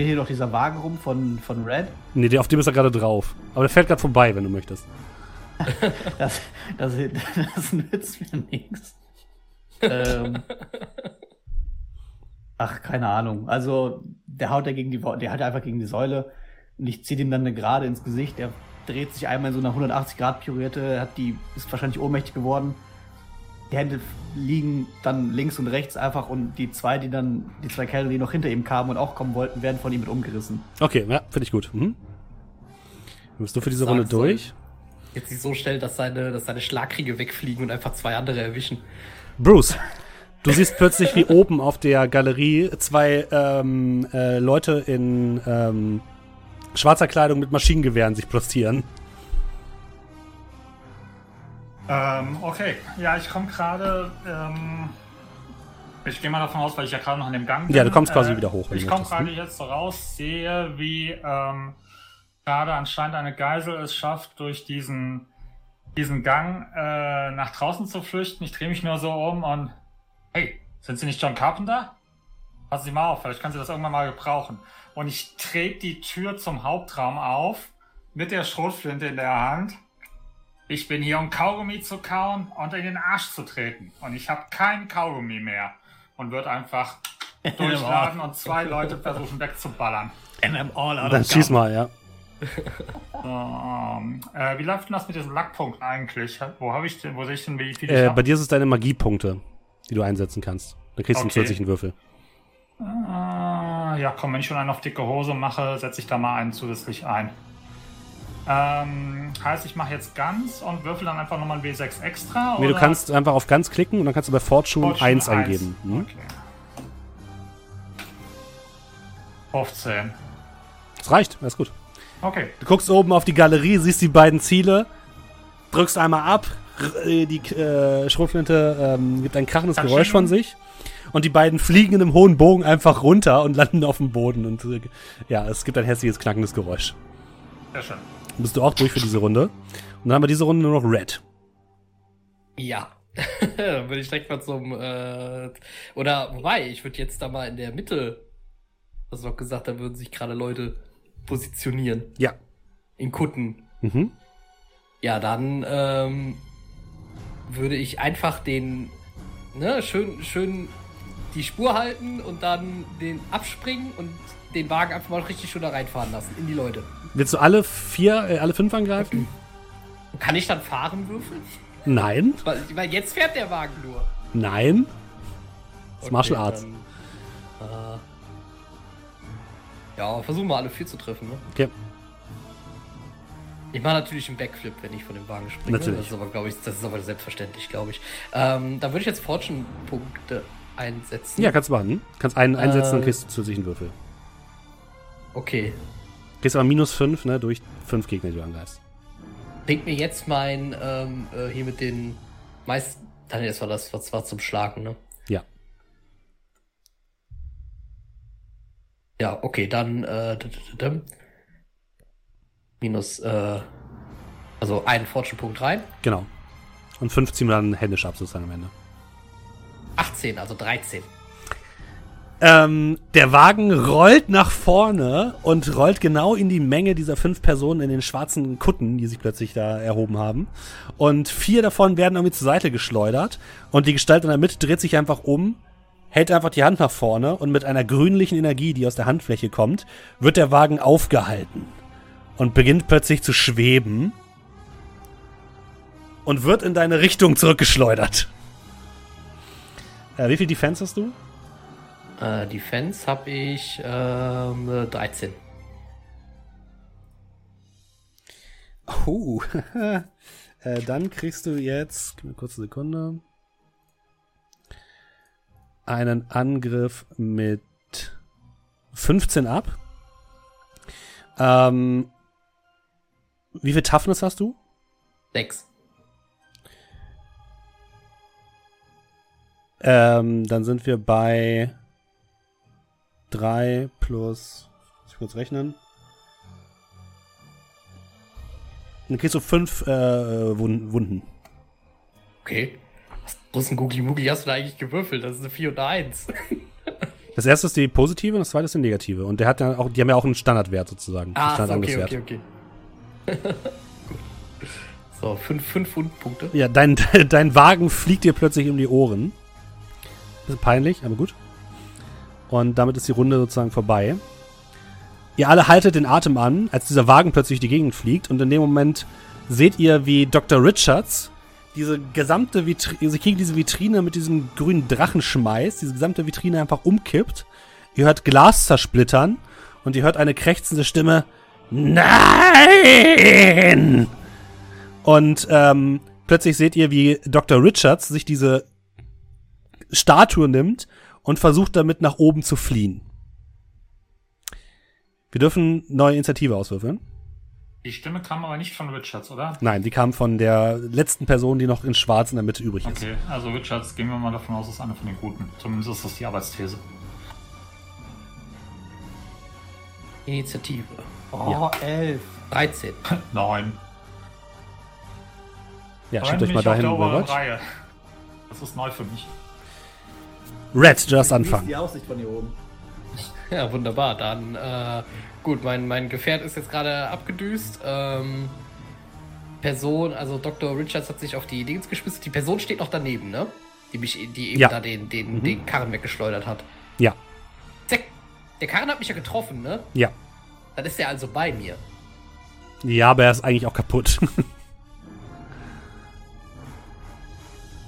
hier noch dieser Wagen rum von, von Red? Nee, der, auf dem ist er gerade drauf. Aber der fährt gerade vorbei, wenn du möchtest. Das, das, das nützt mir nichts. Ähm, ach, keine Ahnung. Also, der haut ja gegen die, der haut ja einfach gegen die Säule und ich ziehe ihm dann eine Gerade ins Gesicht. Der dreht sich einmal in so einer 180-Grad-Pirouette, hat die, ist wahrscheinlich ohnmächtig geworden. Die Hände liegen dann links und rechts einfach und die zwei, die dann, die zwei Kerle, die noch hinter ihm kamen und auch kommen wollten, werden von ihm mit umgerissen. Okay, ja, finde ich gut. Mhm. Bist du für diese Runde so. durch? Jetzt sich so stellen, dass seine, dass seine Schlagkriege wegfliegen und einfach zwei andere erwischen. Bruce, Du siehst plötzlich, wie oben auf der Galerie zwei ähm, äh, Leute in ähm, schwarzer Kleidung mit Maschinengewehren sich postieren. Ähm, okay. Ja, ich komme gerade. Ähm, ich gehe mal davon aus, weil ich ja gerade noch in dem Gang bin. Ja, du kommst quasi wieder hoch, Ich komme gerade ne? jetzt so raus, sehe, wie ähm, gerade anscheinend eine Geisel es schafft, durch diesen, diesen Gang äh, nach draußen zu flüchten. Ich drehe mich nur so um und. Hey, sind Sie nicht John Carpenter? Passen Sie mal auf, vielleicht kann sie das irgendwann mal gebrauchen. Und ich trete die Tür zum Hauptraum auf, mit der Schrotflinte in der Hand. Ich bin hier, um Kaugummi zu kauen und in den Arsch zu treten. Und ich habe kein Kaugummi mehr. Und wird einfach durchladen und zwei Leute versuchen wegzuballern. And I'm all out Dann of schieß mal, ja. Ähm, äh, wie läuft denn das mit diesen Lackpunkten eigentlich? Wo habe ich denn, wo sehe ich denn, wie viel ich Äh, bei dir ist es deine Magiepunkte, die du einsetzen kannst. Dann kriegst du einen Okay. zusätzlichen Würfel. Ah, ja, komm, wenn ich schon einen auf dicke Hose mache, setze ich da mal einen zusätzlich ein. Ähm, heißt, ich mache jetzt ganz und würfel dann einfach nochmal ein W6 extra? Nee, du oder? kannst einfach auf ganz klicken und dann kannst du bei Fortune, Fortune 1 eins. eingeben. Hm? Okay. 15. Das reicht, alles gut. Okay. Du guckst oben auf die Galerie, siehst die beiden Ziele, drückst einmal ab, äh, die äh, Schrotflinte ähm, gibt ein krachendes Katsching. Geräusch von sich und die beiden fliegen in einem hohen Bogen einfach runter und landen auf dem Boden und äh, ja, es gibt ein hässliches, knackendes Geräusch. Sehr schön. Bist du auch durch für diese Runde. Und dann haben wir diese Runde nur noch Red. Ja. dann würde ich direkt mal zum. Äh, oder, wobei, ich würde jetzt da mal in der Mitte. Hast du doch gesagt, da würden sich gerade Leute positionieren. Ja. In Kutten. Mhm. Ja, dann ähm, würde ich einfach den. Ne, schön, schön die Spur halten und dann den abspringen und den Wagen einfach mal richtig schön da reinfahren lassen. In die Leute. Willst du alle vier, äh, alle fünf angreifen? Kann ich dann fahren würfeln? Nein. Weil, weil jetzt fährt der Wagen nur. Nein. Das ist Martial Okay, Arts. Dann, äh, ja, versuchen wir alle vier zu treffen, ne? Okay. Ich mache natürlich einen Backflip, wenn ich von dem Wagen springe. Natürlich. Das ist aber, glaube ich, das ist aber selbstverständlich, glaube ich. Ähm, dann würde ich jetzt Fortune-Punkte einsetzen. Ja, kannst du machen. Kannst einen einsetzen, dann Äh, kriegst du zusätzlichen Würfel. Okay. Kriegst aber minus fünf, ne, durch fünf Gegner, die du angreifst. Bringt mir jetzt mein, ähm, äh, hier mit den meisten. Dann das war das, was war zum Schlagen, ne? Ja. Ja, okay, dann äh, minus äh, also einen Fortune-Punkt rein. Genau. Und fünf ziehen wir dann händisch ab, sozusagen am Ende. 18, also 13. Ähm, der Wagen rollt nach vorne und rollt genau in die Menge dieser fünf Personen in den schwarzen Kutten, die sich plötzlich da erhoben haben. Und vier davon werden irgendwie zur Seite geschleudert. Und die Gestalt in der Mitte dreht sich einfach um, hält einfach die Hand nach vorne und mit einer grünlichen Energie, die aus der Handfläche kommt, wird der Wagen aufgehalten und beginnt plötzlich zu schweben und wird in deine Richtung zurückgeschleudert. Äh, wie viel Defense hast du? Äh, Defense habe ich ähm, äh, 13. Oh. äh, dann kriegst du jetzt, gib mir kurz eine Sekunde, einen Angriff mit 15 ab. Ähm, wie viel Toughness hast du? 6. Ähm, dann sind wir bei 3 plus, muss ich kurz rechnen. Dann kriegst du 5 äh, Wun- Wunden. Okay. Was großen Googly Moogly hast du da eigentlich gewürfelt? Das ist eine 4 und eine 1. Das erste ist die positive und das zweite ist die negative. Und der hat ja auch, die haben ja auch einen Standardwert sozusagen. Ah, so, okay, okay, okay. So, 5 fünf Wundpunkte. Ja, dein, dein Wagen fliegt dir plötzlich um die Ohren. Bisschen peinlich, aber gut. Und damit ist die Runde sozusagen vorbei. Ihr alle haltet den Atem an, als dieser Wagen plötzlich die Gegend fliegt. Und in dem Moment seht ihr, wie Dr. Richards diese gesamte Vitrine, sie kriegen diese Vitrine mit diesem grünen Drachenschmeiß, diese gesamte Vitrine einfach umkippt. Ihr hört Glas zersplittern und ihr hört eine krächzende Stimme. Nein! Und ähm, plötzlich seht ihr, wie Dr. Richards sich diese Statue nimmt und versucht damit nach oben zu fliehen. Wir dürfen neue Initiative auswürfeln. Die Stimme kam aber nicht von Richards, oder? Nein, die kam von der letzten Person, die noch in Schwarz in der Mitte übrig ist. Okay, also Richards, gehen wir mal davon aus, ist eine von den Guten. Zumindest ist das die Arbeitsthese. Initiative. Oh, elf. 13. Nein. Ja, Aber schiebt euch mal dahin, wo ihr wollt. Das ist neu für mich. Red, du darfst anfangen. die Aussicht von hier oben? Ja, wunderbar. Dann, äh, gut, mein, mein Gefährt ist jetzt gerade abgedüst. Ähm, Person, also Dr. Richards hat sich auf die Dings geschmissen. Die Person steht noch daneben, ne? Die mich, die eben Ja. da den, den, Mhm. den Karren weggeschleudert hat. Ja, Zack. Der Karren hat mich ja getroffen, ne? ja. Dann ist er also bei mir. Ja, aber er ist eigentlich auch kaputt.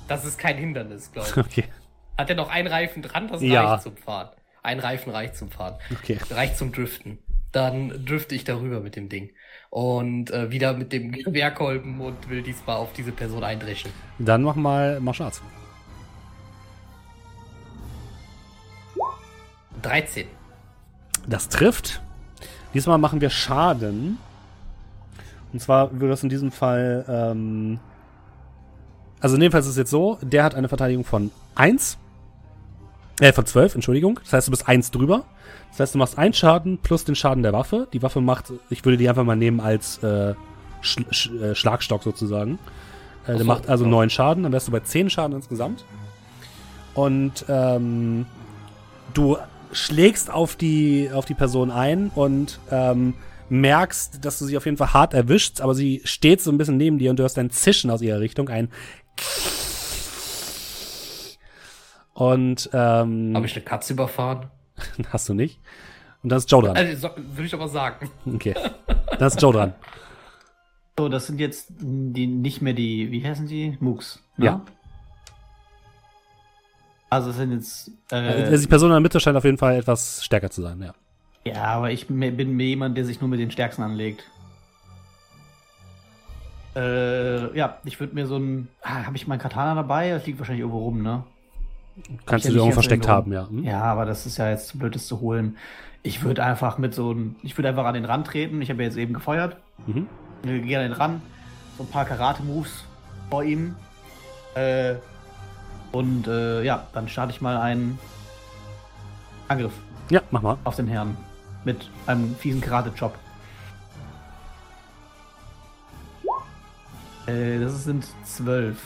Das ist kein Hindernis, glaube ich. okay, Hat er noch einen Reifen dran? Das Ja. reicht zum Fahren. Ein Reifen reicht zum Fahren. okay. Reicht zum Driften. Dann drifte ich darüber mit dem Ding. Und äh, wieder mit dem Gewehrkolben und will diesmal auf diese Person eindreschen. Dann mach mal Arts. 13. Das trifft. Diesmal machen wir Schaden. Und zwar würde das in diesem Fall. Ähm also in dem Fall ist es jetzt so: der hat eine Verteidigung von 1. Äh, von 12, Entschuldigung. Das heißt, du bist 1 drüber. Das heißt, du machst einen Schaden plus den Schaden der Waffe. Die Waffe macht, ich würde die einfach mal nehmen als äh, Sch Sch äh, Schlagstock sozusagen. Äh, der so, macht also ja. 9 Schaden, dann wärst du bei 10 Schaden insgesamt. Und ähm, du schlägst auf die, auf die Person ein und ähm, merkst, dass du sie auf jeden Fall hart erwischst, aber sie steht so ein bisschen neben dir und du hörst ein Zischen aus ihrer Richtung, ein und ähm, Habe ich eine Katze überfahren? hast du nicht. Und dann ist Joe dran. Also, so, will ich aber sagen. Okay. Dann ist Joe dran. So, das sind jetzt die nicht mehr die, wie heißen die? Mooks. Ne? Ja. Also das sind jetzt. Äh, Also die Person in der Mitte scheint auf jeden Fall etwas stärker zu sein, ja. ja, aber ich bin mir jemand, der sich nur mit den Stärksten anlegt. Äh, ja, ich würde mir so ein. Ah, Habe ich mein Katana dabei? Das liegt wahrscheinlich irgendwo rum, ne? Kannst du nicht irgendwo versteckt haben, ja. Hm? Ja, aber das ist ja jetzt zu blöd, das zu holen. Ich würde einfach mit so ein. Ich würde einfach an den Rand treten. Ich habe ja jetzt eben gefeuert. Mhm. Ich gehe an den Rand. So ein paar Karate-Moves vor ihm. Äh, und äh, ja, dann starte ich mal einen Angriff Ja, mach mal. auf den Herrn. Mit einem fiesen Karate-Chop. Äh, das sind zwölf.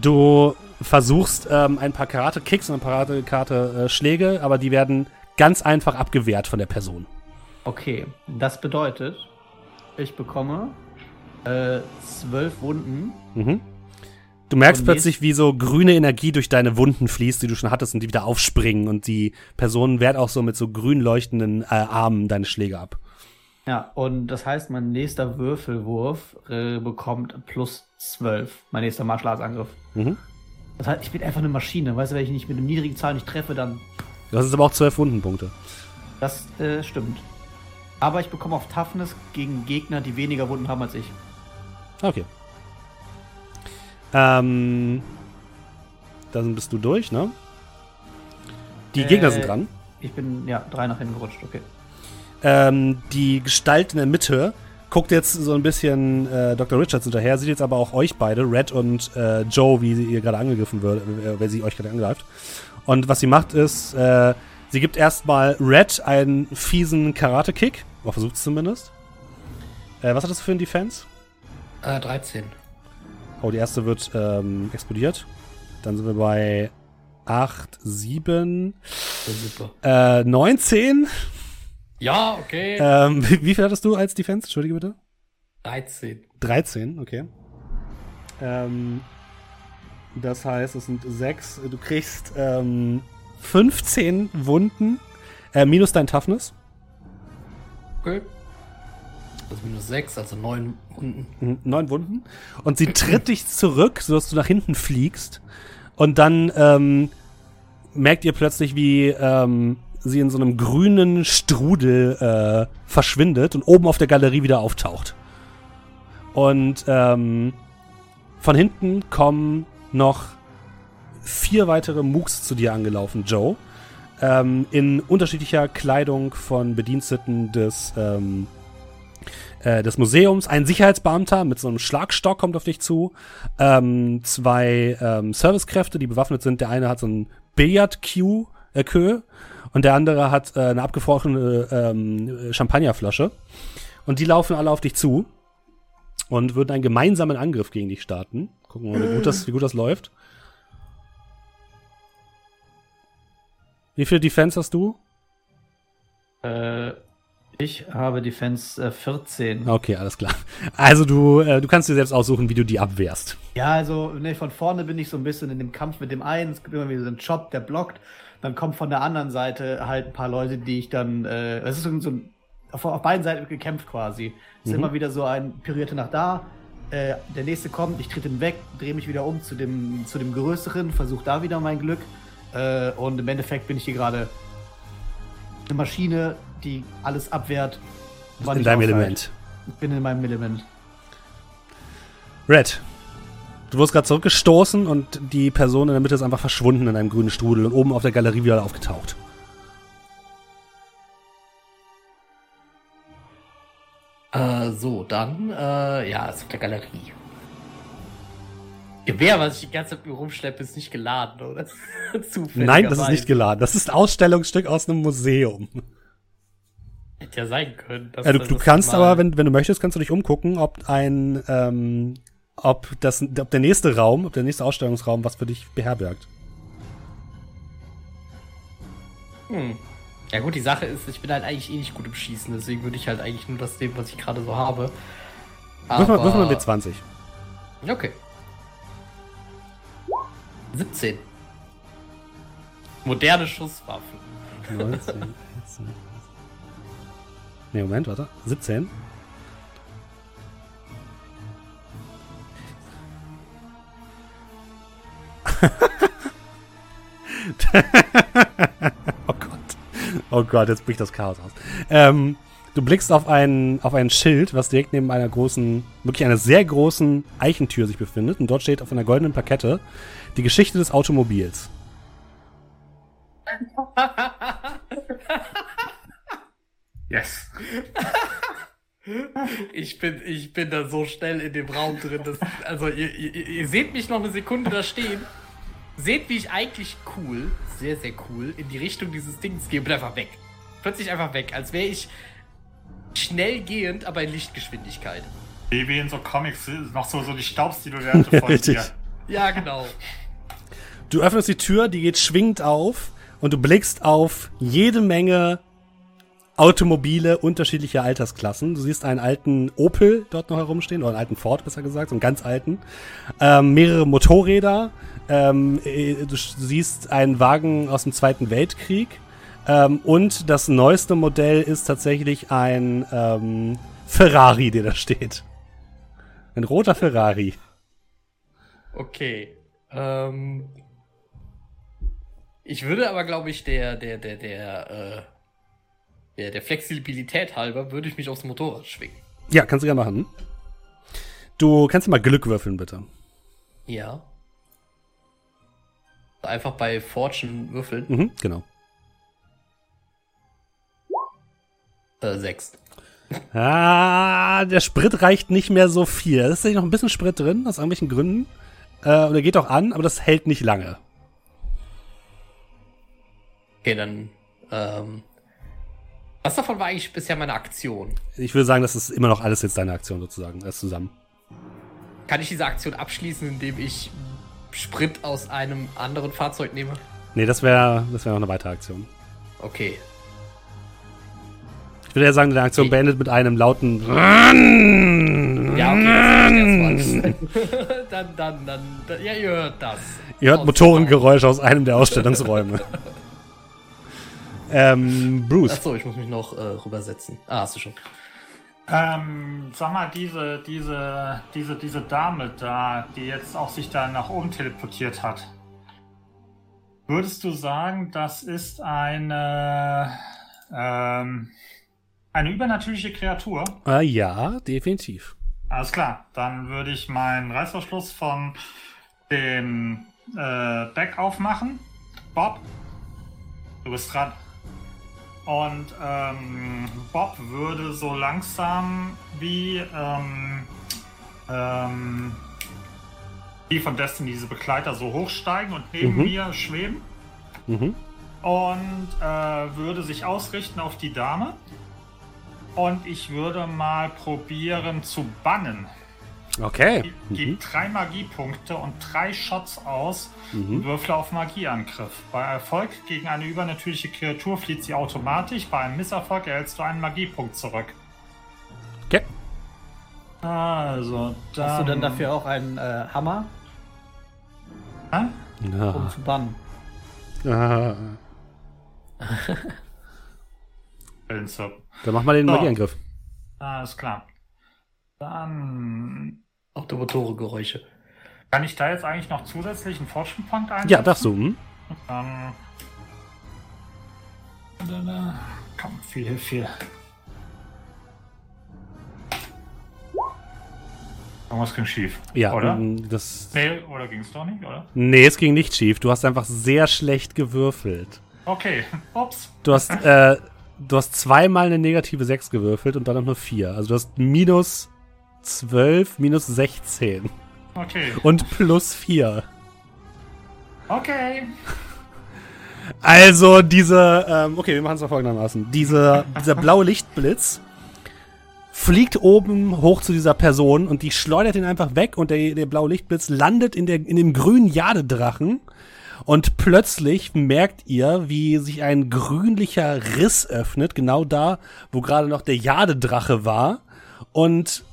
Du versuchst ähm, ein paar Karate-Kicks und ein paar Karate-Schläge, aber die werden ganz einfach abgewehrt von der Person. Okay, das bedeutet, ich bekomme äh, zwölf Wunden. Mhm. Du merkst Und plötzlich, wie so grüne Energie durch deine Wunden fließt, die du schon hattest und die wieder aufspringen und die Person wehrt auch so mit so grün leuchtenden äh, Armen deine Schläge ab. Ja, und das heißt, mein nächster Würfelwurf äh, bekommt plus zwölf. Mein nächster Martial Arts Angriff. Mhm. Das heißt, ich bin einfach eine Maschine. Weißt du, wenn ich nicht mit einem niedrigen Zahl nicht treffe, dann. Das ist aber auch zwölf Wundenpunkte. Das äh, stimmt. Aber ich bekomme auf Toughness gegen Gegner, die weniger Wunden haben als ich. Okay. Ähm, dann bist du durch, ne? Die Äh, Gegner sind dran. Ich bin, ja, drei nach hinten gerutscht, okay. Ähm, die Gestalt in der Mitte guckt jetzt so ein bisschen äh, Dr. Richards hinterher, sieht jetzt aber auch euch beide, Red und äh, Joe, wie sie ihr gerade angegriffen wird, äh, wer sie euch gerade angreift. Und was sie macht ist, äh, sie gibt erstmal Red einen fiesen Karate-Kick. Oder versucht es zumindest. Äh, was hat das für ein Defense? Äh, 13. Oh, die erste wird ähm, explodiert. Dann sind wir bei 8, 7, Ja, super. äh, 19. Ja, okay. Ähm, wie, wie viel hattest du als Defense? Entschuldige bitte. 13. 13, okay. Ähm, das heißt, es sind 6. Du kriegst ähm, 15 Wunden. Äh, minus dein Toughness. Okay. Das ist minus 6, also 9 Runden. Mhm, Neun Wunden. Und sie tritt dich zurück, sodass du nach hinten fliegst. Und dann ähm, merkt ihr plötzlich, wie ähm, sie in so einem grünen Strudel äh, verschwindet und oben auf der Galerie wieder auftaucht. Und ähm, von hinten kommen noch vier weitere Mooks zu dir angelaufen, Joe. Ähm, in unterschiedlicher Kleidung von Bediensteten des, ähm, äh, des Museums. Ein Sicherheitsbeamter mit so einem Schlagstock kommt auf dich zu. Ähm, zwei ähm, Servicekräfte, die bewaffnet sind. Der eine hat so ein Billard-Cue, äh, und der andere hat äh, eine abgefrorene ähm, Champagnerflasche. Und die laufen alle auf dich zu und würden einen gemeinsamen Angriff gegen dich starten. Gucken wir mal, wie gut das, wie gut das läuft. Wie viel Defense hast du? Äh, ich habe Defense äh, 14. Okay, alles klar. Also du, äh, du kannst dir selbst aussuchen, wie du die abwehrst. Ja, also ne, von vorne bin ich so ein bisschen in dem Kampf mit dem einen. Es gibt immer wieder so einen Chop, der blockt. Dann kommen von der anderen Seite halt ein paar Leute, die ich dann. Äh, es ist so ein. Auf, auf beiden Seiten wird gekämpft quasi. Es ist Mhm. immer wieder so ein Pirierte nach da. Äh, der nächste kommt, ich trete ihn weg, drehe mich wieder um zu dem, zu dem Größeren, versuche da wieder mein Glück. Äh, und im Endeffekt bin ich hier gerade eine Maschine, die alles abwehrt. In deinem. Element. Ich bin in meinem Element. Red, du wurdest gerade zurückgestoßen und die Person in der Mitte ist einfach verschwunden in einem grünen Strudel und oben auf der Galerie wieder aufgetaucht. Äh, so, dann, äh, ja, ist auf der Galerie. Gewehr, was ich die ganze Zeit rumschleppe, ist nicht geladen, oder? Zufälligerweise. Nein, das ist nicht geladen. Das ist Ausstellungsstück aus einem Museum. Hätte ja sein können. Ja, du, du kannst aber, wenn, wenn du möchtest, kannst du dich umgucken, ob ein, ähm, ob das, ob der nächste Raum, ob der nächste Ausstellungsraum was für dich beherbergt. Hm. Ja gut, die Sache ist, ich bin halt eigentlich eh nicht gut im Schießen, deswegen würde ich halt eigentlich nur das nehmen, was ich gerade so habe. Mal, wirf mal mit 20. Okay. 17. Moderne Schusswaffen. 19, 14. Nee, Moment, warte. 17. oh Gott. Oh Gott, jetzt bricht das Chaos aus. Ähm, du blickst auf ein, auf ein Schild, was direkt neben einer großen, wirklich einer sehr großen Eichentür sich befindet. Und dort steht auf einer goldenen Plakette die Geschichte des Automobils. Yes. Ich bin, ich bin da so schnell in dem Raum drin. Dass, also ihr, ihr, ihr seht mich noch eine Sekunde da stehen. Seht, wie ich eigentlich cool, sehr, sehr cool, in die Richtung dieses Dings gehe und bin einfach weg. Plötzlich einfach weg, als wäre ich schnell gehend, aber in Lichtgeschwindigkeit. Wie, wie in so Comics, noch so, so die Staubstilowerte von Richtig. dir. Ja, genau. Du öffnest die Tür, die geht schwingend auf und du blickst auf jede Menge Automobile unterschiedlicher Altersklassen. Du siehst einen alten Opel dort noch herumstehen, oder einen alten Ford, besser gesagt, so einen ganz alten. Ähm, mehrere Motorräder. Ähm, äh, du siehst einen Wagen aus dem Zweiten Weltkrieg. Ähm, und das neueste Modell ist tatsächlich ein ähm, Ferrari, der da steht. Ein roter Ferrari. Okay. Ähm, ich würde aber, glaube ich, der, der, der, der, äh, der, der Flexibilität halber, würde ich mich aufs Motorrad schwingen. Ja, kannst du gerne machen. Du kannst mal Glück würfeln, bitte. Ja. Einfach bei Fortune würfeln. Mhm, genau. Äh, sechs. Ah, der Sprit reicht nicht mehr so viel. Da ist tatsächlich noch ein bisschen Sprit drin, aus irgendwelchen Gründen. Äh, und er geht auch an, aber das hält nicht lange. Okay, dann, ähm, was davon war eigentlich bisher meine Aktion? Ich würde sagen, das ist immer noch alles jetzt deine Aktion sozusagen, alles zusammen. Kann ich diese Aktion abschließen, indem ich Sprit aus einem anderen Fahrzeug nehme? Nee, das wäre das wär noch eine weitere Aktion. Okay. Ich würde ja sagen, deine Aktion Okay. beendet mit einem lauten Ja, okay, das dann, dann, dann, dann, ja, ihr hört das. Ihr hört Motorengeräusche aus einem der Ausstellungsräume. Ähm, Bruce. Achso, ich muss mich noch äh, rübersetzen. Ah, hast du schon. Ähm, sag mal, diese, diese, diese, diese Dame da, die jetzt auch sich da nach oben teleportiert hat. Würdest du sagen, das ist eine, ähm, eine übernatürliche Kreatur? Äh, ja, definitiv. Alles klar, dann würde ich meinen Reißverschluss von dem äh, Deck aufmachen. Bob, du bist dran. Und ähm, Bob würde so langsam wie, ähm, ähm, wie von Destiny diese Begleiter so hochsteigen und neben Mhm. mir schweben. Mhm. Und äh, würde sich ausrichten auf die Dame. Und ich würde mal probieren zu bannen. Okay. Gib Mhm. gib drei Magiepunkte und drei Shots aus und Mhm. würfle auf Magieangriff. Bei Erfolg gegen eine übernatürliche Kreatur flieht sie automatisch. Bei einem Misserfolg erhältst du einen Magiepunkt zurück. Okay. Also, dann. Hast du dann dafür auch einen äh, Hammer, Hä? um Ah. zu bannen? Ah. Dann mach mal den So. Magieangriff. Alles klar. Dann. Auch der Motorengeräusche. Kann ich da jetzt eigentlich noch zusätzlich einen Fortune-Punkt einsetzen? Ja, darfst du. Hm? Dann. dann äh, komm, viel hilft viel. Irgendwas ging schief. Ja, Oder? ähm, das. Nee, oder ging es doch nicht, oder? Nee, es ging nicht schief. Du hast einfach sehr schlecht gewürfelt. Okay, ups. Du hast, äh, du hast zweimal eine negative 6 gewürfelt und dann noch nur 4. Also du hast minus 12, minus 16 Okay. und plus 4. Okay. Also diese, ähm, okay, wir machen es mal folgendermaßen. Diese, dieser blaue Lichtblitz fliegt oben hoch zu dieser Person und die schleudert ihn einfach weg und der, der blaue Lichtblitz landet in, der, in dem grünen Jadedrachen und plötzlich merkt ihr, wie sich ein grünlicher Riss öffnet, genau da, wo gerade noch der Jadedrache war und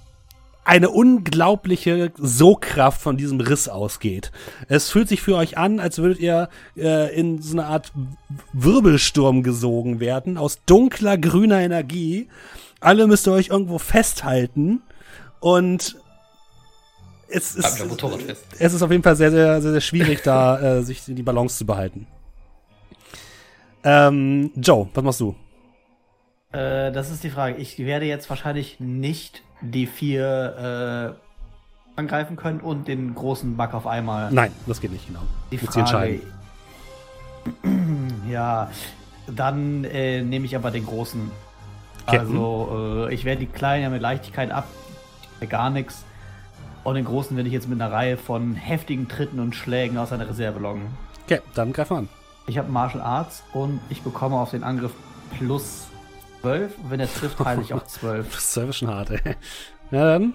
eine unglaubliche Sogkraft von diesem Riss ausgeht. Es fühlt sich für euch an, als würdet ihr äh, in so eine Art Wirbelsturm gesogen werden, aus dunkler grüner Energie. Alle müsst ihr euch irgendwo festhalten und es ist, fest. es ist auf jeden Fall sehr, sehr, sehr, sehr schwierig, da äh, sich die Balance zu behalten. Ähm, Joe, was machst du? Äh, das ist die Frage. Ich werde jetzt wahrscheinlich nicht die vier äh, angreifen können und den großen Bug auf einmal. Nein, das geht nicht, genau. Die Frage. entscheiden. Ja, dann äh, nehme ich aber den großen. Okay. Also, äh, ich werde die kleinen ja mit Leichtigkeit ab. Gar nichts. Und den großen werde ich jetzt mit einer Reihe von heftigen Tritten und Schlägen aus seiner Reserve loggen. Okay, dann greif an. Ich habe Martial Arts und ich bekomme auf den Angriff plus 12. Und wenn er trifft, heile ich auf 12. Das ist ja schon hart, ey. Ja, dann.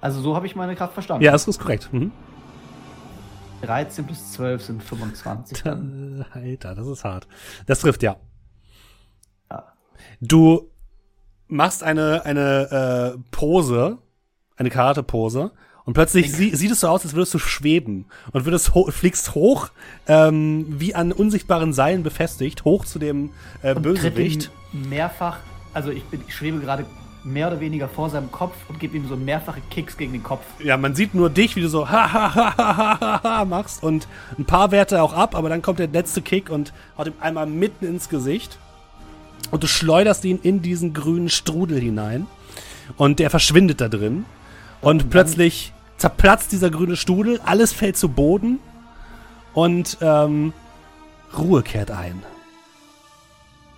Also so habe ich meine Kraft verstanden. Ja, das ist korrekt. Mhm. 13 plus 12 sind 25. Dann. Alter, das ist hart. Das trifft, ja. Ja. Du machst eine, eine äh, Pose, eine Karate-Pose, und plötzlich sie, sieht es so aus, als würdest du schweben und würdest ho fliegst hoch, ähm, wie an unsichtbaren Seilen befestigt, hoch zu dem äh, Und Bösewicht. mehrfach, also ich, bin, ich schwebe gerade mehr oder weniger vor seinem Kopf und gebe ihm so mehrfache Kicks gegen den Kopf. Ja, man sieht nur dich, wie du so ha ha ha ha ha ha ha machst und ein paar Werte auch ab, aber dann kommt der letzte Kick und haut ihm einmal mitten ins Gesicht. Und du schleuderst ihn in diesen grünen Strudel hinein. Und der verschwindet da drin. Und plötzlich zerplatzt dieser grüne Strudel, alles fällt zu Boden und ähm, Ruhe kehrt ein.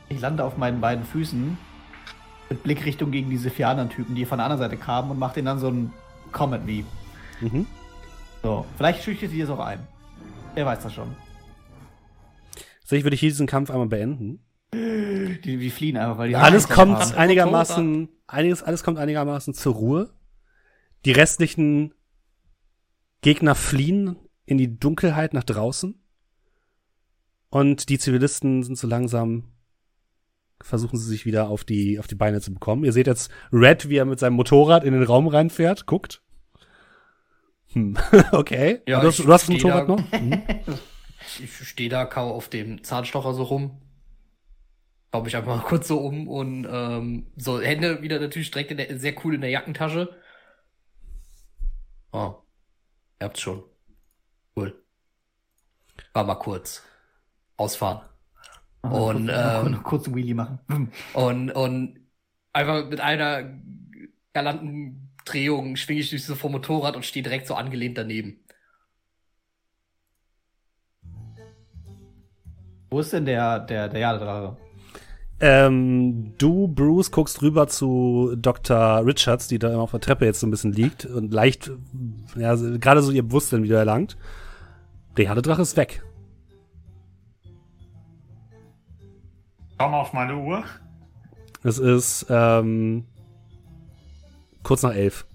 Ich lande auf meinen beiden Füßen mit Blickrichtung gegen diese vier anderen Typen, die von der anderen Seite kamen und mache denen dann so ein Come at me. Mhm. So, vielleicht schüchtert sie das auch ein. Wer weiß das schon. Würde ich hier diesen Kampf einmal beenden. Die, die fliehen einfach, weil die alles kommt haben. einigermaßen, einiges, alles kommt einigermaßen zur Ruhe. Die restlichen Gegner fliehen in die Dunkelheit nach draußen. Und die Zivilisten sind so langsam, versuchen sie sich wieder auf die, auf die Beine zu bekommen. Ihr seht jetzt Red, wie er mit seinem Motorrad in den Raum reinfährt, guckt. Hm, okay. Ja, du, hast, du hast steh Motorrad da. noch? Mhm. Ich stehe da, kau auf dem Zahnstocher so rum. Schau mich einfach mal kurz so um und ähm, so Hände wieder natürlich direkt in der, sehr cool in der Jackentasche. Oh, Ihr habt's schon. Cool. War mal kurz. Ausfahren. Aber und kurz, ähm, kurz Wheelie machen. Hm. Und, und einfach mit einer galanten Drehung schwinge ich mich so vom Motorrad und stehe direkt so angelehnt daneben. Wo ist denn der, der, der Jadedrache? Ähm, du, Bruce, guckst rüber zu Dr. Richards, die da immer auf der Treppe jetzt so ein bisschen liegt und leicht, ja, gerade so ihr Bewusstsein wieder erlangt. Der Jadedrache ist weg. Schau mal auf meine Uhr. Es ist ähm, kurz nach elf.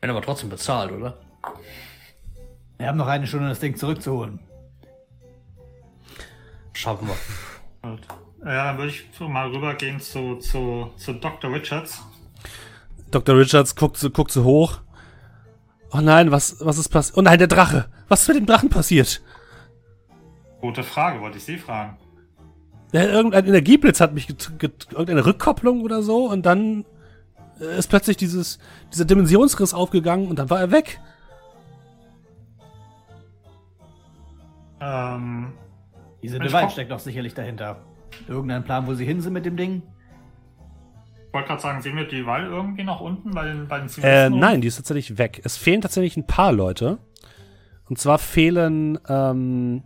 Wenn aber trotzdem bezahlt, oder? Wir haben noch eine Stunde, das Ding zurückzuholen. Schaffen wir. Gut. Ja, dann würde ich mal rübergehen zu, zu, zu Dr. Richards. Dr. Richards guckt so, guckt so hoch. Oh nein, was, was ist passiert? Oh nein, der Drache. Was ist mit dem Drachen passiert? Gute Frage, wollte ich Sie fragen. Ja, irgendein Energieblitz hat mich irgendeine Rückkopplung oder so und dann äh, ist plötzlich dieses, dieser Dimensionsriss aufgegangen und dann war er weg. Ähm, Diese komm- steckt doch sicherlich dahinter. Irgendein Plan, wo sie hin sind mit dem Ding? ich wollte gerade sagen, sehen wir die Wahl irgendwie noch unten bei den, bei den Äh, Zivilisten? nein, die ist tatsächlich weg. Es fehlen tatsächlich ein paar Leute. Und zwar fehlen ähm,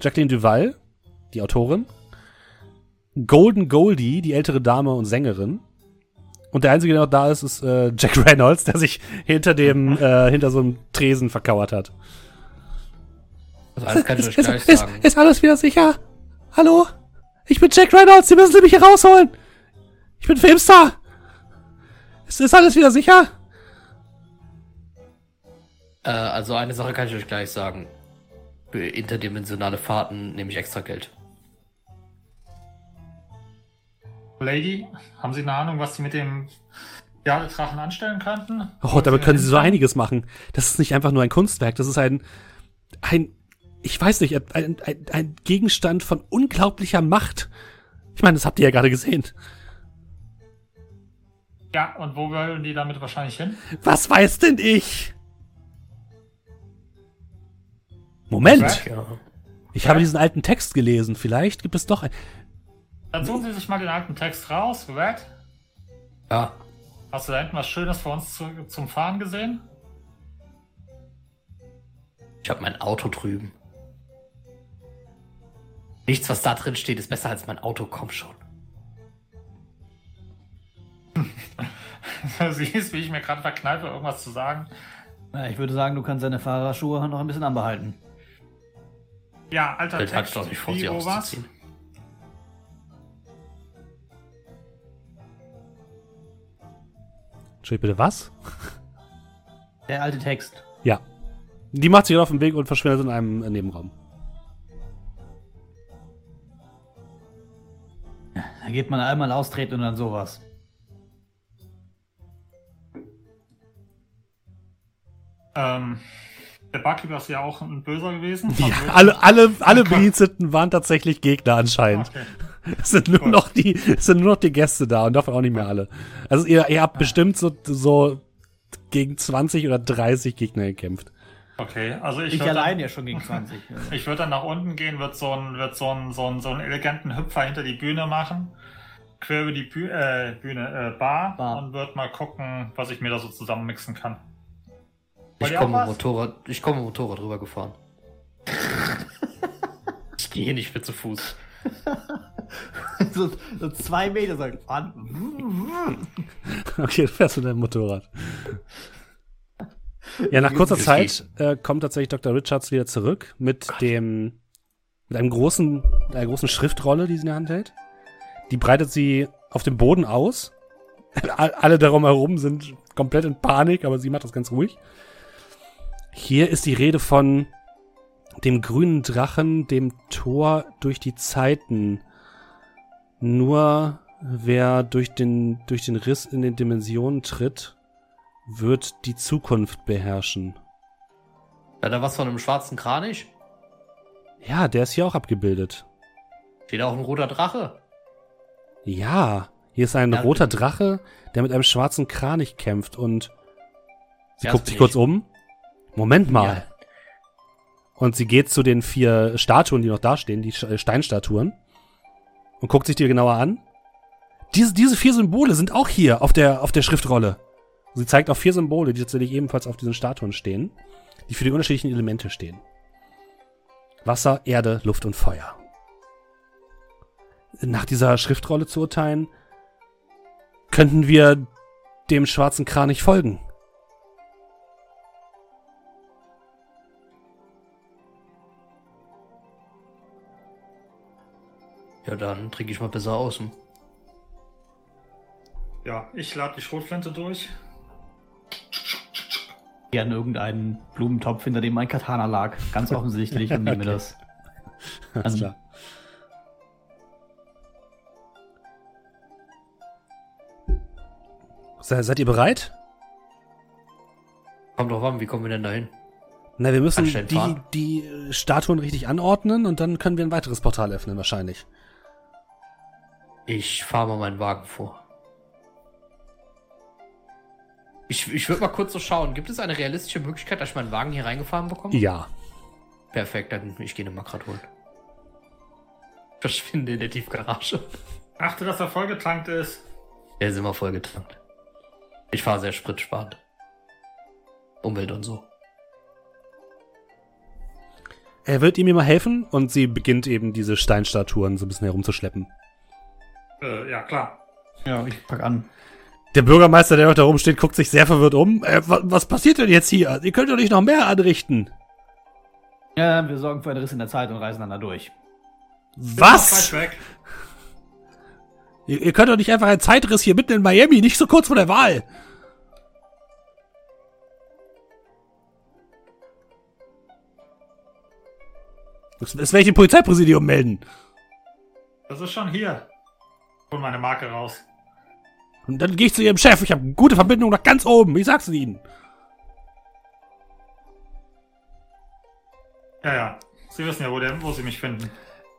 Jacqueline Duval, die Autorin, Golden Goldie, die ältere Dame und Sängerin. Und der einzige, der noch da ist, ist äh, Jack Reynolds, der sich hinter dem, äh, hinter so einem Tresen verkauert hat. Das alles kann ich euch ist, gleich ist, sagen. ist alles wieder sicher? Hallo? Ich bin Jack Reynolds, Sie müssen mich hier rausholen. Ich bin Filmstar. Ist, ist alles wieder sicher? Äh, also eine Sache kann ich euch gleich sagen. Für interdimensionale Fahrten nehme ich extra Geld. Lady, haben Sie eine Ahnung, was Sie mit dem Jadedrachen anstellen könnten? Oh, damit können sie so einiges machen. Das ist nicht einfach nur ein Kunstwerk, das ist ein, ein, ich weiß nicht, ein, ein, ein Gegenstand von unglaublicher Macht. Ich meine, das habt ihr ja gerade gesehen. Ja, und wo wollen die damit wahrscheinlich hin? Was weiß denn ich? Moment, ich habe diesen alten Text gelesen. Vielleicht gibt es doch ein. Dann suchen Sie sich mal den alten Text raus. Red, Ja. hast du da hinten was Schönes für uns zu, zum Fahren gesehen? Ich habe mein Auto drüben. Nichts, was da drin steht, ist besser als mein Auto. Komm schon. Siehst, wie ich mir gerade verkneife, irgendwas zu sagen. Na, ich würde sagen, du kannst deine Fahrerschuhe noch ein bisschen anbehalten. Ja, alter hat Text. doch nicht vor, sie auszuziehen. Entschuldigung, bitte was? Der alte Text. Ja. Die macht sich auf den Weg und verschwindet in einem Nebenraum. Da geht man einmal austreten und dann sowas. Ähm, der Barkeeper ist ja auch ein Böser gewesen. Ja, Also- alle, alle, alle Bediensteten waren tatsächlich Gegner anscheinend. Okay. Es sind nur Gut. noch die, es sind nur noch die Gäste da und davon auch nicht mehr alle. Also ihr, ihr habt bestimmt so, so gegen 20 oder 30 Gegner gekämpft. Okay, also ich, Ich, allein dann, ja schon gegen 20. ich würde dann nach unten gehen, würde so einen, würd so einen, so einen, so einen eleganten Hüpfer hinter die Bühne machen, quer über die Büh äh, Bühne, äh, Bar, Bar. und würde mal gucken, was ich mir da so zusammenmixen kann. Wollt Ich komme? Motorrad, ich komme Motorrad rübergefahren. ich gehe nicht mehr zu Fuß. so, so zwei Meter sagen. An. Okay, du fährst mit deinem Motorrad. Ja, nach kurzer Zeit äh, kommt tatsächlich Dr. Richards wieder zurück mit dem, mit einem großen, mit einer großen Schriftrolle, die sie in der Hand hält. Die breitet sie auf dem Boden aus. All- Alle darum herum sind komplett in Panik, aber sie macht das ganz ruhig. Hier ist die Rede von dem grünen Drachen, dem Tor durch die Zeiten. Nur wer durch den, durch den Riss in den Dimensionen tritt, wird die Zukunft beherrschen. Ja, da was von einem schwarzen Kranich? Ja, der ist hier auch abgebildet. Steht auch ein roter Drache. Ja, hier ist ein Ja, roter Drache, der mit einem schwarzen Kranich kämpft und sie guckt sich kurz ich. um. Moment mal. Ja. Und sie geht zu den vier Statuen, die noch da stehen, die äh, Steinstatuen, und guckt sich die genauer an. Diese, diese vier Symbole sind auch hier auf der, auf der Schriftrolle. Sie zeigt auf vier Symbole, die tatsächlich ebenfalls auf diesen Statuen stehen, die für die unterschiedlichen Elemente stehen. Wasser, Erde, Luft und Feuer. Nach dieser Schriftrolle zu urteilen, könnten wir dem schwarzen Kranich folgen. Ja, dann trinke ich mal besser außen. Ja, ich lade die Schrotflinte durch. Hier an irgendeinen Blumentopf, hinter dem mein Katana lag. Ganz offensichtlich und nehme Okay. das. Alles Also- klar. Se, seid ihr bereit? Kommt drauf an, wie kommen wir denn dahin? Na, wir müssen die, die Statuen richtig anordnen und dann können wir ein weiteres Portal öffnen, wahrscheinlich. Ich fahre mal meinen Wagen vor. Ich, ich würde mal kurz so schauen. Gibt es eine realistische Möglichkeit, dass ich meinen Wagen hier reingefahren bekomme? Ja. Perfekt, dann ich gehe den mal grad holen. Verschwinde in der Tiefgarage. Achte, dass er vollgetankt ist. Der ist immer vollgetankt. Ich fahre sehr spritsparend. Umwelt und so. Er wird ihr mir mal helfen und sie beginnt eben diese Steinstatuen so ein bisschen herumzuschleppen. Äh, ja, klar. Ja, ich pack an. Der Bürgermeister, der noch da rumsteht, guckt sich sehr verwirrt um. Äh, wa was passiert denn jetzt hier? Ihr könnt doch nicht noch mehr anrichten. Ja, wir sorgen für einen Riss in der Zeit und reisen dann da durch. Was? Ihr, ihr könnt doch nicht einfach einen Zeitriss hier mitten in Miami, nicht so kurz vor der Wahl. Das, das werde ich dem Polizeipräsidium melden. Das ist schon hier. Hol meine Marke raus. Und dann gehe ich zu ihrem Chef. Ich habe eine gute Verbindung nach ganz oben. Ich sag's Ihnen. Ja, ja. Sie wissen ja, wo, der, wo Sie mich finden.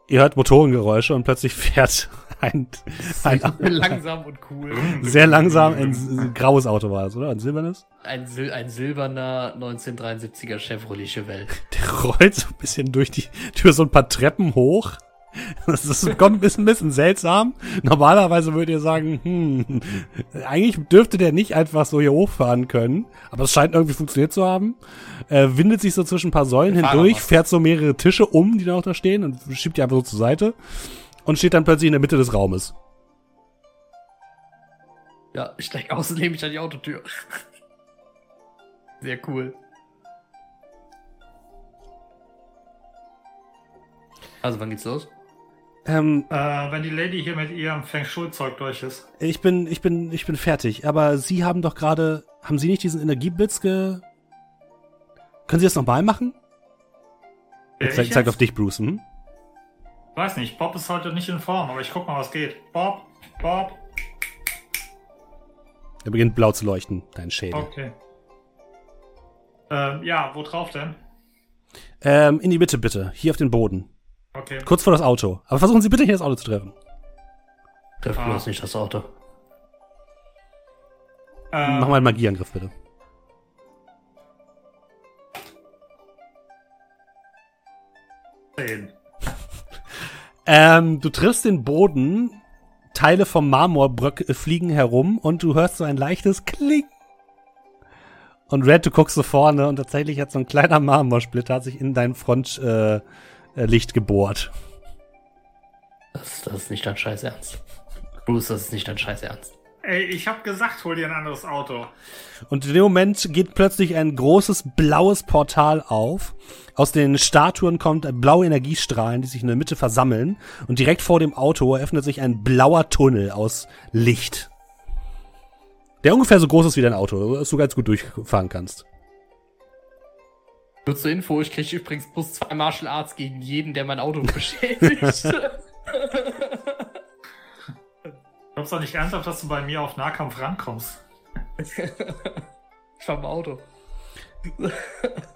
Ihr hört Motorengeräusche und plötzlich fährt ein, ein Langsam und cool. sehr langsam ein, s- graues Auto war das, oder? Ein silbernes? Ein, Sil ein silberner 1973er Chevrolet Chevelle. Der rollt so ein bisschen durch die Tür so ein paar Treppen hoch. Das ist, kommt ein bisschen, ein bisschen seltsam. Normalerweise würdet ihr sagen, hm, eigentlich dürfte der nicht einfach so hier hochfahren können. Aber es scheint irgendwie funktioniert zu haben. Äh, windet sich so zwischen ein paar Säulen Wir hindurch, fährt so mehrere Tische um, die da noch da stehen und schiebt die einfach so zur Seite. Und steht dann plötzlich in der Mitte des Raumes. Ja, ich steig aus und nehme mich an die Autotür. Sehr cool. Also, wann geht's los? Ähm, Äh, wenn die Lady hier mit ihrem Feng Shui-Zeug durch ist. ich bin, ich bin, ich bin fertig. Aber Sie haben doch gerade, haben Sie nicht diesen Energieblitz ge... Können Sie das nochmal machen? Wer, Ich zeig, auf dich, Bruce. Hm? Weiß nicht, Bob ist heute nicht in Form, aber ich guck mal, was geht. Bob, Bob, Er beginnt blau zu leuchten, dein Schädel. okay. Ähm, ja, wo drauf denn? Ähm, in die Mitte bitte. Hier auf den Boden. Okay. Kurz vor das Auto. Aber versuchen Sie bitte hier das Auto zu treffen. Treff Ah. bloß nicht das Auto. Ähm, Mach mal einen Magieangriff bitte. zehn. Ähm, du triffst den Boden, Teile vom Marmorbröck äh, fliegen herum und du hörst so ein leichtes Kling. Und Red, du guckst so vorne und tatsächlich hat so ein kleiner Marmorsplitter sich in dein Frontlicht äh, äh, Licht gebohrt. Das, das ist nicht dein Scheiß Ernst. Bruce, das ist nicht dein Scheiß Ernst. Ey, ich hab gesagt, hol dir ein anderes Auto. Und in dem Moment geht plötzlich ein großes blaues Portal auf. Aus den Statuen kommt blaue Energiestrahlen, die sich in der Mitte versammeln. Und direkt vor dem Auto eröffnet sich ein blauer Tunnel aus Licht. Der ungefähr so groß ist wie dein Auto, dass du ganz gut durchfahren kannst. Nur zur Info, ich kriege übrigens plus zwei Martial Arts gegen jeden, der mein Auto beschädigt. Glaubst doch nicht ernsthaft, dass du bei mir auf Nahkampf rankommst? ich fahr im Auto.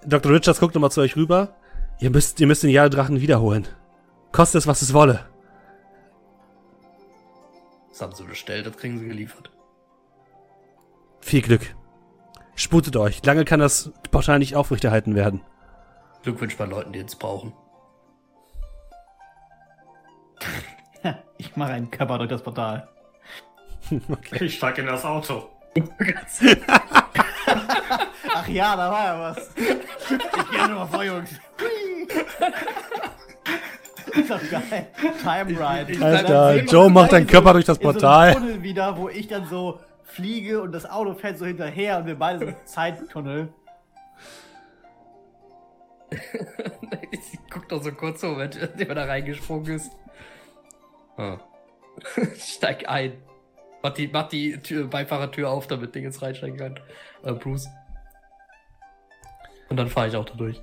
Dr. Richards guckt nochmal zu euch rüber. Ihr müsst, ihr müsst den Jahredrachen wiederholen. Koste es, was es wolle. Das haben sie bestellt, das kriegen sie geliefert. Viel Glück. Sputet euch. Lange kann das Portal nicht aufrechterhalten werden. Glückwunsch bei Leuten, die es brauchen. Ich mache einen Körper durch das Portal. Ich steig in das Auto. Ach ja, da war ja was. Ich gehe nur mal vor, Jungs. ist doch geil. Time Ride. Ich- Alter, Joe macht deinen Körper durch das so Portal. Tunnel wieder, wo ich dann so fliege und das Auto fährt so hinterher und wir beide so im Zeittunnel. ich guck doch so kurz so, wenn jemand da reingesprungen ist. Ah. Steig ein. Mach die, mach die Tür, Beifahrertür auf, damit Ding jetzt reinsteigen kann. Äh, Bruce. Und dann fahre ich auch da durch.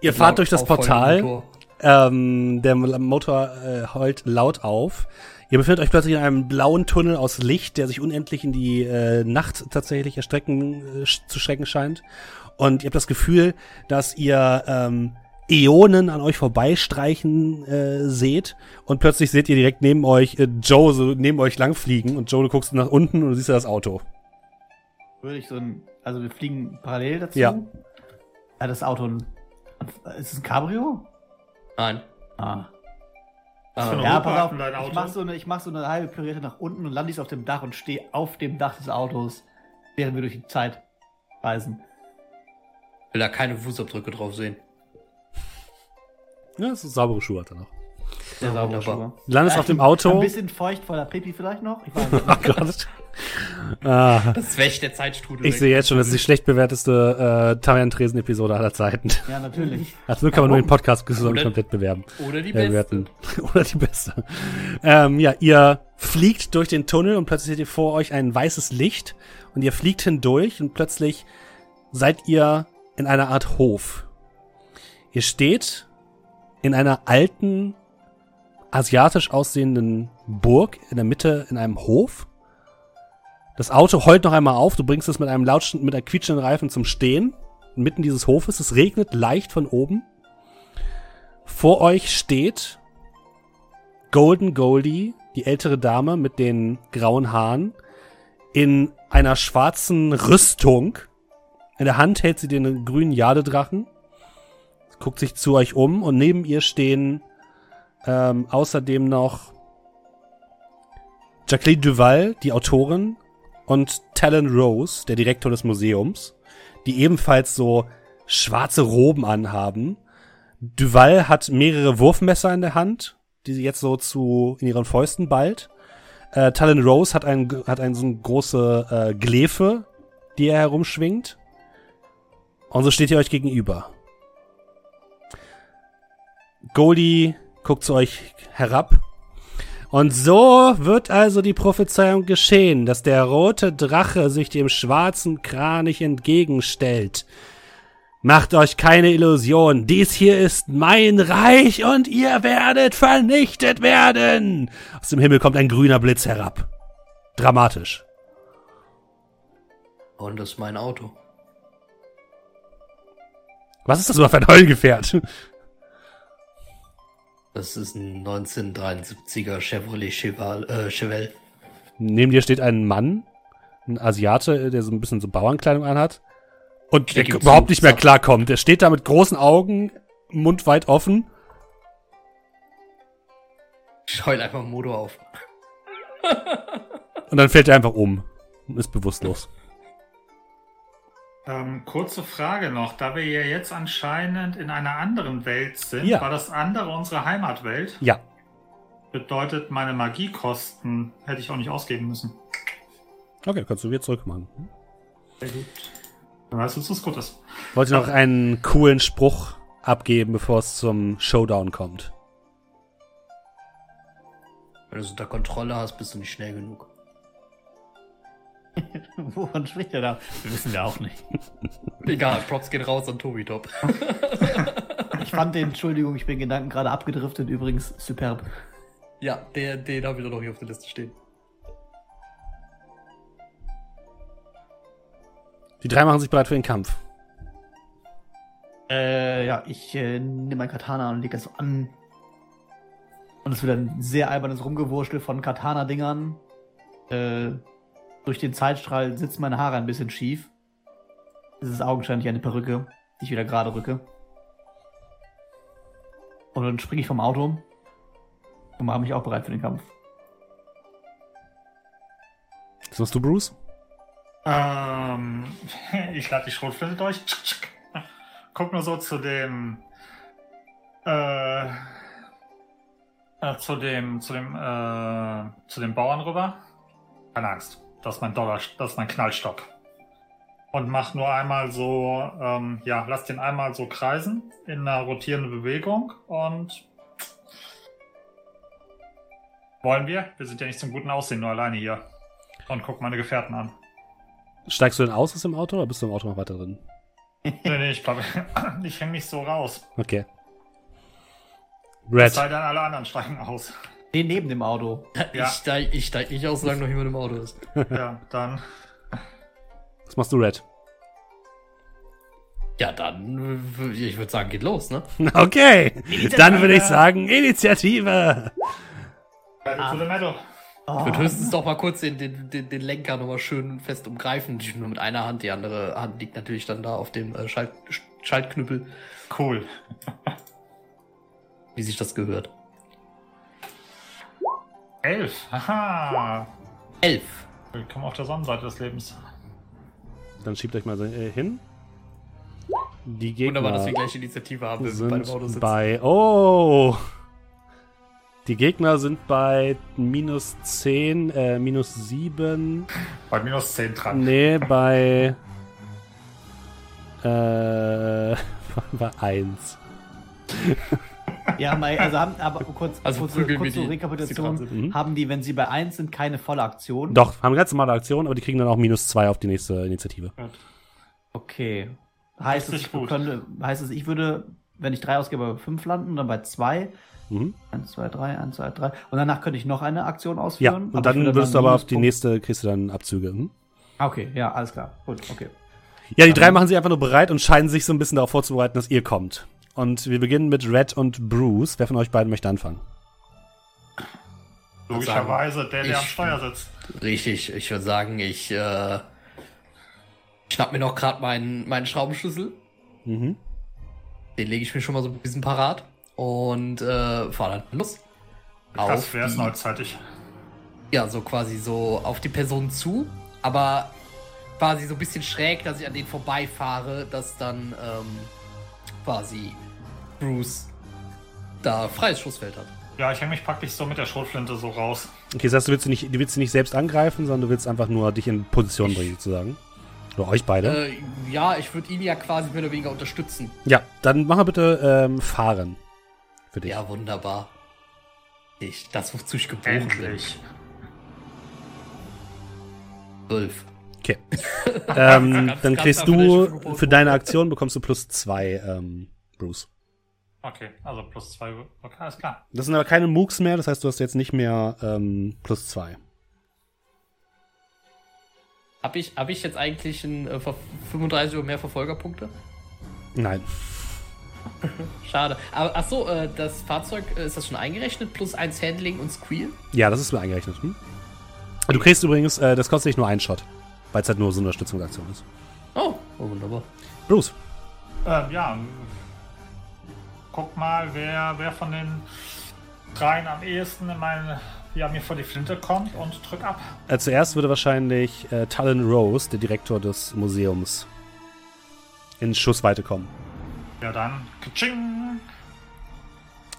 Ihr fahrt durch das Portal. Ähm, der Motor äh, heult laut auf. Ihr befindet euch plötzlich in einem blauen Tunnel aus Licht, der sich unendlich in die äh, Nacht tatsächlich erstrecken, äh, zu strecken scheint. Und ihr habt das Gefühl, dass ihr ähm, Äonen an euch vorbeistreichen äh, seht. Und plötzlich seht ihr direkt neben euch äh, Joe so neben euch langfligen. Und Joe, du guckst nach unten und du siehst ja das Auto. Würde ich so ein. Also wir fliegen parallel dazu. Ja. Ja, das Auto. ein- Ist es ein Cabrio? Nein. Ah. Ah, Ja, pass auf, ich mach, so eine, ich mach so eine halbe Pirouette nach unten und lande ich auf dem Dach und stehe auf dem Dach des Autos, während wir durch die Zeit reisen. will da keine Fußabdrücke drauf sehen. Ja, das ist saubere Schuhe hat er noch. Sehr Ja, saubere wunderbar. Schuhe. Du landest auf dem Ein Auto. bisschen feucht vor der Pipi vielleicht noch. Ich weiß nicht. Oh Gott. Ah. Das wäscht der Zeitstrudel. Ich sehe jetzt schon, das ist die schlecht bewerteste äh, Tarian-Tresen-Episode aller Zeiten. ja, natürlich. Also kann man nur den Podcast Oder- komplett bewerben. Oder die Äh, beste. Oder die beste. Ähm, ja, ihr fliegt durch den Tunnel und plötzlich seht ihr vor euch ein weißes Licht und ihr fliegt hindurch und plötzlich seid ihr in einer Art Hof. Ihr steht in einer alten, asiatisch aussehenden Burg in der Mitte in einem Hof. Das Auto heult noch einmal auf. Du bringst es mit einem lautschen, mit einem quietschenden Reifen zum Stehen. Mitten dieses Hofes. Es regnet leicht von oben. Vor euch steht Golden Goldie, die ältere Dame mit den grauen Haaren, in einer schwarzen Rüstung. In der Hand hält sie den grünen Jadedrachen, guckt sich zu euch um und neben ihr stehen ähm, außerdem noch Jacqueline Duval, die Autorin, und Talon Rose, der Direktor des Museums, die ebenfalls so schwarze Roben anhaben. Duval hat mehrere Wurfmesser in der Hand, die sie jetzt so zu in ihren Fäusten ballt. Äh, Talon Rose hat ein hat ein so eine große äh, Glefe, die er herumschwingt. Und so steht ihr euch gegenüber. Goldie guckt zu euch herab. Und so wird also die Prophezeiung geschehen, dass der rote Drache sich dem schwarzen Kranich entgegenstellt. Macht euch keine Illusion, dies hier ist mein Reich und ihr werdet vernichtet werden. Aus dem Himmel kommt ein grüner Blitz herab. Dramatisch. Und das ist mein Auto. Was ist das überhaupt für ein Heulgefährt? Das ist ein 1973er Chevrolet Cheval, äh, Chevelle. Neben dir steht ein Mann, ein Asiate, der so ein bisschen so Bauernkleidung anhat. Und der ihm überhaupt nicht mehr klarkommt. Der steht da mit großen Augen, Mund weit offen. Ich heul einfach Motor auf. Und dann fällt er einfach um und ist bewusstlos. Ähm, kurze Frage noch, da wir ja jetzt anscheinend in einer anderen Welt sind, Ja. war das andere unsere Heimatwelt? Ja. Bedeutet, meine Magiekosten hätte ich auch nicht ausgeben müssen. Okay, kannst du wieder zurückmachen. Sehr gut. Dann weißt du, dass es gut ist. Wollte noch einen coolen Spruch abgeben, bevor es zum Showdown kommt. Wenn du es unter Kontrolle hast, bist du nicht schnell genug. Wovon spricht er da? Wir wissen wir auch nicht. Egal, Props geht raus an Tobi Top. Ich fand den, Entschuldigung, ich bin Gedanken gerade abgedriftet, übrigens superb. Ja, der, den habe ich doch noch hier auf der Liste stehen. Die drei machen sich bereit für den Kampf. Äh, ja, ich äh, nehme mein Katana und lege das so an. Und es wird ein sehr albernes Rumgewurschtel von Katana-Dingern. Äh, durch den Zeitstrahl sitzen meine Haare ein bisschen schief. Es ist augenscheinlich eine Perücke, die ich wieder gerade rücke. Und dann springe ich vom Auto und mache mich auch bereit für den Kampf. Was machst du, Bruce? Ähm, ich lade die Schrotflinte durch. Guck nur so zu dem äh, äh, zu dem, zu dem, äh, zu dem Bauern rüber. Keine Angst. Das ist mein Dollar, das ist mein Knallstock. Und mach nur einmal so, ähm, ja, lass den einmal so kreisen in einer rotierenden Bewegung und wollen wir? Wir sind ja nicht zum guten Aussehen, nur alleine hier. Und guck meine Gefährten an. Steigst du denn aus aus dem Auto oder bist du im Auto noch weiter drin? nee, nee, ich glaube, ich hänge nicht so raus. Okay. Es Red. sei denn, alle anderen steigen aus. Nee, neben dem Auto. Ja. Ich steig, ich steig nicht aus, solange noch jemand im Auto ist. Ja, dann. Was machst du, Red? Ja, dann, äh, ich würde sagen, geht los, ne? Okay. Dann würde ich sagen, Initiative. Battle to the Meadow. Ich würde höchstens doch mal kurz den, den, den, den Lenker nochmal schön fest umgreifen. Ich nur mit einer Hand, die andere Hand liegt natürlich dann da auf dem äh, Schalt, Schaltknüppel, Cool. wie sich das gehört. Elf. Haha. Elf. Willkommen auf der Sonnenseite des Lebens. Dann schiebt euch mal so, äh, hin. Die Gegner Wunderbar, dass wir gleich Initiative haben, sind sitzen. bei. Oh! Die Gegner sind bei minus 10, äh, minus 7. Bei minus 10 dran. Nee, bei. Äh. bei 1. Ja, also haben, aber kurz, Also kurz, kurz zur dran Rekapitulation. Mhm. Haben die, wenn sie bei 1 sind, keine volle Aktion? Doch, haben ganz normale Aktion, aber die kriegen dann auch minus 2 auf die nächste Initiative. Okay. Heißt es, ich könnte, heißt es, ich würde, wenn ich 3 ausgebe, bei 5 landen, dann bei 2. Mhm. 1, 2, 3, 1, 2, 3. Und danach könnte ich noch eine Aktion Ja, ausführen. und aber ich dann würde wirst du aber auf die nächste, kriegst du dann Abzüge. Ah, Okay, ja, alles klar. Gut, okay. Ja, die drei machen sich einfach nur bereit und scheinen sich so ein bisschen darauf vorzubereiten, dass ihr kommt. Und wir beginnen mit Red und Bruce. Wer von euch beiden möchte anfangen? Logischerweise der, der ich- am Steuer sitzt. Richtig, ich würde sagen, ich äh, schnapp mir noch gerade meinen, meinen Schraubenschlüssel. Mhm. Den lege ich mir schon mal so ein bisschen parat und äh, fahr dann los. Das wäre es neuzeitig. Ja, so quasi so auf die Person zu, aber quasi so ein bisschen schräg, dass ich an denen vorbeifahre, dass dann ähm, quasi Bruce da freies Schussfeld hat. Ja, ich hänge mich praktisch so mit der Schrotflinte so raus. Okay, das heißt, du willst, sie nicht, du willst nicht selbst angreifen, sondern du willst einfach nur dich in Position Ich- bringen, sozusagen. Oder euch beide. Äh, ja, ich würde ihn ja quasi mehr oder weniger unterstützen. ja, dann mach mal bitte ähm, Fahren. Für dich. Ja, wunderbar. Ich, das, wozu ich geboren bin. Endlich. Zwölf. Okay. ähm, Ganz- dann kriegst du für deine Aktion bekommst du plus zwei, ähm, Bruce. Okay, also plus zwei. Okay, alles klar. Das sind aber keine Mooks mehr, das heißt, du hast jetzt nicht mehr ähm, plus zwei. Hab ich, hab ich jetzt eigentlich ein, äh, Ver- 35 oder mehr Verfolgerpunkte? Nein. Schade. Aber ach so, äh, das Fahrzeug, äh, ist das schon eingerechnet? Plus eins Handling und Squeal? Ja, das ist mir eingerechnet. Hm? Du kriegst übrigens, äh, das kostet dich nur einen Shot, weil es halt nur so eine Unterstützungsaktion ist. Oh, oh wunderbar. Bruce. Ähm, ja. Guck mal, wer, wer von den dreien am ehesten in meine, ja, mir vor die Flinte kommt und drück ab. Äh, zuerst würde wahrscheinlich äh, Talon Rose, der Direktor des Museums, in Schussweite kommen. Ja, dann. Kaching!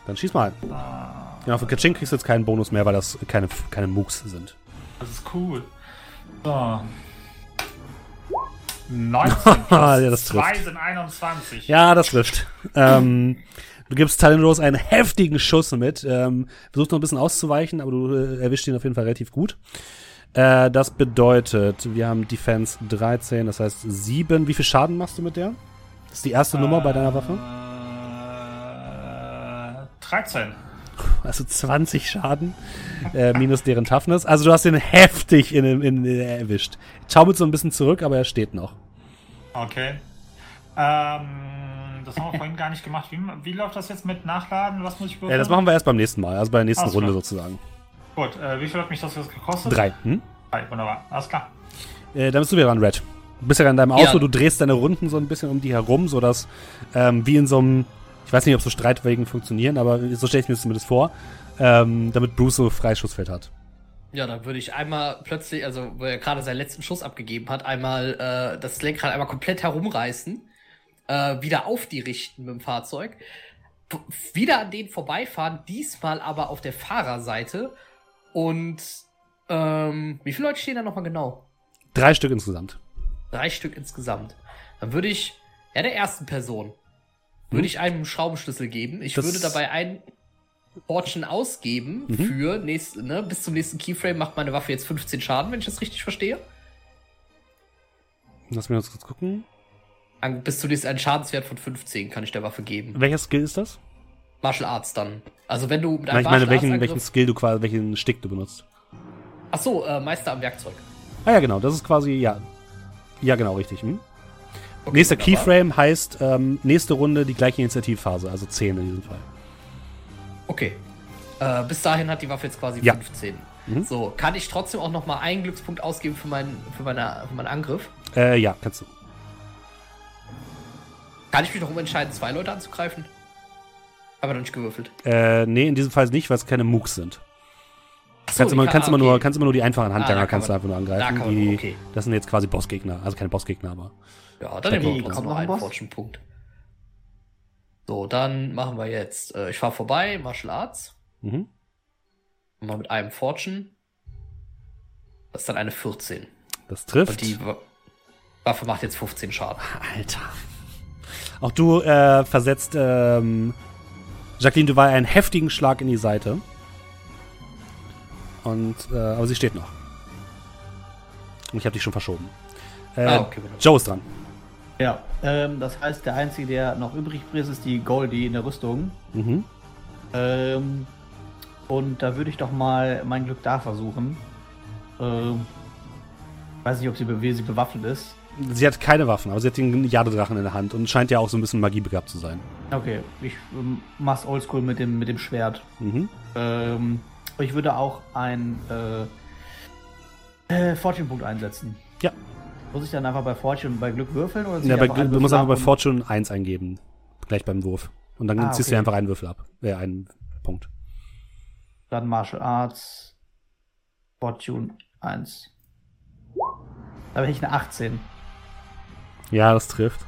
Dann schieß mal. Ah, Genau, für Kaching kriegst du jetzt keinen Bonus mehr, weil das keine, keine Mooks sind. das ist cool. So. 19 plus Ja, das trifft. 2 sind 21. Ja, das trifft. ähm, du gibst Talon Rose einen heftigen Schuss mit. Ähm, versuchst noch ein bisschen auszuweichen, aber du äh, erwischt ihn auf jeden Fall relativ gut. Äh, das bedeutet, wir haben Defense 13, das heißt 7. Wie viel Schaden machst du mit der? Das ist die erste Nummer bei deiner Waffe? Äh, 13. Also 20 Schaden, äh, minus deren Toughness. Also du hast ihn heftig in, in, in, erwischt. Schaubelt so ein bisschen zurück, aber er steht noch. Okay. Ähm, das haben wir vorhin gar nicht gemacht. Wie, wie läuft das jetzt mit Nachladen? Was muss ich Ja, das machen wir erst beim nächsten Mal, also bei der nächsten Alles Runde klar. sozusagen. Gut, äh, wie viel hat mich das jetzt gekostet? Drei. Hm? Drei, wunderbar. Alles klar. Äh, dann bist du wieder dran, Red. Du bist ja in deinem Auto, Ja. du drehst deine Runden so ein bisschen um die herum, sodass ähm, wie in so einem, ich weiß nicht, ob so Streitwagen funktionieren, aber so stelle ich mir das zumindest vor, ähm, damit Bruce so Freischussfeld hat. Ja, dann würde ich einmal plötzlich, also wo er gerade seinen letzten Schuss abgegeben hat, einmal äh, das Lenkrad einmal komplett herumreißen, äh, wieder auf die richten mit dem Fahrzeug, wieder an denen vorbeifahren, diesmal aber auf der Fahrerseite. Und ähm, wie viele Leute stehen da nochmal genau? Drei Stück insgesamt. Drei Stück insgesamt. Dann würde ich, ja, der ersten Person, würde ich einen Schraubenschlüssel geben. Ich Das- würde dabei einen Fortune ausgeben Mhm. für nächst, ne, bis zum nächsten Keyframe macht meine Waffe jetzt 15 Schaden, wenn ich das richtig verstehe. Lass mich uns kurz gucken. An- Bis zu nächsten einen Schadenswert von 15 kann ich der Waffe geben. Welcher Skill ist das? Martial Arts dann. Also wenn du mit Nein, ich meine, welchen, welchen Skill du quasi, welchen Stick du benutzt. Ach so, äh, Meister am Werkzeug. Ah ja, genau, das ist quasi, ja. Ja, genau, richtig. Hm? Okay, Nächster wunderbar. Keyframe heißt ähm, nächste Runde die gleiche Initiativphase, also 10 in diesem Fall. Okay. Äh, bis dahin hat die Waffe jetzt quasi Ja. 15. Mhm. So, kann ich trotzdem auch noch mal einen Glückspunkt ausgeben für meinen, für meine, für meinen Angriff? Äh, ja, kannst du. Kann ich mich noch umentscheiden, zwei Leute anzugreifen? Aber noch nicht gewürfelt. Äh, nee, in diesem Fall nicht, weil es keine Mooks sind. So, kannst, immer, kann- kannst, immer okay. nur, kannst immer nur die einfachen Ah, Handlanger kann kannst du einfach nur angreifen. man- die, okay. Das sind jetzt quasi Bossgegner. Also keine Bossgegner, aber. Ja, dann nehmen wir kommt noch noch ein einen? Fortune-Punkt. So, dann machen wir jetzt. Äh, ich fahre vorbei, Martial Arts. Mhm. Mal mit einem Fortune. Das ist dann eine 14. Das trifft. Und die Wa- Waffe macht jetzt 15 Schaden. Alter. Auch du äh, versetzt ähm, Jacqueline Duval einen heftigen Schlag in die Seite. Und, äh, aber sie steht noch. Und ich habe dich schon verschoben. Äh, Ah, okay. Joe ist dran. Ja, ähm, das heißt, der Einzige, der noch übrig ist, ist die Goldie in der Rüstung. Mhm. Ähm, und da würde ich doch mal mein Glück da versuchen. Ähm, weiß nicht, ob sie, be- sie bewaffnet ist. Sie hat keine Waffen, aber sie hat den Jadedrachen in der Hand und scheint ja auch so ein bisschen magiebegabt zu sein. Okay, ich ähm, mach's oldschool mit dem, mit dem Schwert. Mhm. Ähm, ich würde auch ein äh, äh, Fortune-Punkt einsetzen. Muss ich dann einfach bei Fortune bei Glück würfeln? Oder ja bei, einen du musst einfach bei Fortune 1 eingeben. Gleich beim Wurf. Und dann Ah, ziehst du okay. einfach einen Würfel ab. Äh, einen Punkt. Dann Martial Arts. Fortune 1. Da bin ich eine 18. Ja, das trifft.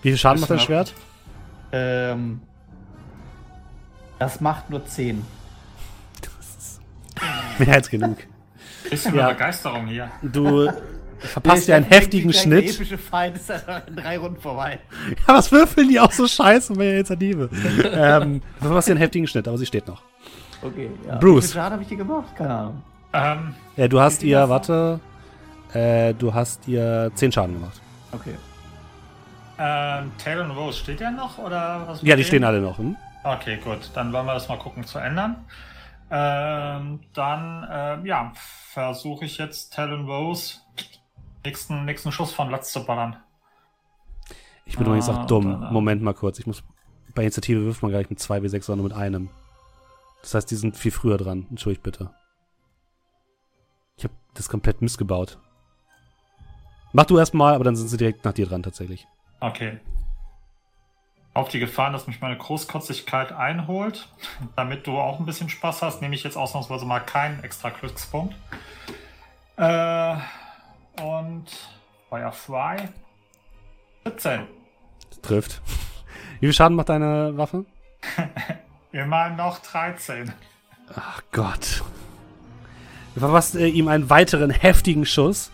Wie viel Schaden macht dein Schwert? Ähm, das macht nur 10. Mehr als genug. Bisschen Ja. Begeisterung hier. Du verpasst dir einen heftigen Der Schnitt. epische Feind ist dann in drei Runden vorbei. Ja, was würfeln die auch so scheiße bei der Initiative? ähm, du verpasst dir einen heftigen Schnitt, aber sie steht noch. Okay, ja. Bruce. Wie viel Schaden habe ich dir gemacht? Keine Ahnung. Ähm, Ja, du hast ihr, davon? warte, äh, du hast ihr 10 Schaden gemacht. Okay. ähm, Taylor und Rose, steht der noch? Oder was Ja, die stehen alle noch. Hm? Okay, gut. Dann wollen wir das mal gucken zu ändern. Ähm, dann, ähm, ja, versuche ich jetzt Talon Rose nächsten, nächsten Schuss von Latz zu ballern. Ich bin übrigens Ah, auch dumm. dann, äh, Moment mal kurz. Ich muss. Bei Initiative wirft man gar nicht mit 2 W6, sondern mit einem. Das heißt, die sind viel früher dran. Entschuldigt bitte. Ich habe das komplett missgebaut. Mach du erstmal, aber dann sind sie direkt nach dir dran tatsächlich. Okay. Auf die Gefahr, dass mich meine Großkotzigkeit einholt, damit du auch ein bisschen Spaß hast, nehme ich jetzt ausnahmsweise mal keinen extra Glückspunkt. Äh, und Firefly. 17. Das trifft. Wie viel Schaden macht deine Waffe? Immerhin noch 13. Ach Gott. Du verpasst äh, ihm einen weiteren heftigen Schuss,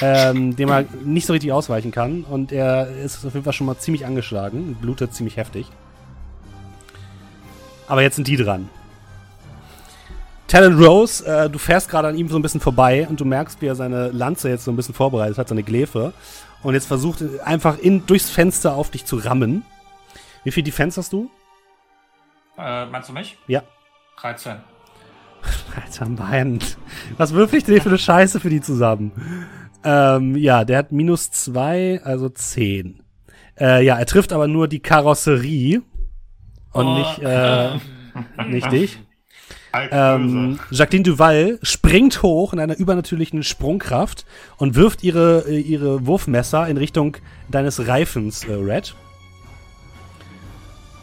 ähm, dem er nicht so richtig ausweichen kann. Und er ist auf jeden Fall schon mal ziemlich angeschlagen und blutet ziemlich heftig. Aber jetzt sind die dran. Talon Rose, äh, du fährst gerade an ihm so ein bisschen vorbei und du merkst, wie er seine Lanze jetzt so ein bisschen vorbereitet hat, seine Gläfe. Und jetzt versucht er einfach in, durchs Fenster auf dich zu rammen. Wie viel Defense hast du? Äh, meinst du mich? Ja. 13. Alter Mann. Was würfel ich denn für eine Scheiße für die zusammen? Ähm, ja, der hat minus zwei, also zehn. Äh, ja, er trifft aber nur die Karosserie und Oh, nicht, äh, nicht dich. Ähm. Jacqueline Duval springt hoch in einer übernatürlichen Sprungkraft und wirft ihre, äh, ihre Wurfmesser in Richtung deines Reifens, äh, Red.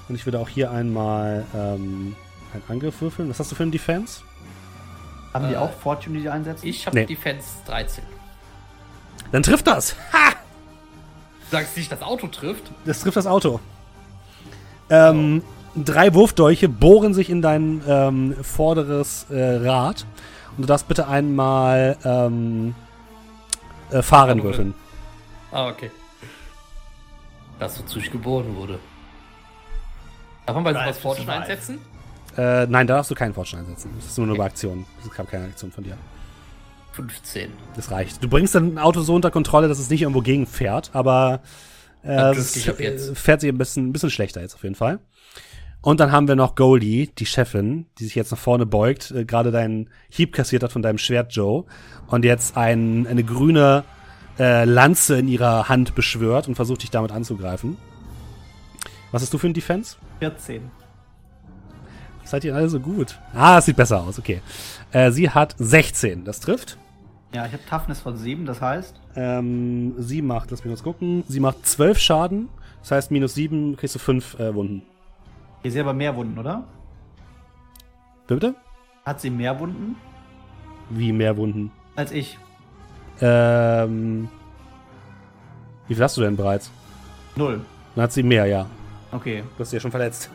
Und ich würde auch hier einmal ähm, einen Angriff würfeln. Was hast du für einen Defense? Haben die Äh, auch Fortune, die sie einsetzen? Ich habe Nee. Defense 13. Dann trifft das. Ha! Sagst nicht, das Auto trifft? Das trifft das Auto. Ähm, Drei Wurfdolche bohren sich in dein ähm, vorderes äh, Rad. Und du darfst bitte einmal ähm, äh, Fahren würfeln. Ah, okay. Das, wozu ich geboren wurde. Darf man bei sowas reif. einsetzen? Äh, nein, da darfst du keinen Fortschritt einsetzen. Das ist nur eine Aktion. Es gab keine Aktion von dir. 15. Das reicht. Du bringst dein Auto so unter Kontrolle, dass es nicht irgendwo gegenfährt, aber äh, äh, fährt sich ein bisschen, ein bisschen schlechter jetzt auf jeden Fall. Und dann haben wir noch Goldie, die Chefin, die sich jetzt nach vorne beugt, äh, gerade deinen Hieb kassiert hat von deinem Schwert, Joe, und jetzt ein, eine grüne äh, Lanze in ihrer Hand beschwört und versucht dich damit anzugreifen. Was hast du für ein Defense? 14. Seid ihr alle so gut? Ah, es sieht besser aus, okay. Äh, sie hat 16, das trifft. Ja, ich habe Toughness von 7, das heißt. Ähm, sie macht, lass mich kurz gucken, sie macht 12 Schaden. Das heißt, minus 7 kriegst du 5 äh, Wunden. Ihr seht aber mehr Wunden, oder? Bitte? Hat sie mehr Wunden Wie mehr Wunden? als ich? Ähm, wie viel hast du denn bereits? Null. Dann hat sie mehr, ja. Okay. Du hast sie ja schon verletzt.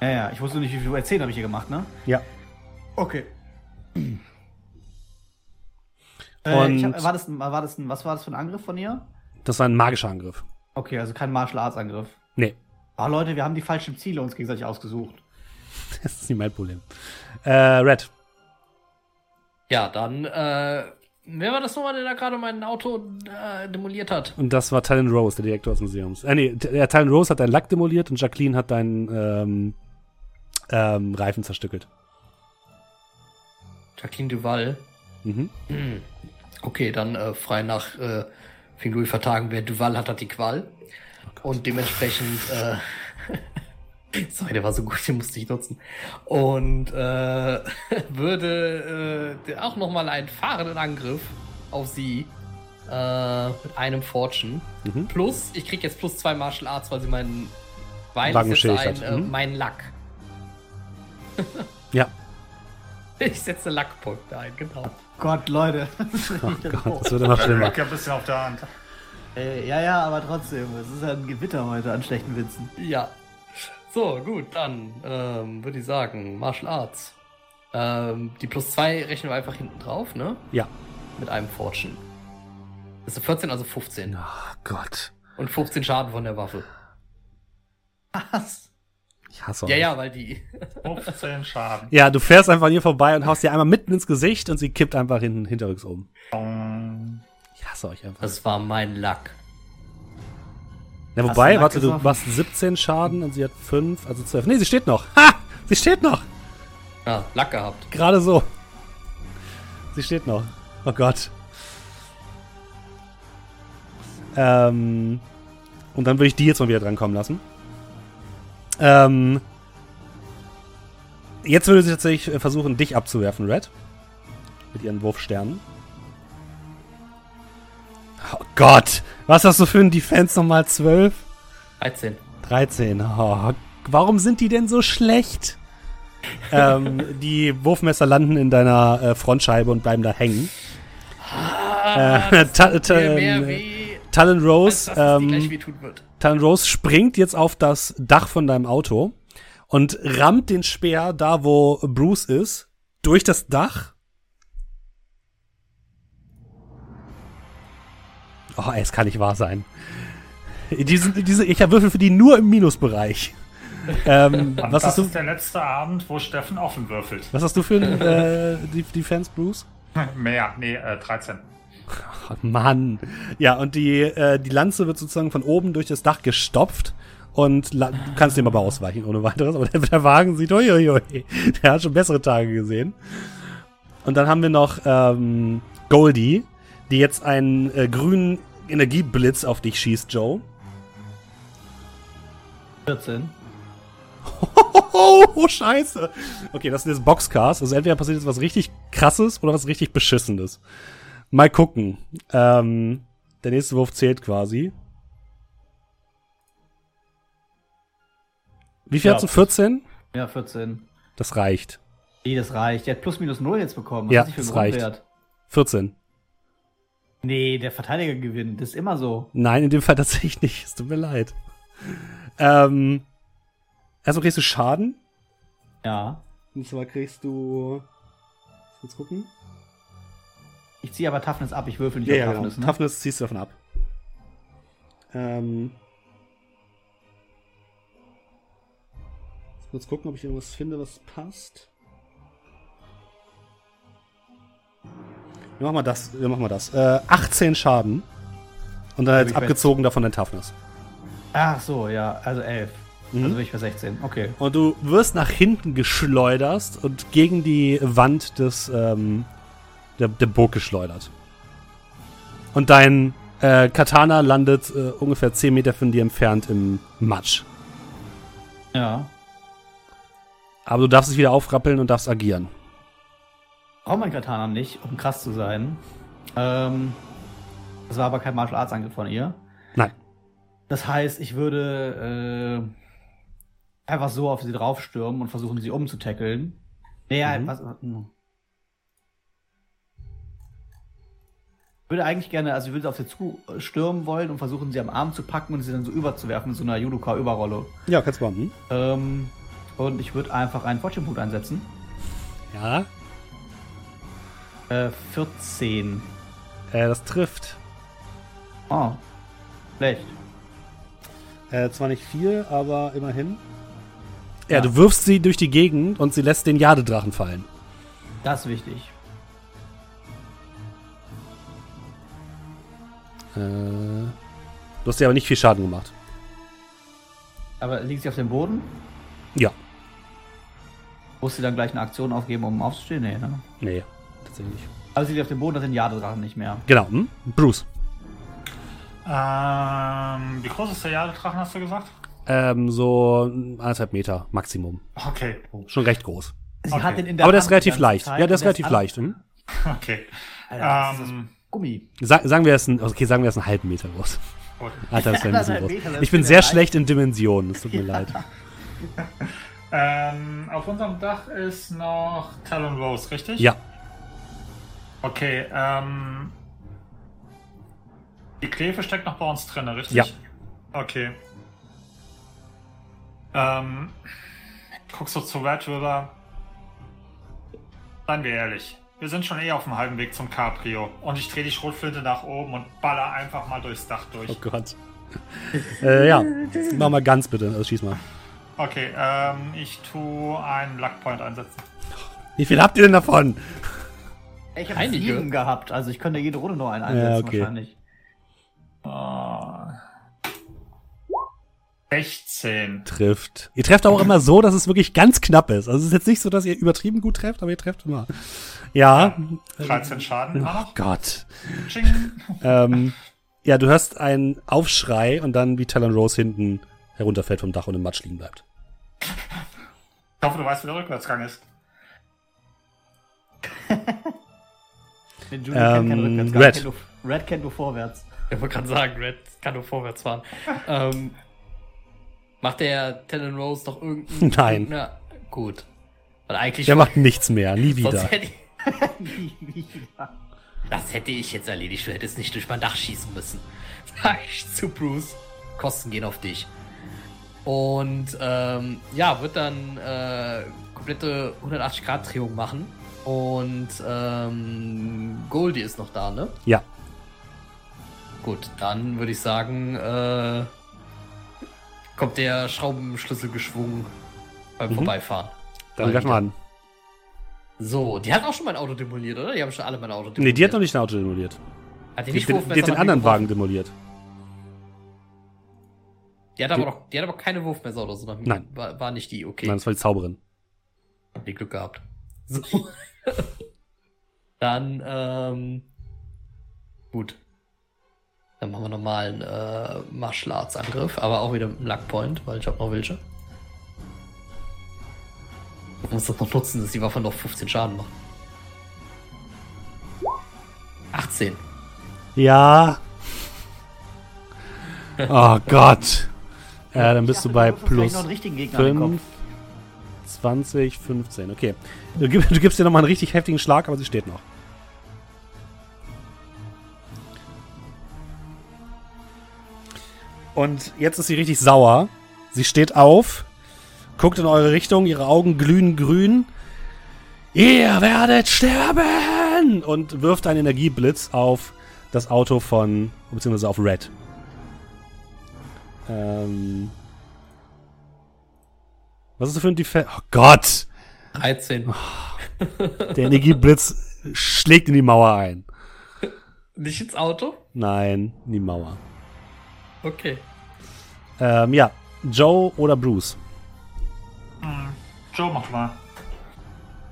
Ja, ja. Ich wusste nicht, wie viel erzählen habe ich hier gemacht, ne? Ja. Okay. Und- Äh, ich hab, war, das, ein- war das ein, was war das für ein Angriff von ihr? Das war ein magischer Angriff. Okay, also kein Martial Arts Angriff. Nee, Ah, Leute, wir haben die falschen Ziele uns gegenseitig ausgesucht. das ist nicht mein Problem. Äh, Red. Ja, dann, äh, wer war das nochmal, der da gerade mein Auto äh, demoliert hat? Und das war Talon Rose, der Direktor des Museums. Äh, nee, der Talon Rose hat deinen Lack demoliert und Jacqueline hat deinen ähm, ähm, Reifen zerstückelt. Jacqueline Duval. Mhm. Okay, dann äh, frei nach äh, Fing Louis vertagen, wer Duval hat, hat die Qual. und dementsprechend, äh, sorry, der war so gut, den musste ich nutzen. Und äh, würde äh, auch nochmal einen fahrenden Angriff auf sie äh, mit einem Fortune. Mhm. Plus, ich krieg jetzt plus zwei Martial Arts, weil sie meinen weil ich Waggenschild setze ein, hat. äh, Mhm. meinen Lack. Ja. Ich setze Lackpunkte ein, genau. Gott, Leute. Oh Gott, das wird immer schlimmer. Glück ein bisschen auf der Hand. äh, ja, ja, aber trotzdem. Es ist ja ein Gewitter heute an schlechten Witzen. Ja. So, gut, dann ähm, würde ich sagen, Martial Arts. Ähm, die plus zwei rechnen wir einfach hinten drauf, ne? Ja. Mit einem Fortune. Das ist 14, also 15. Oh Gott. Und 15 Schaden von der Waffe. Was? Ich hasse Ja, euch. ja, weil die. 15 Schaden. Ja, du fährst einfach an ihr vorbei und haust ihr einmal mitten ins Gesicht und sie kippt einfach hinten hinterrücks um. Ich hasse euch einfach. Das war mein Lack. Na, Hast wobei, warte, du machst 17 Schaden und sie hat 5, also 12. Nee, sie steht noch. Ha! Sie steht noch. Ja, Lack gehabt. Gerade so. Sie steht noch. Oh Gott. Ähm, und dann würde ich die jetzt mal wieder drankommen lassen. Ähm, jetzt würde sie tatsächlich äh, versuchen, dich abzuwerfen, Red. Mit ihren Wurfsternen. Oh Gott. Was hast du für ein Defense nochmal? 12? 13. 13. Oh, warum sind die denn so schlecht? ähm, die Wurfmesser landen in deiner äh, Frontscheibe und bleiben da hängen. Äh, Ta Ta ähm, Talon Rose, dir gleich ähm, wehtun wird. Rose springt jetzt auf das Dach von deinem Auto und rammt den Speer da, wo Bruce ist, durch das Dach. Oh, es kann nicht wahr sein. Diese, diese, ich habe Würfel für die nur im Minusbereich. Ähm, was, das hast du, ist der letzte Abend, wo Steffen offen würfelt. was hast du für äh, De- Defense, Bruce? Mehr, nee, äh, 13. Oh, Mann. Ja, und die, äh, die Lanze wird sozusagen von oben durch das Dach gestopft. Und du kannst dem aber ausweichen ohne weiteres. Aber der, der Wagen sieht, uiuiui, der hat schon bessere Tage gesehen. Und dann haben wir noch ähm, Goldie, die jetzt einen äh, grünen Energieblitz auf dich schießt, Joe. 14. Oh, oh, scheiße. Okay, das sind jetzt Boxcars. Also entweder passiert jetzt was richtig krasses oder was richtig beschissenes. Mal gucken. Ähm, der nächste Wurf zählt quasi. Wie viel Ja. hast du? 14? Ja, 14. Das reicht. Nee, das reicht. Der hat plus minus null jetzt bekommen. Was Ja, das reicht. Grundwert? 14. Nee, der Verteidiger gewinnt. Das ist immer so. Nein, in dem Fall tatsächlich nicht. Es tut mir leid. Ähm, erstmal kriegst du Schaden. Ja. Und zwar kriegst du. Kurz gucken. Ich ziehe aber Toughness ab. Ich würfel nicht Ja, auf ja, genau. Toughness. Ne? Toughness ziehst du davon ab. Ähm. Kurz gucken, ob ich irgendwas finde, was passt. Wir machen mal das. Wir machen mal das. Äh, 18 Schaden. Und dann jetzt abgezogen davon dein Toughness. Ach so, ja. Also 11. Mhm. Also bin ich bei 16. Okay. Und du wirst nach hinten geschleudert und gegen die Wand des ähm, der, der Burg geschleudert. Und dein äh, Katana landet äh, ungefähr 10 Meter von dir entfernt im Matsch. Ja. Aber du darfst dich wieder aufrappeln und darfst agieren. Braucht mein Katana nicht, um krass zu sein. Ähm, das war aber kein Martial Arts Angriff von ihr. Nein. Das heißt, ich würde äh, einfach so auf sie draufstürmen und versuchen, sie umzutackeln. Nee, ja, Mhm. was. hm. Ich würde eigentlich gerne, also ich würde auf sie zustürmen wollen und versuchen, sie am Arm zu packen und sie dann so überzuwerfen, in so einer Judoka-Überrolle. Ja, kannst du machen. Ähm, und ich würde einfach einen Fortune-Punkt einsetzen. Ja, Äh, 14. äh, das trifft. Oh. Schlecht. Äh, zwar nicht viel, aber immerhin. Ja, Ja. du wirfst sie durch die Gegend und sie lässt den Jadedrachen fallen. Das ist wichtig. Äh, du hast dir aber nicht viel Schaden gemacht. Aber liegt sie auf dem Boden? Ja. Muss sie dann gleich eine Aktion aufgeben, um aufzustehen? Nee, ne? Nee, tatsächlich nicht. Aber sie liegt auf dem Boden, das sind Jadedrachen nicht mehr. Genau, hm? Bruce. Ähm, wie groß ist der Jadedrachen, hast du gesagt? Ähm, so anderthalb Meter Maximum. Okay. Schon recht groß. Sie Okay. hat den in der Aber der ist relativ leicht. Zeit Ja, der ist relativ leicht. Hm? Okay. Alter, das ist das Ähm, Gummi. Sa sagen wir es ein, okay, sagen wir es einen halben Meter groß. gut. Alter, das wäre ein bisschen groß. Ich bin sehr schlecht in Dimensionen. Es tut mir leid. Ähm, auf unserem Dach ist noch Talon Rose, richtig? Ja, Okay, ähm. Die Klefe steckt noch bei uns drin, richtig? Ja. Okay. Ähm. Guckst du zu Red rüber? Seien wir ehrlich. Wir sind schon eh auf dem halben Weg zum Cabrio. Und ich drehe die Schrotflinte nach oben und baller einfach mal durchs Dach durch. oh Gott. äh, ja, mach mal ganz bitte. Also schieß mal. Okay, ähm, ich tue einen Luckpoint einsetzen. Wie viel habt ihr denn davon? Ich habe sieben gehabt, also ich könnte jede Runde noch einen einsetzen Ja, okay. wahrscheinlich. Ah. 16. Trifft. Ihr trefft auch immer so, dass es wirklich ganz knapp ist. Also es ist jetzt nicht so, dass ihr übertrieben gut trefft, aber ihr trefft immer. Ja. 13 Schaden Oh. Gott. Ähm, ja, du hörst einen Aufschrei und dann wie Talon Rose hinten herunterfällt vom Dach und im Matsch liegen bleibt. Ich hoffe, du weißt, wie der Rückwärtsgang ist. Den Junior kennt keinen Ähm, Rückwärtsgang, Red. nur- Red kennt nur vorwärts. Ich wollte gerade sagen, Red kann nur vorwärts fahren. ähm, macht der Talon Rose doch irgendeinen. Nein. Na, gut. Weil eigentlich. Der macht nichts mehr, nie wieder. sonst hätte ich, Nie wieder. das hätte ich jetzt erledigt. Du hättest nicht durch mein Dach schießen müssen. Sag ich zu Bruce. Kosten gehen auf dich. Und ähm, ja, wird dann äh, komplette 180-Grad-Drehung machen. Und ähm, Goldie ist noch da, ne? Ja. Gut, dann würde ich sagen, äh, kommt der Schraubenschlüssel geschwungen beim Mhm. Vorbeifahren. Dann mal wieder. an. So, die hat auch schon mein Auto demoliert, oder? Die haben schon alle mein Auto demoliert. Nee, die hat noch nicht ein Auto demoliert. Hat die Die, nicht Wurfmesser die hat den anderen? Wagen demoliert. Die hat aber die- noch, die hat aber keine Wurfmesser oder so nach mir. Nein. War, war nicht die, okay. Nein, das war die Zauberin. Hab die Glück gehabt. So. Dann, ähm, gut. Dann machen wir nochmal einen äh, Martial Arts Angriff, aber auch wieder mit einem Luck Point, weil ich habe noch welche muss das noch nutzen, dass die Waffe noch 15 Schaden macht. 18. Ja. Oh Gott. Ja, dann bist dachte, du bei plus 5, 20, 15. Okay. Du, du gibst dir nochmal einen richtig heftigen Schlag, aber sie steht noch. Und jetzt ist sie richtig sauer. Sie steht auf guckt in eure Richtung, ihre Augen glühen grün. Ihr werdet sterben! Und wirft einen Energieblitz auf das Auto von, beziehungsweise auf Red. Ähm. Was ist das für ein Defense? Oh Gott! 13. Der Energieblitz schlägt in die Mauer ein. Nicht ins Auto? Nein, in die Mauer. Okay. Ähm, ja, Joe oder Bruce? Joe, mach mal.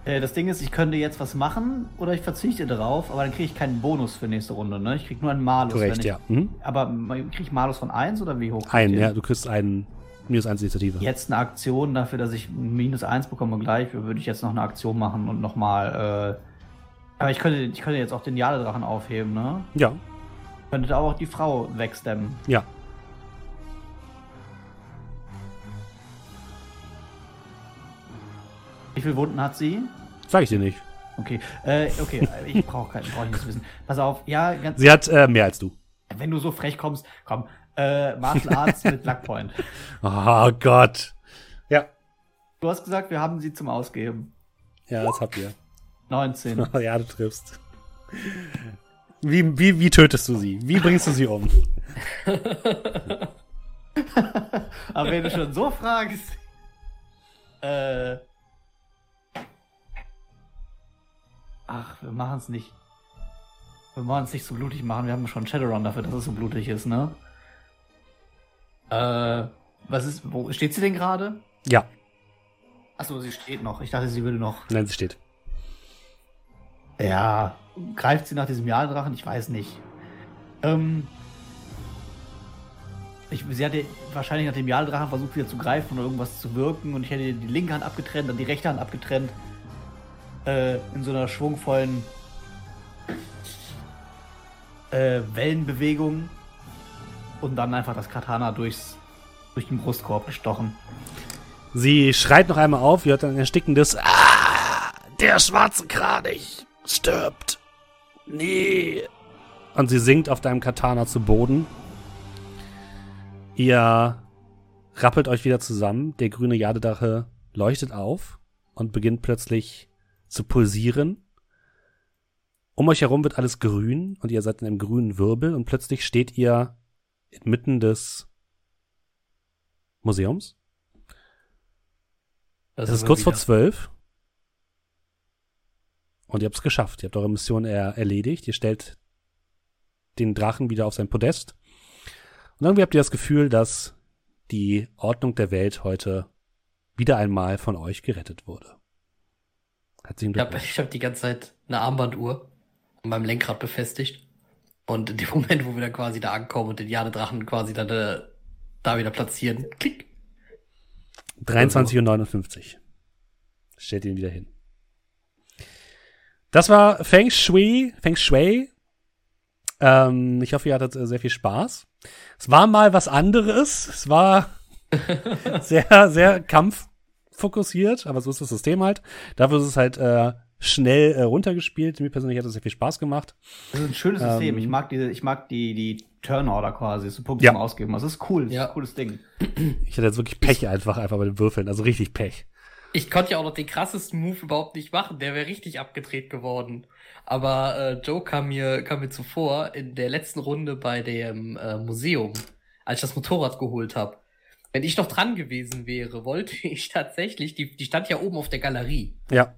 Äh, das Ding ist, ich könnte jetzt was machen oder ich verzichte darauf, aber dann kriege ich keinen Bonus für nächste Runde, ne? Ich kriege nur einen Malus. Korrekt, wenn ich, ja. Mhm. Aber kriege ich Malus von 1 oder wie hoch? Ein, ja, du kriegst einen minus 1 Initiative. Jetzt eine Aktion dafür, dass ich minus 1 bekomme gleich, würde ich jetzt noch eine Aktion machen und nochmal. Äh, aber ich könnte, ich könnte jetzt auch den Jadedrachen aufheben, ne? Ja, Könnte auch die Frau wegstemmen. ja. Wie viele Wunden hat sie? Sag ich dir nicht. Okay, äh, okay, ich brauche keinen, brauche ich nicht zu wissen. Pass auf, ja, ganz, Sie hat äh, mehr als du. wenn du so frech kommst, komm, äh, Martial Arts mit Luck Point. Oh Gott. Ja. Du hast gesagt, wir haben sie zum Ausgeben. Ja, das habt ihr. 19. ja, du triffst. Wie, wie, wie tötest du sie? Wie bringst du sie um? Aber wenn du schon so fragst. Äh. Ach, wir machen es nicht. Wir wollen es nicht so blutig machen. Wir haben schon Shadowrun dafür, dass es so blutig ist, ne? Äh. Was ist. Wo steht sie denn gerade? Ja, Achso, sie steht noch. Ich dachte, sie würde noch. nein, sie steht. Ja. Greift sie nach diesem Jahredrachen? Ich weiß nicht. Ähm. Ich, sie hatte wahrscheinlich nach dem Jahredrachen versucht, wieder zu greifen oder irgendwas zu wirken und ich hätte die linke Hand abgetrennt, dann die rechte Hand abgetrennt. Äh, in so einer schwungvollen äh, Wellenbewegung und dann einfach das Katana durchs, durch den Brustkorb gestochen. Sie schreit noch einmal auf, hört ein erstickendes Ah, der schwarze Kranich stirbt. Nee. Und sie sinkt auf deinem Katana zu Boden. Ihr rappelt euch wieder zusammen. Der grüne Jadedache leuchtet auf und beginnt plötzlich zu pulsieren. Um euch herum wird alles grün und ihr seid in einem grünen Wirbel und plötzlich steht ihr inmitten des Museums. Es ist kurz vor zwölf. Und ihr habt es geschafft. Ihr habt eure Mission er erledigt. Ihr stellt den Drachen wieder auf sein Podest. Und irgendwie habt ihr das Gefühl, dass die Ordnung der Welt heute wieder einmal von euch gerettet wurde. Herzlichen Ich habe Glückwunsch. ich hab die ganze Zeit eine Armbanduhr an meinem Lenkrad befestigt. Und in dem Moment, wo wir dann quasi da ankommen und den Jadedrachen quasi dann äh, da wieder platzieren, klick. 23.59 Uhr. Stellt ihn wieder hin. Das war Feng Shui. Feng Shui. Ähm, ich hoffe, ihr hattet äh, sehr viel Spaß. Es war mal was anderes. Es war sehr, sehr kampffokussiert, aber so ist das System halt. Dafür ist es halt äh, schnell äh, runtergespielt. Mir persönlich hat es sehr viel Spaß gemacht. Das ist ein schönes System. Ähm, ich mag diese, ich mag die, die Turnorder quasi, so Punkte Ja. zum Ausgeben. Das ist cool, das Ja. ist ein cooles Ding. Ich hatte jetzt wirklich Pech einfach, einfach bei den Würfeln. Also richtig Pech. Ich konnte ja auch noch den krassesten Move überhaupt nicht machen. Der wäre richtig abgedreht geworden. Aber äh, Joe kam mir, kam mir zuvor in der letzten Runde bei dem äh, Museum, als ich das Motorrad geholt habe. Wenn ich noch dran gewesen wäre, wollte ich tatsächlich, die, die stand ja oben auf der Galerie. Ja.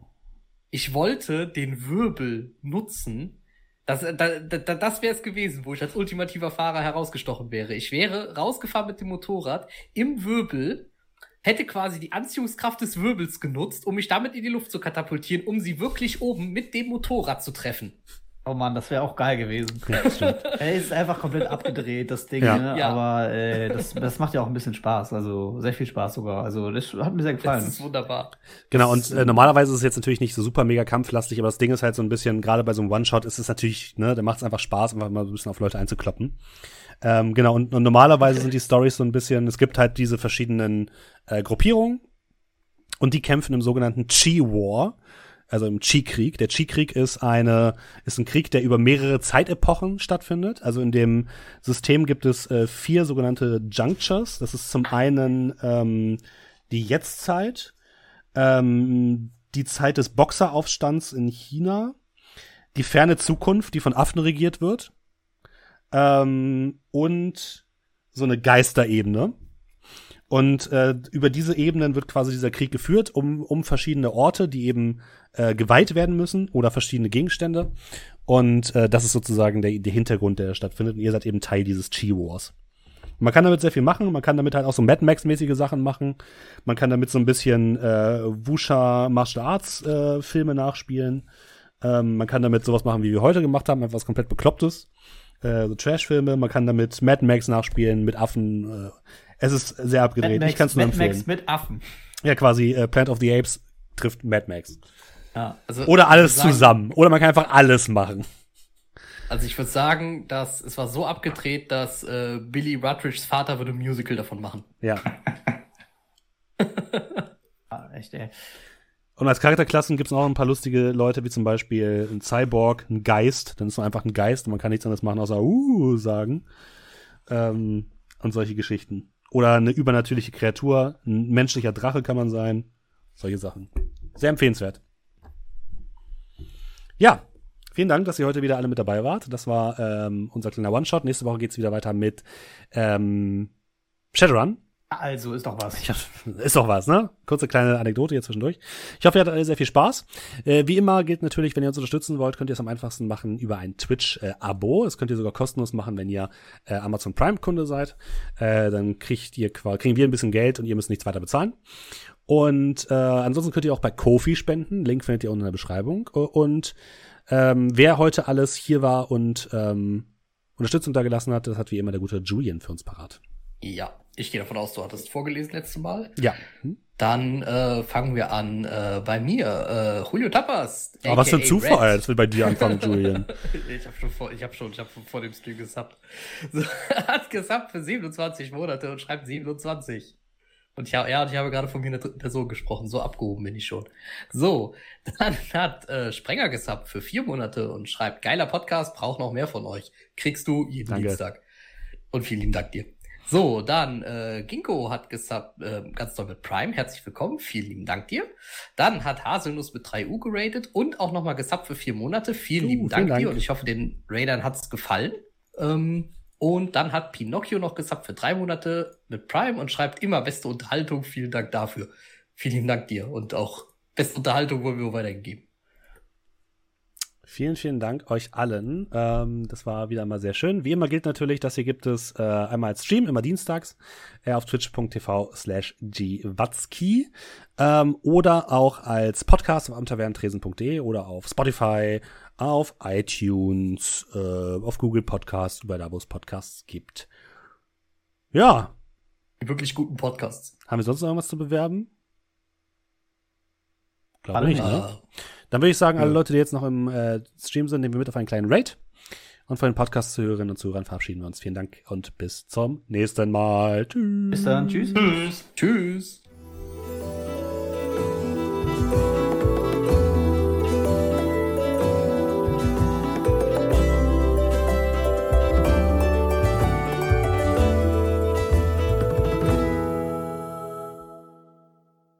Ich wollte den Wirbel nutzen. Das, da, da, das wäre es gewesen, wo ich als ultimativer Fahrer herausgestochen wäre. Ich wäre rausgefahren mit dem Motorrad im Wirbel, hätte quasi die Anziehungskraft des Wirbels genutzt, um mich damit in die Luft zu katapultieren, um sie wirklich oben mit dem Motorrad zu treffen. Oh Mann, das wäre auch geil gewesen. Ja, stimmt. Er ist einfach komplett abgedreht, das Ding, Ja. ne? Ja. aber äh, das, das macht ja auch ein bisschen Spaß, also sehr viel Spaß sogar. Also das hat mir sehr Das gefallen. ist wunderbar. Genau, und äh, normalerweise ist es jetzt natürlich nicht so super mega kampflastig, aber das Ding ist halt so ein bisschen, gerade bei so einem One-Shot ist es natürlich, ne, da macht es einfach Spaß, einfach mal so ein bisschen auf Leute einzukloppen. Ähm, genau, und, und normalerweise sind die Stories so ein bisschen, es gibt halt diese verschiedenen äh, Gruppierungen und die kämpfen im sogenannten Chi War. Also im Chi-Krieg. Der Chi-Krieg ist eine, ist ein Krieg, der über mehrere Zeitepochen stattfindet. Also in dem System gibt es äh, vier sogenannte Junctures. Das ist zum einen ähm, die Jetztzeit, ähm, die Zeit des Boxeraufstands in China, die ferne Zukunft, die von Affen regiert wird, ähm, und so eine Geisterebene. Und äh, über diese Ebenen wird quasi dieser Krieg geführt, um, um verschiedene Orte, die eben äh, geweiht werden müssen oder verschiedene Gegenstände. Und äh, das ist sozusagen der, der Hintergrund, der stattfindet. Und ihr seid eben Teil dieses Chi-Wars. Man kann damit sehr viel machen. Man kann damit halt auch so Mad Max-mäßige Sachen machen. Man kann damit so ein bisschen äh, Wusha Martial Arts äh, Filme nachspielen. Ähm, man kann damit sowas machen, wie wir heute gemacht haben, etwas komplett Beklopptes. Äh, so Trash-Filme. Man kann damit Mad Max nachspielen mit Affen. Äh, es ist sehr abgedreht. Mad ich kann es nur Mad empfehlen. Max mit Affen. Ja, quasi äh, Planet of the Apes trifft Mad Max. Ja. Also, Oder alles sagen- zusammen. Oder man kann einfach alles machen. Also ich würde sagen, dass es war so abgedreht, dass äh, Billy Rutridge's Vater würde ein Musical davon machen. Ja. ja echt, ey. Und als Charakterklassen gibt es noch ein paar lustige Leute, wie zum Beispiel ein Cyborg, ein Geist. Dann ist man einfach ein Geist und man kann nichts anderes machen, außer uh sagen. Ähm, und solche Geschichten. Oder eine übernatürliche Kreatur, ein menschlicher Drache kann man sein. Solche Sachen. Sehr empfehlenswert. Ja, vielen Dank, dass ihr heute wieder alle mit dabei wart. Das war ähm, unser kleiner One-Shot. Nächste Woche geht's wieder weiter mit ähm, Shadowrun. Also, ist doch was. Ist doch was, ne? Kurze kleine Anekdote hier zwischendurch. Ich hoffe, ihr hattet alle sehr viel Spaß. Äh, wie immer gilt natürlich, wenn ihr uns unterstützen wollt, könnt ihr es am einfachsten machen über ein Twitch-Abo. das könnt ihr sogar kostenlos machen, wenn ihr äh, Amazon Prime-Kunde seid. Äh, dann kriegt ihr quasi, kriegen wir ein bisschen Geld und ihr müsst nichts weiter bezahlen. Und äh, ansonsten könnt ihr auch bei Kofi spenden. Link findet ihr unten in der Beschreibung. Und ähm, wer heute alles hier war und ähm, Unterstützung da gelassen hat, das hat wie immer der gute Julian für uns parat. Ja, ich gehe davon aus, du hattest vorgelesen letztes Mal. Ja. Hm? Dann äh, fangen wir an äh, bei mir. Äh, Julio Tapas. Aber was für ein Zufall, Red. dass wir bei dir anfangen, Julian. ich habe schon vor, ich habe schon, ich habe vor dem Stream gesubbt. So, hat gesubbt für 27 Monate und schreibt 27. Und ich habe, ja, und ich habe gerade von mir einer dritten Person gesprochen. So abgehoben bin ich schon. So, dann hat äh, Sprenger gesubbt für vier Monate und schreibt, geiler Podcast, braucht noch mehr von euch. Kriegst du jeden Danke. Dienstag. Und vielen lieben Dank dir. So, dann äh, Ginkgo hat gesubbt, äh, ganz toll mit Prime. Herzlich willkommen, vielen lieben Dank dir. Dann hat Haselnuss mit 3U geratet und auch nochmal gesubbt für vier Monate. Vielen Uh, lieben Dank, Dank. dir und ich hoffe, den Raidern hat's gefallen. Ähm, und dann hat Pinocchio noch gesubbt für drei Monate mit Prime und schreibt immer beste Unterhaltung. Vielen Dank dafür. Vielen lieben Dank dir und auch beste Unterhaltung wollen wir weitergegeben. Vielen, vielen Dank euch allen. Ähm, das war wieder mal sehr schön. Wie immer gilt natürlich, das hier gibt es äh, einmal als Stream, immer dienstags, äh, auf twitch.tv slash gwatzki ähm, oder auch als Podcast auf amtavernentresen.de oder auf Spotify, auf iTunes, äh, auf Google Podcasts, überall da, wo es Podcasts gibt. Ja, Die wirklich guten Podcasts. haben wir sonst noch irgendwas zu bewerben? Glaube nicht, nicht. ne? Dann würde ich sagen, alle Ja. Leute, die jetzt noch im äh, Stream sind, nehmen wir mit auf einen kleinen Raid. Und von den Podcast-Zuhörerinnen und Zuhörern verabschieden wir uns. Vielen Dank und bis zum nächsten Mal. Tschüss. Bis dann. Tschüss. Tschüss. Tschüss.